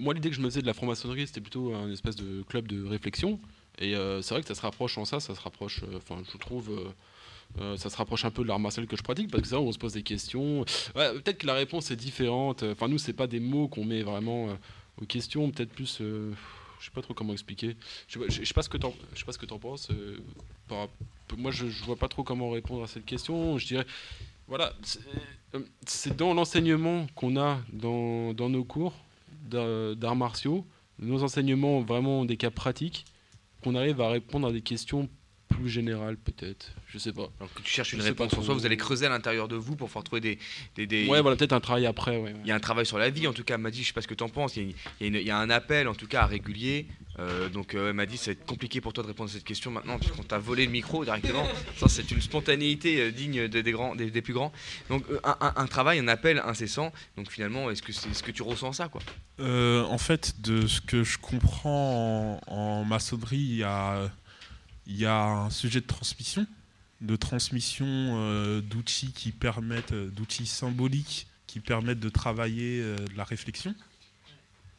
moi l'idée que je me faisais de la franc-maçonnerie, c'était plutôt un espèce de club de réflexion. Et c'est vrai que ça se rapproche en ça, ça se rapproche, enfin, je trouve. ça se rapproche un peu de l'art martial que je pratique parce que où on se pose des questions. Peut-être que la réponse est différente. Enfin, nous, c'est pas des mots qu'on met vraiment aux questions. Peut-être plus. euh, je sais pas trop comment expliquer. Je sais sais pas ce que t'en, je sais pas ce penses. moi, je, je vois pas trop comment répondre à cette question. Je dirais, voilà, c'est, euh, c'est dans l'enseignement qu'on a dans, nos cours d'ar- d'arts martiaux, nos enseignements vraiment des cas pratiques, qu'on arrive à répondre à des questions plus générales peut-être. Je sais pas.
Donc, tu cherches une
Je
réponse en soi, vous allez creuser à l'intérieur de vous pour pouvoir trouver des. des, des-
Ouais, voilà, peut-être un travail après. Ouais, ouais.
Il y a un travail sur la vie, en tout cas, Madi, je sais pas ce que tu en penses. Il y, a une- il y un appel, en tout cas, à régulier. Euh, donc, euh, Madi, ça va être compliqué pour toi de répondre à cette question maintenant, puisqu'on t'a volé le micro directement. Ça, c'est une spontanéité euh, digne de- des, grands, des, des plus grands. Donc, euh, un, un- un travail, un appel incessant. Donc, finalement, est-ce que, c'est, est-ce que tu ressens ça, quoi?
Euh, en fait, de ce que je comprends en, en maçonnerie, il y a, il y a un sujet de transmission, de transmission euh, d'outils qui permettent, euh, d'outils symboliques qui permettent de travailler euh, de la réflexion,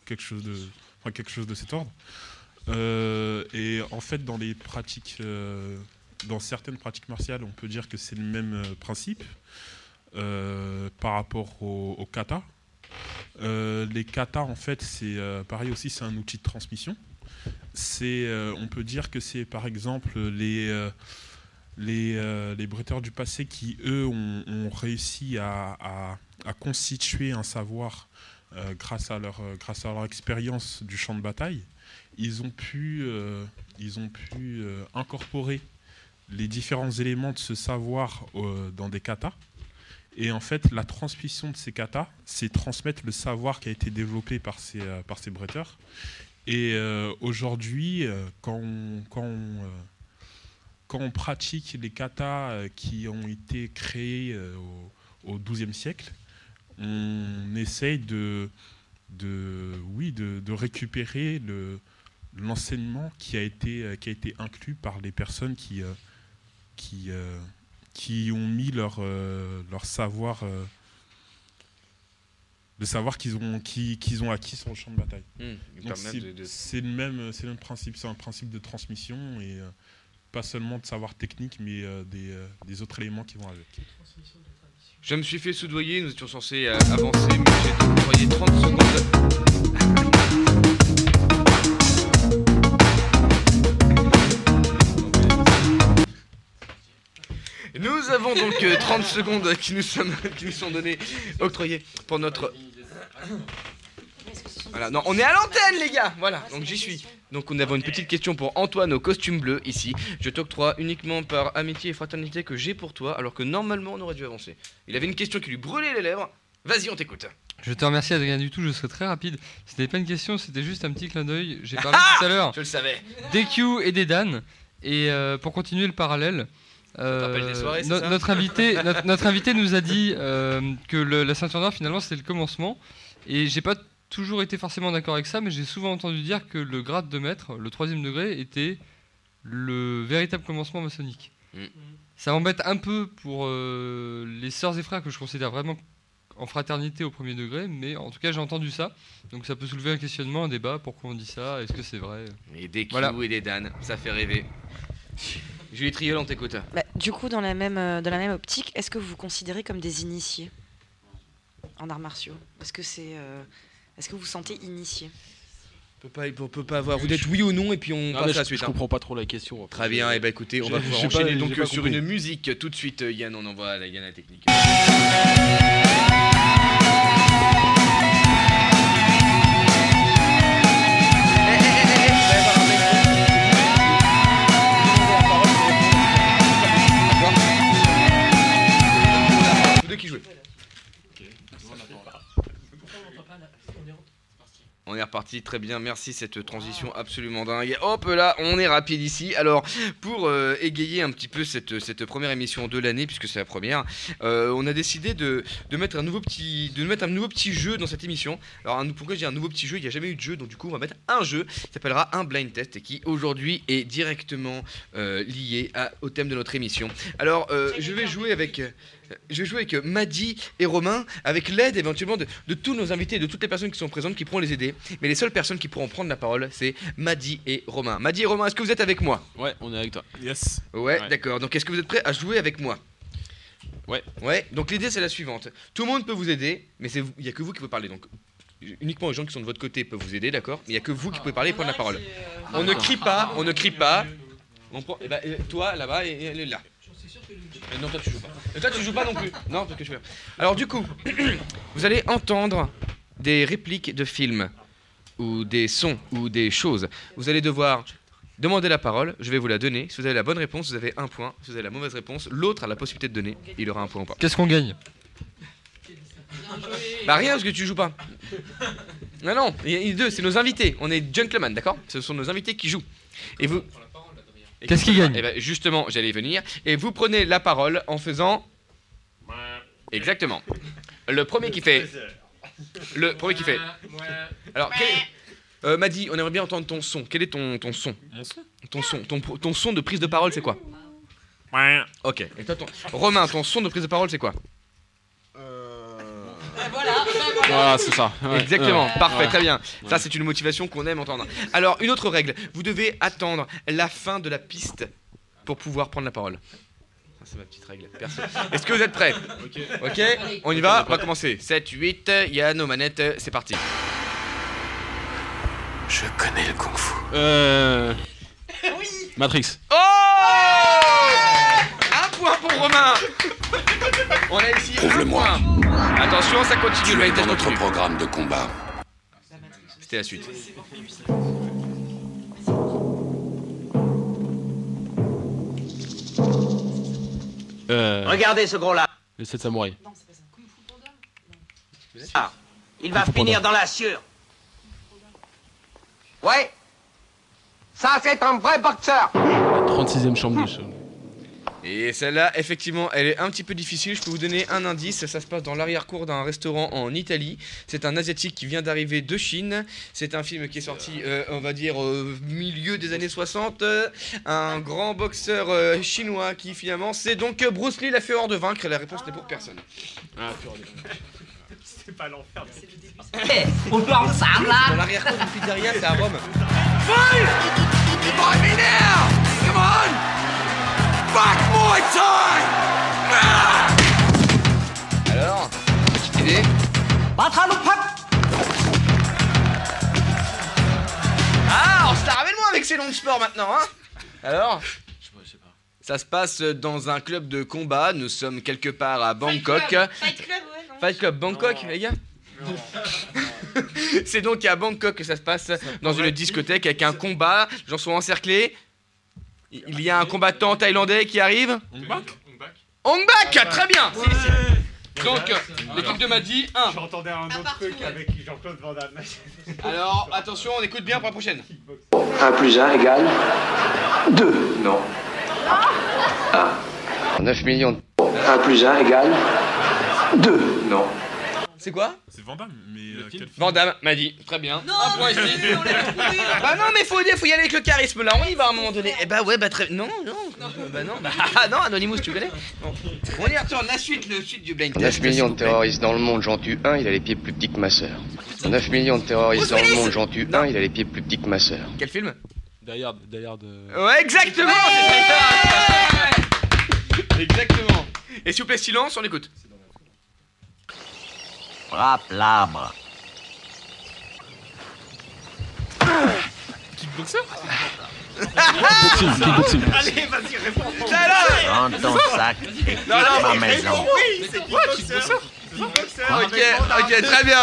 quelque chose de, quelque chose de cet ordre. Et en fait, dans les pratiques, dans certaines pratiques martiales, on peut dire que c'est le même principe par rapport au, au kata. Les katas, en fait, c'est pareil aussi, c'est un outil de transmission. C'est, euh, on peut dire que c'est par exemple les, euh, les, euh, les bretteurs du passé qui, eux, ont, réussi à, constituer un savoir euh, grâce, à leur, grâce à leur expérience du champ de bataille. Ils ont pu, ils ont pu incorporer les différents éléments de ce savoir dans des katas. Et en fait, la transmission de ces katas, c'est transmettre le savoir qui a été développé par ces, par ces bretteurs. Et euh, aujourd'hui, euh, quand on, quand, euh, quand on pratique les katas qui ont été créés au, XIIe siècle, on essaye de, oui, de, récupérer le- l'enseignement qui, a été, qui a été inclus par les personnes qui, qui, qui ont mis leur, leur savoir, le savoir qu'ils ont, ont acquis sur le champ de bataille.
Hmm,
c'est
de-
le, même- c'est le même principe, c'est un principe de transmission et euh, pas seulement de savoir technique, mais euh, des, euh, des autres éléments qui vont avec.
Je me suis fait soudoyer, nous étions censés avancer, mais avons donc euh, 30 secondes qui nous, sommes, qui nous sont données, octroyées pour notre... Voilà, non, on est à l'antenne les gars Voilà, donc j'y suis. Donc nous avons une petite question pour Antoine au costume bleu ici. Je t'octroie uniquement par amitié et fraternité que j'ai pour toi, alors que normalement on aurait dû avancer. Il avait une question qui lui brûlait les lèvres. Vas-y, on t'écoute.
Je te remercie Adrien du tout, je serai très rapide. C'était pas une question, c'était juste un petit clin d'œil. J'ai parlé
Ah
tout à l'heure
Je le savais.
des Q et des Dan. Et euh, pour continuer le parallèle, euh,
soirées,
no-
ça
notre, invité, notre, notre invité nous a dit euh, que le- la ceinture noire finalement c'était le commencement. Et j'ai pas toujours été forcément d'accord avec ça, mais j'ai souvent entendu dire que le grade de maître, le troisième degré, était le véritable commencement maçonnique.
Mm.
Ça m'embête un peu pour euh, les sœurs et frères que je considère vraiment en fraternité au premier degré, mais en tout cas j'ai entendu ça, donc ça peut soulever un questionnement, un débat, pourquoi on dit ça, est-ce que c'est vrai?
Et des Q
Voilà.
et des Dan, ça fait rêver. Julie Triol, on t'écoute.
Bah, du coup, dans la même, euh, dans la même optique, est-ce que vous vous considérez comme des initiés en arts martiaux? Est-ce que c'est, euh, est-ce que vous vous sentez initié?
On peut pas, on peut pas avoir. Vous dites oui ou non et puis on
Non,
passe à la
je-
suite.
je
hein.
comprends pas trop la question. après.
Très bien, et bah écoutez, on va pouvoir
pas-
enchaîner donc euh, sur
compris.
une musique tout de suite. euh, Yann, on envoie la Yann à la technique. Qui jouez. On est reparti parti, très bien, merci cette transition absolument dingue. Hop là, on est rapide ici. Alors, pour euh, égayer un petit peu cette, cette première émission de l'année, puisque c'est la première, euh, on a décidé de, de mettre un nouveau petit, de mettre un nouveau petit jeu dans cette émission. Alors, un- pourquoi je dis un nouveau petit jeu Il n'y a jamais eu de jeu, donc du coup, on va mettre un jeu qui s'appellera un blind test et qui aujourd'hui est directement euh, lié à- au thème de notre émission. Alors, euh, je vais jouer avec. Euh, Je vais jouer avec euh, Maddy et Romain, avec l'aide éventuellement de, de tous nos invités et de toutes les personnes qui sont présentes qui pourront les aider. Mais les seules personnes qui pourront prendre la parole, c'est Maddy et Romain. Maddy et Romain, est-ce que vous êtes avec moi?
Ouais, on est avec toi.
Yes.
Ouais, d'accord. Donc est-ce que vous êtes prêts à jouer avec moi?
Ouais.
Ouais, donc l'idée c'est la suivante. Tout le monde peut vous aider, mais c'est vous- il n'y a que vous qui pouvez parler. Donc uniquement les gens qui sont de votre côté peuvent vous aider, d'accord? Mais il n'y a que vous qui pouvez parler et prendre la parole. On ne crie pas, on ne crie pas. On prend, eh ben, euh, toi là-bas et et elle est là. Euh, Non, toi tu joues pas. Et toi tu joues pas non plus. Non, parce que je fais. Alors du coup, vous allez entendre des répliques de films ou des sons ou des choses. Vous allez devoir demander la parole, je vais vous la donner. Si vous avez la bonne réponse, vous avez un point. Si vous avez la mauvaise réponse, l'autre a la possibilité de donner. Il aura un point ou pas.
Qu'est-ce qu'on gagne?
Bah rien parce que tu joues pas. Non non, il y a- il y a deux, c'est nos invités. On est gentlemen, d'accord? Ce sont nos invités qui jouent. Et vous. Et
Qu'est-ce qui gagne
Eh ben, justement, j'allais y venir. Et vous prenez la parole en faisant. Exactement. Le premier qui fait. Le premier qui fait. Alors, quel... euh, Maddy, on aimerait bien entendre ton son. Quel est ton, ton son Ton son. Ton, ton son de prise de parole, c'est quoi Ok. Et toi, ton... Romain, ton son de prise de parole, c'est quoi
Voilà, c'est ça. Ouais.
Exactement,
Ouais.
parfait,
Ouais.
très bien.
Ouais.
Ça, c'est une motivation qu'on aime entendre. Alors, une autre règle, vous devez attendre la fin de la piste pour pouvoir prendre la parole. C'est ma petite règle. perso. Est-ce que vous êtes prêts?
Ok.
Ok, on y va, on va commencer. 7, 8, il y a nos manettes, c'est parti.
Je connais le kung-fu.
Euh. Matrix.
Oh point pour Romain On a ici un point. Attention, ça continue.
Tu
le
es dans notre programme de combat.
C'était la suite.
Euh.
Regardez ce gros-là.
Les 7 samouraïs.
Ah, il va finir dans la sueur. Ouais. Ça, c'est un vrai boxeur.
La 36e chambre des choses.
Et celle-là, effectivement, elle est un petit peu difficile. Je peux vous donner un indice. Ça se passe dans l'arrière-cour d'un restaurant en Italie. C'est un Asiatique qui vient d'arriver de Chine. C'est un film qui est sorti, euh, on va dire, au milieu des années 60. Euh, Un grand boxeur euh, chinois qui, finalement, c'est donc euh, Bruce Lee l'a fait hors de vaincre. Et la réponse n'est pour personne.
Ah,
C'est pas l'enfer.
On peut ensemble là.
Dans l'arrière-cour d'une pizzeria, c'est à Rome.
Now! Come on! Back Muay Thai!
Alors, petite idée Ah, on se la ramène moins avec ces longs sports maintenant, hein Alors Ça se passe dans un club de combat. Nous sommes quelque part à Bangkok.
Fight Club, ouais, non
Fight Club Bangkok, les gars C'est donc à Bangkok que ça se passe, dans une discothèque avec un combat. Les gens sont encerclés. Il y a un combattant thaïlandais qui arrive. Hong Bak Très bien Si, si. Donc, l'équipe de Madi, 1.
J'entendais un autre truc avec Jean-Claude Van Damme.
Alors, attention, on écoute bien pour la prochaine.
1 plus 1 égale 2. Non.
9 millions de...
1 plus 1 égale 2. Non.
C'est quoi
C'est Vandame, mais euh, quel film
Vandamme m'a dit, très bien.
Non, mais
ici.
on l'a trouvé.
bah non, mais faut, faut y aller avec le charisme là, on y va à un moment donné. Eh bah ouais, bah très. Non, non, euh, bah non, bah ah, non, Anonymous, tu connais Bon. On y retourne, la suite, le suite du blind
9
test.
millions de terroristes dans le monde, j'en tue un, il a les pieds plus petits que ma sœur. 9 millions de terroristes dans le monde, j'en tue un, il a les pieds plus petits que ma sœur.
Quel film
Die Hard, euh,
Ouais, exactement. Exactement. Et s'il vous plaît, silence, on écoute.
Frappe l'arbre.
Kickboxer
Kickboxing, kickboxing.
Allez, vas-y, réponds.
Prends ton sac et quitte
Non, non,
ma
mais
maison.
Oui, c'est kickboxer.
Ok, ok, très bien.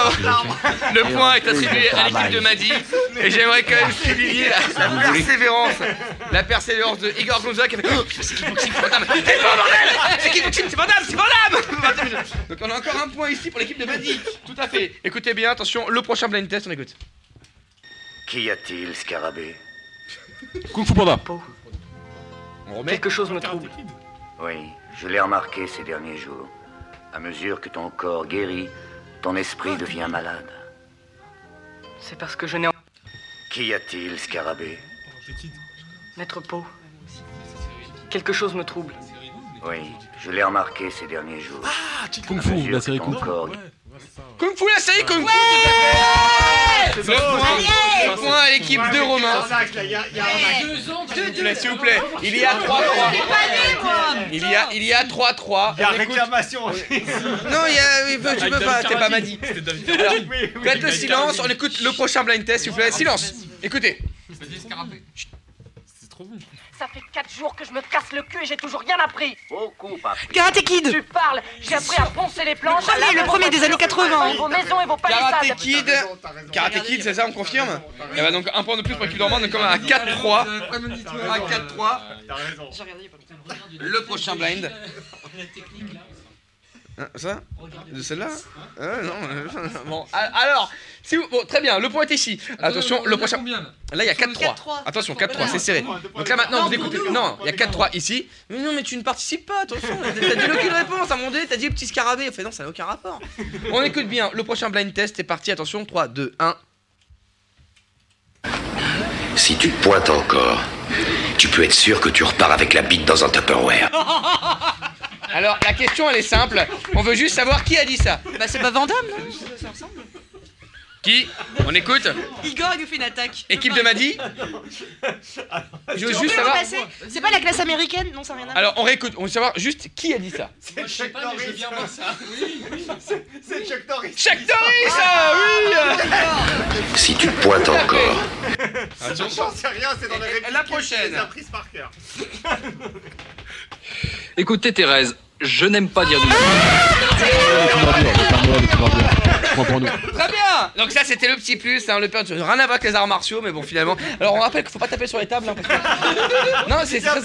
Le point est attribué à l'équipe de Madi. Et j'aimerais quand même souligner la, la persévérance. La persévérance de Igor Gonza qui a fait Oh, c'est kickboxing, c'est Vandame C'est pas bordel C'est kickboxing, c'est Vandame, c'est Vandame Donc on a encore un point ici pour l'équipe de Madi. Tout à fait. Écoutez bien, attention, le prochain blind test, on écoute.
Qu'y a-t-il, Scarabée?
Kung Fu Panda.
Quelque chose me trouble. Oui, je l'ai remarqué ces derniers jours. À mesure que ton corps guérit, ton esprit devient malade.
C'est parce que je n'ai.
Qu'y a-t-il, Scarabée?
Maître Po. Quelque chose me trouble.
Oui, je l'ai remarqué ces derniers jours.
Kung
À
Fu, la
que
série Kung Fu.
corps-
Kung Fu, la série Kung Fu, tout à fait
C'est
Le
bon.
point, le point à l'équipe de Romain.
S'il
S'il vous plaît, s'il vous plaît. Il y a 3-3. Il y a, il y a 3-3.
Il y a
On écoute-
réclamation.
Non, il y a, oui, tu peux pas, t'es pas Madi. Alors, faites le silence, on écoute le prochain blind test, s'il vous plaît. Silence. Écoutez.
C'est trop bon.
Ça fait 4 jours que je me casse le cul et j'ai toujours rien appris.
Beaucoup.
Karate Kid Tu parles J'ai appris à poncer les planches.
Le premier, le premier des années 80.
à Vos maisons et vos palissades.
Karate Kid. Karate Kid, c'est ça, on confirme Et bah donc un point de plus pour l'équipe de Romain, donc on est à 4-3. À 4-3. Le prochain blind. Hein, ça De celle-là Non, euh, bon, a- alors, si vous, bon, très bien, le point est ici. Attention, le prochain. Là, il y a 4-3. Attention, 4-3, c'est serré. Donc là, maintenant, vous écoutez. Non, il y a 4-3 ici. Mais non, mais tu ne participes pas, attention. T'as dit aucune réponse. À moment donné, t'as dit le petit scarabée. Fait non, ça n'a aucun rapport. On écoute bien. Le prochain blind test est parti. Attention, 3, 2, 1.
Si tu te pointes encore, tu peux être sûr que tu repars avec la bite dans un Tupperware.
Alors, la question, elle est simple. On veut juste savoir qui a dit ça.
Bah, c'est pas Vandame, non Ça ressemble.
Qui On écoute
Igor, il nous fait une attaque.
Équipe de Madi Je veux juste savoir.
C'est pas la classe américaine Non, ça n'a rien à voir.
Alors, on réécoute. On veut savoir juste qui a dit ça.
C'est Chuck Norris. C'est Chuck Norris.
Chuck Norris, ah oui
Si tu te pointes encore,
J'en sais rien, c'est dans les répliques.
La prochaine.
Je les ai apprises par cœur.
Écoutez Thérèse, je n'aime pas dire du
nous.
Très bien Donc ça c'était le petit plus, hein, le rien à voir avec les arts martiaux, mais bon finalement. Alors on rappelle qu'il faut pas taper sur les tables. hein, parce que- Non, c'est très,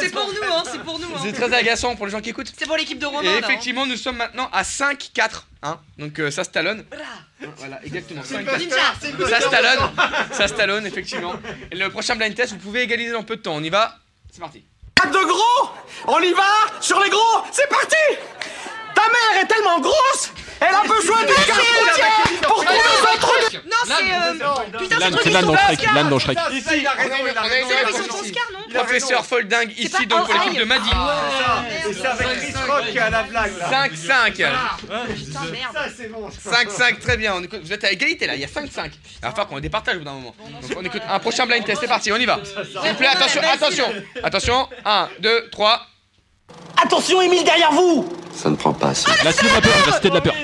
C'est pour nous, hein, c'est pour nous. hein.
c'est très agaçant pour les gens qui écoutent.
C'est pour l'équipe de Romain.
Et
là, hein.
effectivement, nous sommes maintenant à 5-4. Hein Donc euh, ça se talonne. Voilà, exactement. 5-4.
Ninja.
Ça se talonne. Ça se talonne, effectivement. Et le prochain blind test, vous pouvez égaliser dans peu de temps. On y va. C'est parti.
De gros. On y va Sur les gros. C'est parti. Ta mère est tellement grosse Elle a besoin d'une carte routière pour tous les autres de...
Non, c'est. euh, Putain, c'est
l'âne dans Shrek. L'âne dans Shrek.
Ici, il a raison, il a
On a
raison. Il a
Professeur. Folding ici donc pour l'équipe de Madi.
Et c'est avec Chris Rock qui a la blague là.
5-5.
Putain, merde.
Ça, c'est bon.
5-5, très bien. Vous êtes à égalité là, il y a 5-5. Il va falloir qu'on départage au bout d'un moment. Donc on écoute un prochain blind test, c'est parti, on y va. S'il vous plaît, attention, attention. Attention, 1, 2, 3.
Attention, Émile, derrière vous
ça ne prend pas ça.
La cité de la peur. La cité de la peur.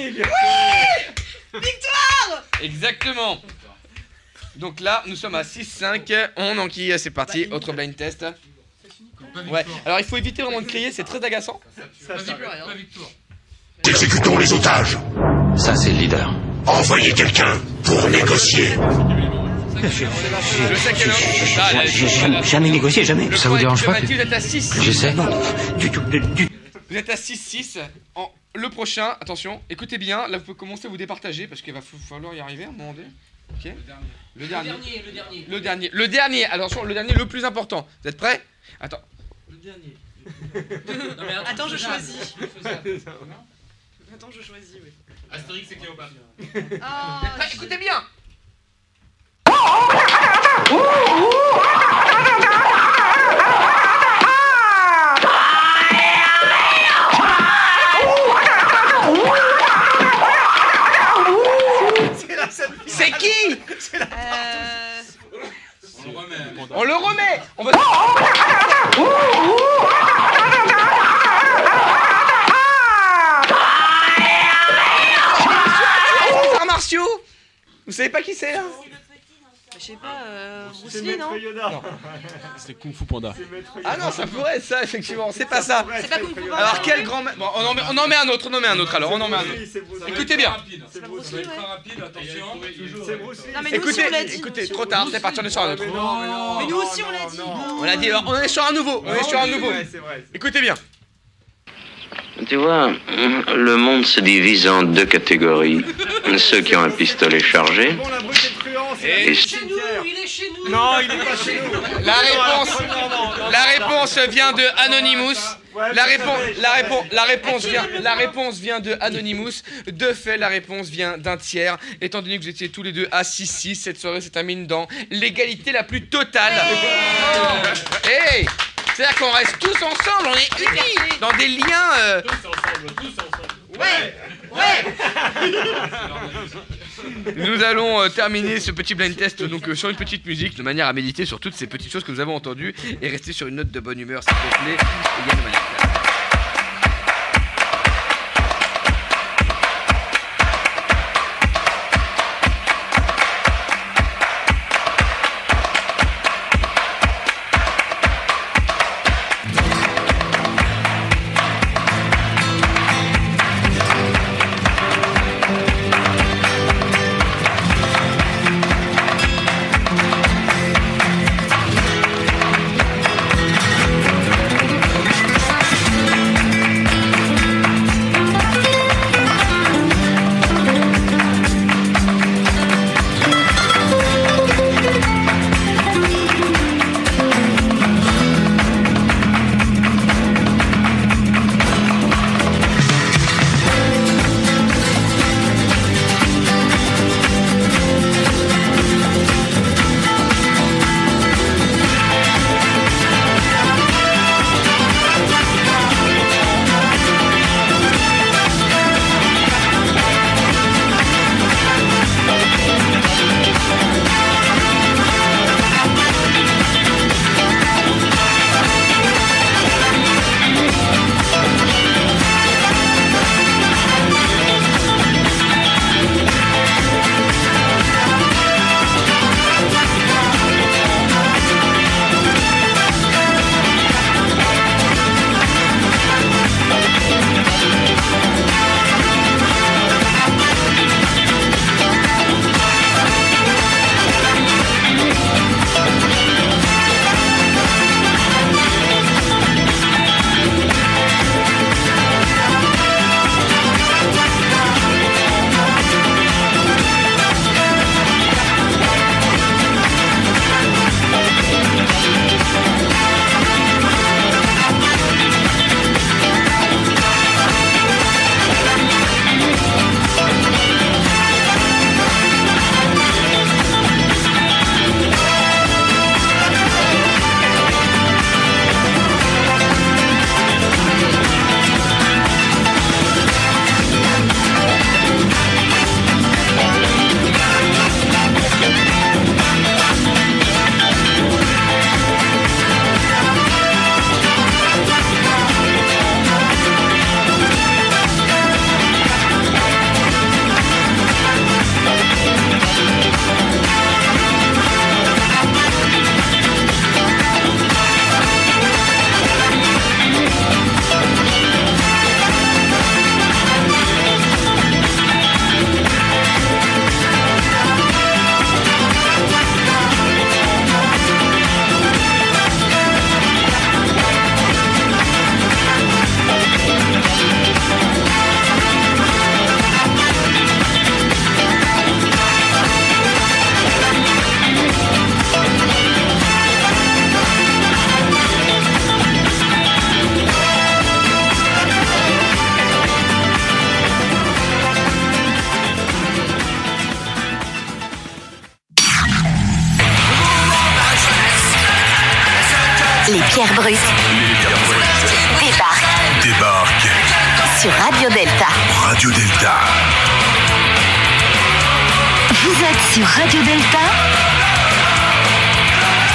Exactement. Donc là, nous sommes à 6-5. On enquille, c'est parti. Autre blind test. Ouais, alors il faut éviter vraiment de crier, c'est très agaçant.
Exécutons les otages.
Ça, c'est le leader.
Envoyez quelqu'un pour négocier.
J'ai jamais, négocié, jamais. Ça vous dérange pas
que Mathieu, Vous êtes à 6.
Je sais. Non, du tout.
Vous êtes à 6-6. En... Le prochain, attention, écoutez bien, là vous pouvez commencer à vous départager parce qu'il va fa- falloir y arriver à un moment donné. Ok Le dernier.
Le dernier, le dernier.
Le dernier. Le dernier, attention, le dernier le plus important. Vous êtes prêts? Attends.
Le dernier.
Attends, je choisis. Attends, je choisis, oui.
Astérix et Cléopâtre.
Ah,
écoutez bien
C'est
qui
Euh,
On le remet On arts martiaux. Vous savez pas qui c'est
Je sais pas, euh, Bruce
C'est
Lee,
Maître
non
Yoda.
C'est Kung Fu Panda.
Ah non, ça pourrait être ça, effectivement, c'est pas ça.
C'est pas Kung Fu Panda.
Alors quel grand... ma- Bon, on en, met, on en met un autre, on en met un autre alors, on en met un autre. Écoutez bien.
C'est Bruce Lee.
Bruce Lee, ouais.
rapide, attention.
C'est Bruce Lee.
Non, mais nous aussi,
Écoutez,
on l'a dit.
écoutez, trop tard, c'est parti, on est sur un autre.
Mais non, mais non.
Mais nous aussi, on l'a dit.
non.
On l'a dit, alors on est sur un nouveau, on est sur un nouveau.
Ouais, c'est vrai.
Écoutez bien.
Tu vois, le monde se divise en deux catégories. Ceux qui ont un pistolet chargé
Bon, la brute est truand, c'est la
Et-
petite cimetière.
Non, il est pas chez nous.
La réponse,
Non, non, non, non,
la
non,
réponse vient de Anonymous.
Ouais,
La réponse, la réponse, la réponse vient, la réponse vient de Anonymous. De fait, la réponse vient d'un tiers. Étant donné que vous étiez tous les deux à 6-6, cette soirée se termine dans l'égalité la plus totale. Hey C'est-à-dire qu'on reste tous ensemble, on est unis dans des liens. euh,
Ouais Ouais
Nous allons euh, terminer ce petit blind test donc euh, sur une petite musique de manière à méditer sur toutes ces petites choses que vous avez entendues et rester sur une note de bonne humeur s'il vous plaît. Et Yann Maniacal.
Les pierres brutes débarquent
Débarque
sur Radio Delta.
Radio Delta.
Vous êtes sur Radio Delta,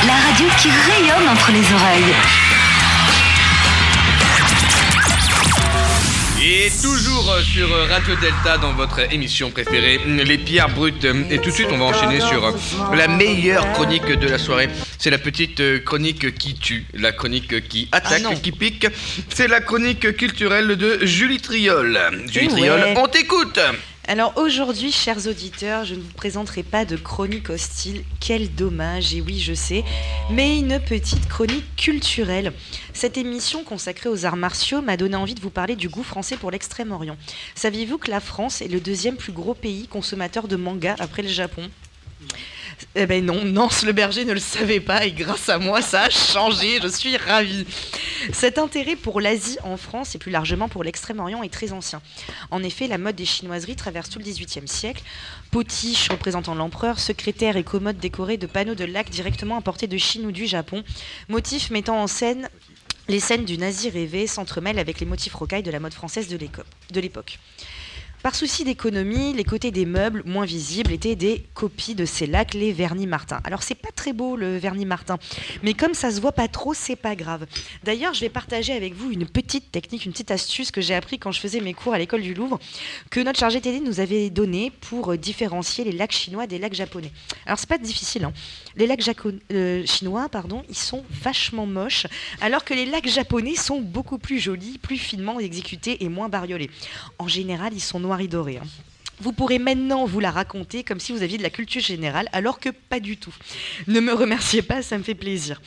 la radio qui rayonne entre les oreilles.
Et toujours euh, sur euh, Radio Delta dans votre émission préférée, les pierres brutes. Et tout de suite, on va enchaîner sur euh, la meilleure chronique de la soirée. C'est la petite euh, chronique qui tue, la chronique qui attaque,
Ah
qui pique. C'est la chronique culturelle de Julie Triol. Julie Triol,
ouais.
on t'écoute
Alors aujourd'hui, chers auditeurs, je ne vous présenterai pas de chronique hostile, quel dommage, et oui je sais, mais une petite chronique culturelle. Cette émission consacrée aux arts martiaux m'a donné envie de vous parler du goût français pour l'Extrême-Orient. Saviez-vous que la France est le deuxième plus gros pays consommateur de manga après le Japon? Eh ben non, Nance le berger ne le savait pas et grâce à moi, ça a changé. Je suis ravie. Cet intérêt pour l'Asie en France et plus largement pour l'Extrême-Orient est très ancien. En effet, la mode des chinoiseries traverse tout le XVIIIe siècle. Potiches représentant l'empereur, secrétaires et commodes décorés de panneaux de lac directement importés de Chine ou du Japon, motifs mettant en scène les scènes du nazi rêvé s'entremêlent avec les motifs rocailles de la mode française de l'époque. Par souci d'économie, les côtés des meubles moins visibles étaient des copies de ces lacs, les vernis Martin. Alors c'est pas très beau le vernis Martin, mais comme ça se voit pas trop, c'est pas grave. D'ailleurs, je vais partager avec vous une petite technique, une petite astuce que j'ai appris quand je faisais mes cours à l'école du Louvre, que notre chargé TD nous avait donné pour différencier les lacs chinois des lacs japonais. Alors c'est pas difficile, hein. Les lacs euh, chinois, pardon, ils sont vachement moches, alors que les lacs japonais sont beaucoup plus jolis, plus finement exécutés et moins bariolés. En général, ils sont noirs et dorés. hein. Vous pourrez maintenant vous la raconter comme si vous aviez de la culture générale, alors que pas du tout. Ne me remerciez pas, ça me fait plaisir.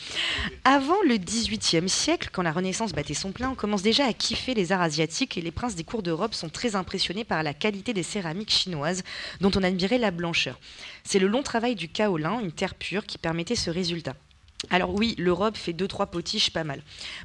Avant le XVIIIe siècle, quand la Renaissance battait son plein, on commence déjà à kiffer les arts asiatiques et les princes des cours d'Europe sont très impressionnés par la qualité des céramiques chinoises dont on admirait la blancheur. C'est le long travail du kaolin, une terre pure, qui permettait ce résultat. Alors oui, l'Europe fait deux trois potiches pas mal.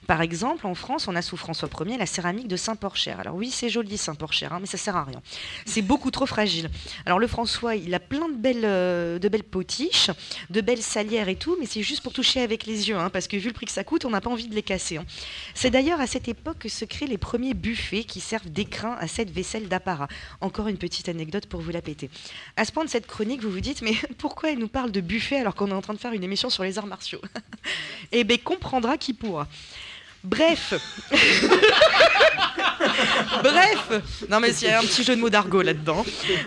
Par exemple, en France, on a sous François Ier la céramique de Saint-Porcher. Alors oui, c'est joli Saint-Porcher, hein, mais ça sert à rien. C'est beaucoup trop fragile. Alors le François, il a plein de belles, euh, potiches, de belles salières et tout, mais c'est juste pour toucher avec les yeux, hein, parce que vu le prix que ça coûte, on n'a pas envie de les casser. hein. C'est d'ailleurs à cette époque que se créent les premiers buffets qui servent d'écrin à cette vaisselle d'apparat. Encore une petite anecdote pour vous la péter. À ce point de cette chronique, vous vous dites, mais pourquoi elle nous parle de buffet alors qu'on est en train de faire une émission sur les arts martiaux? Eh bien, comprendra qui pourra. Bref. Bref. Non, mais il y a un petit jeu de mots d'argot là-dedans.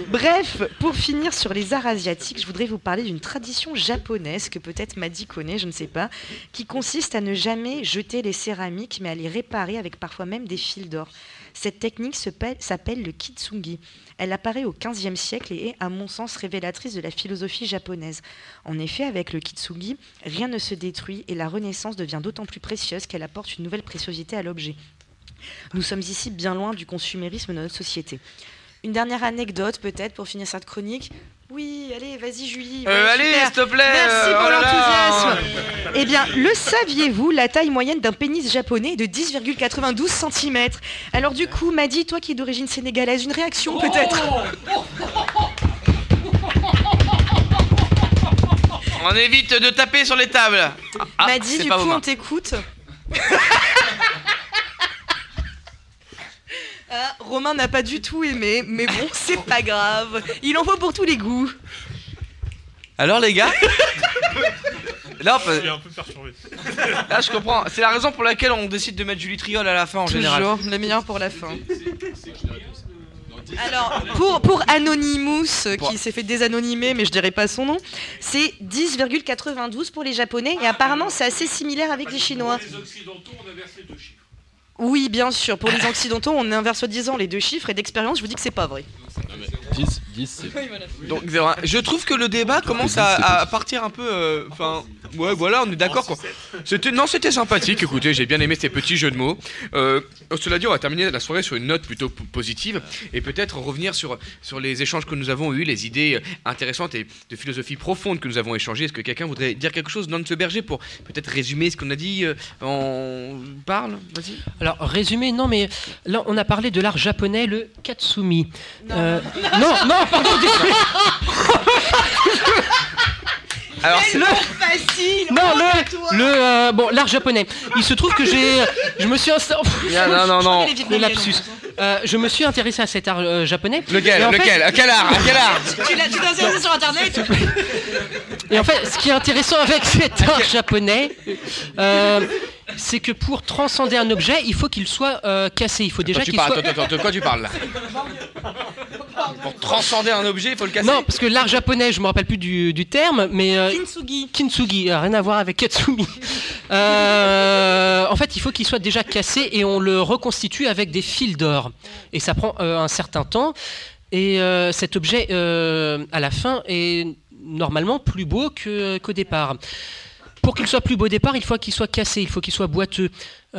Bref, pour finir sur les arts asiatiques, je voudrais vous parler d'une tradition japonaise que peut-être Madi connaît, je ne sais pas, qui consiste à ne jamais jeter les céramiques, mais à les réparer avec parfois même des fils d'or. Cette technique s'appelle le kitsungi. Elle apparaît au XVe siècle et est, à mon sens, révélatrice de la philosophie japonaise. En effet, avec le kitsugi, rien ne se détruit et la renaissance devient d'autant plus précieuse qu'elle apporte une nouvelle préciosité à l'objet. Nous sommes ici bien loin du consumérisme de notre société. Une dernière anecdote peut-être pour finir cette chronique. Oui, allez, vas-y Julie.
Euh,
Ouais,
allez, s'il te plaît,
Merci
euh,
pour
oh
l'enthousiasme. Eh bien, le saviez-vous, la taille moyenne d'un pénis japonais est de 10,92 cm. Alors du coup, Madi, toi qui es d'origine sénégalaise, une réaction peut-être?
On évite de taper sur les tables. Ah,
Madi,
c'est
du coup, on t'écoute. Ah, Romain n'a pas du tout aimé, mais bon, c'est pas grave. Il en faut pour tous les goûts.
Alors les gars Là, on peut-
Je suis un peu perturbé.
là, je comprends. C'est la raison pour laquelle on décide de mettre Julie Triol à la fin en général.
Toujours, le meilleur pour la fin. Alors, pour, pour Anonymous, qui s'est fait désanonymer, mais je dirais pas son nom, c'est 10,92 pour les Japonais, et apparemment c'est assez similaire avec les Chinois.
Les Occidentaux, on.
Oui, bien sûr, pour les Occidentaux, on inverse 10 ans les deux chiffres, et d'expérience, je vous dis que c'est pas vrai.
10, 10, c'est.
Donc, je trouve que le débat commence à, à partir un peu. euh, Enfin, ouais, voilà, on est d'accord quoi. C'était non, c'était sympathique. Écoutez, j'ai bien aimé ces petits jeux de mots. Euh, cela dit, on va terminer la soirée sur une note plutôt p- positive et peut-être revenir sur sur les échanges que nous avons eus, les idées euh, intéressantes et de philosophie profonde que nous avons échangées. Est-ce que quelqu'un voudrait dire quelque chose, Nance Berger, pour peut-être résumer ce qu'on a dit euh, en parle? Vas-y.
Alors, résumé, non, mais là, on a parlé de l'art japonais, le katsumi. Euh, non, non, pardon,
Alors,
le
facile.
Non, le, le euh, bon, l'art japonais. Il se trouve que j'ai, je me suis insta-
Non, non, non, non.
Le lapsus. Euh, je me suis intéressé à cet art euh, japonais.
Lequel
fait-
Lequel À quel art À quel art
Tu l'as tu t'es intéressé sur internet
Et en fait, ce qui est intéressant avec cet art japonais, euh, c'est que pour transcender un objet, il faut qu'il soit euh, cassé. Il faut déjà qu'il
parles,
soit.
attends, attends, de quoi tu parles là? Pour transcender un objet, il faut le casser
Non, parce que l'art japonais, je me rappelle plus du, du terme, mais euh,
Kintsugi.
kintsugi, euh, rien à voir avec katsumi. Euh, en fait, il faut qu'il soit déjà cassé et on le reconstitue avec des fils d'or. Et ça prend euh, un certain temps. Et euh, cet objet, euh, à la fin, est normalement plus beau qu'au départ. Pour qu'il soit plus beau au départ, il faut qu'il soit cassé, il faut qu'il soit boiteux. Euh,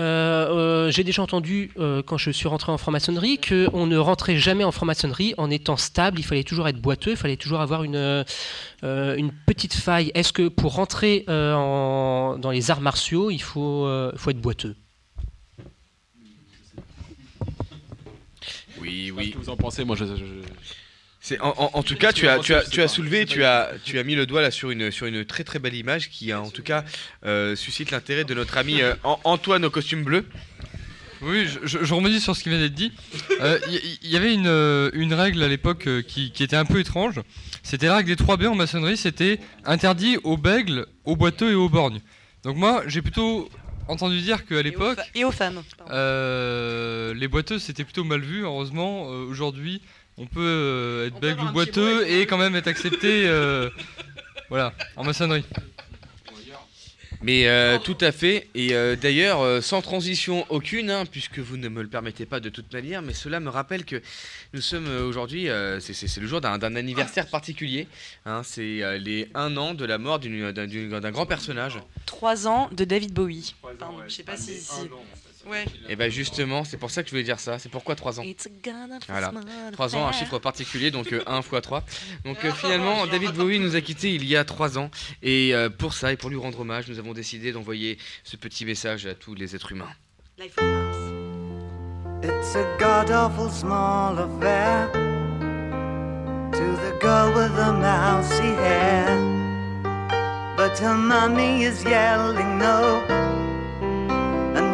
euh, J'ai déjà entendu, euh, quand je suis rentré en franc-maçonnerie, qu'on ne rentrait jamais en franc-maçonnerie en étant stable, il fallait toujours être boiteux, il fallait toujours avoir une, euh, une petite faille. Est-ce que pour rentrer euh, en- dans les arts martiaux, il faut, euh, faut être boiteux?
Oui, oui.
Qu'est-ce que vous en pensez? Moi, je. je-
C'est en, en- en tout cas, tu as, tu as, tu as soulevé, tu as, tu as mis le doigt là sur une, sur une très très belle image qui, en tout cas, euh, suscite l'intérêt de notre ami euh, An- Antoine au costume bleu.
Oui, je, je, rebondis sur ce qui vient d'être dit. Euh, Il y, il y avait une, euh, une règle à l'époque euh, qui, qui était un peu étrange. C'était la règle des 3 B en maçonnerie, c'était interdit aux beigles, aux boiteux et aux borgnes. Donc moi, j'ai plutôt entendu dire qu'à l'époque...
Et aux femmes.
euh, les boiteux, c'était plutôt mal vu. Heureusement, euh, aujourd'hui, on peut euh, être bègle ou boiteux et quand même être accepté euh, voilà, en maçonnerie.
Mais euh, tout à fait. Et euh, d'ailleurs, euh, sans transition aucune, hein, puisque vous ne me le permettez pas de toute manière, mais cela me rappelle que nous sommes aujourd'hui, euh, c'est- le jour d'un d'un anniversaire particulier. hein, c'est euh, les un an de la mort d'une- d'un grand personnage.
Trois ans de David Bowie. Pardon, je sais pas si. si- Ouais.
Et ben justement, c'est pour ça que je voulais dire ça. C'est pourquoi 3 ans Voilà.
small
3 ans, un chiffre particulier, donc 1 x 3. Donc euh, finalement, David Bowie nous a quittés il y a 3 ans. Et euh, pour ça, et pour lui rendre hommage, nous avons décidé d'envoyer ce petit message à tous les êtres humains.
It's a god awful small affair to the girl with the mousy hair. But her mummy is yelling no,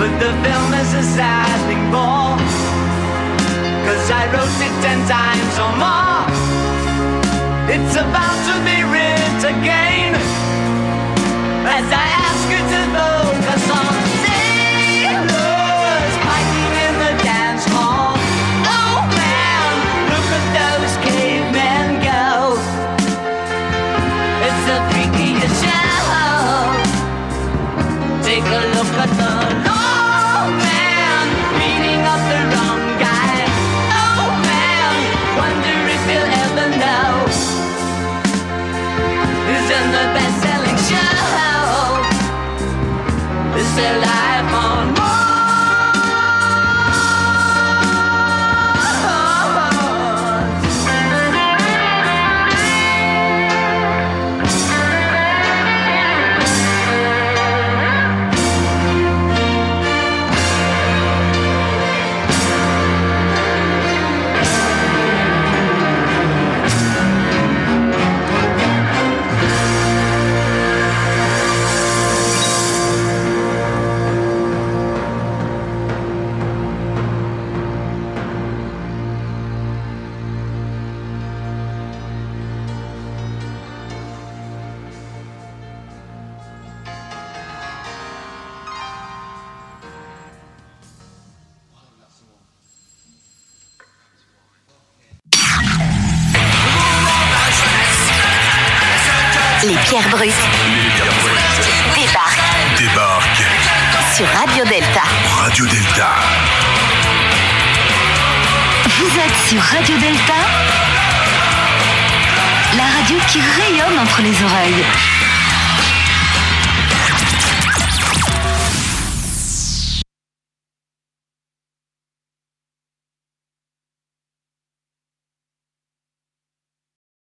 But the film is a sad thing more. Cause I wrote it ten times or more. It's about to be writ again. As I ask you to focus
alive. Radio Delta, la radio qui rayonne entre les oreilles.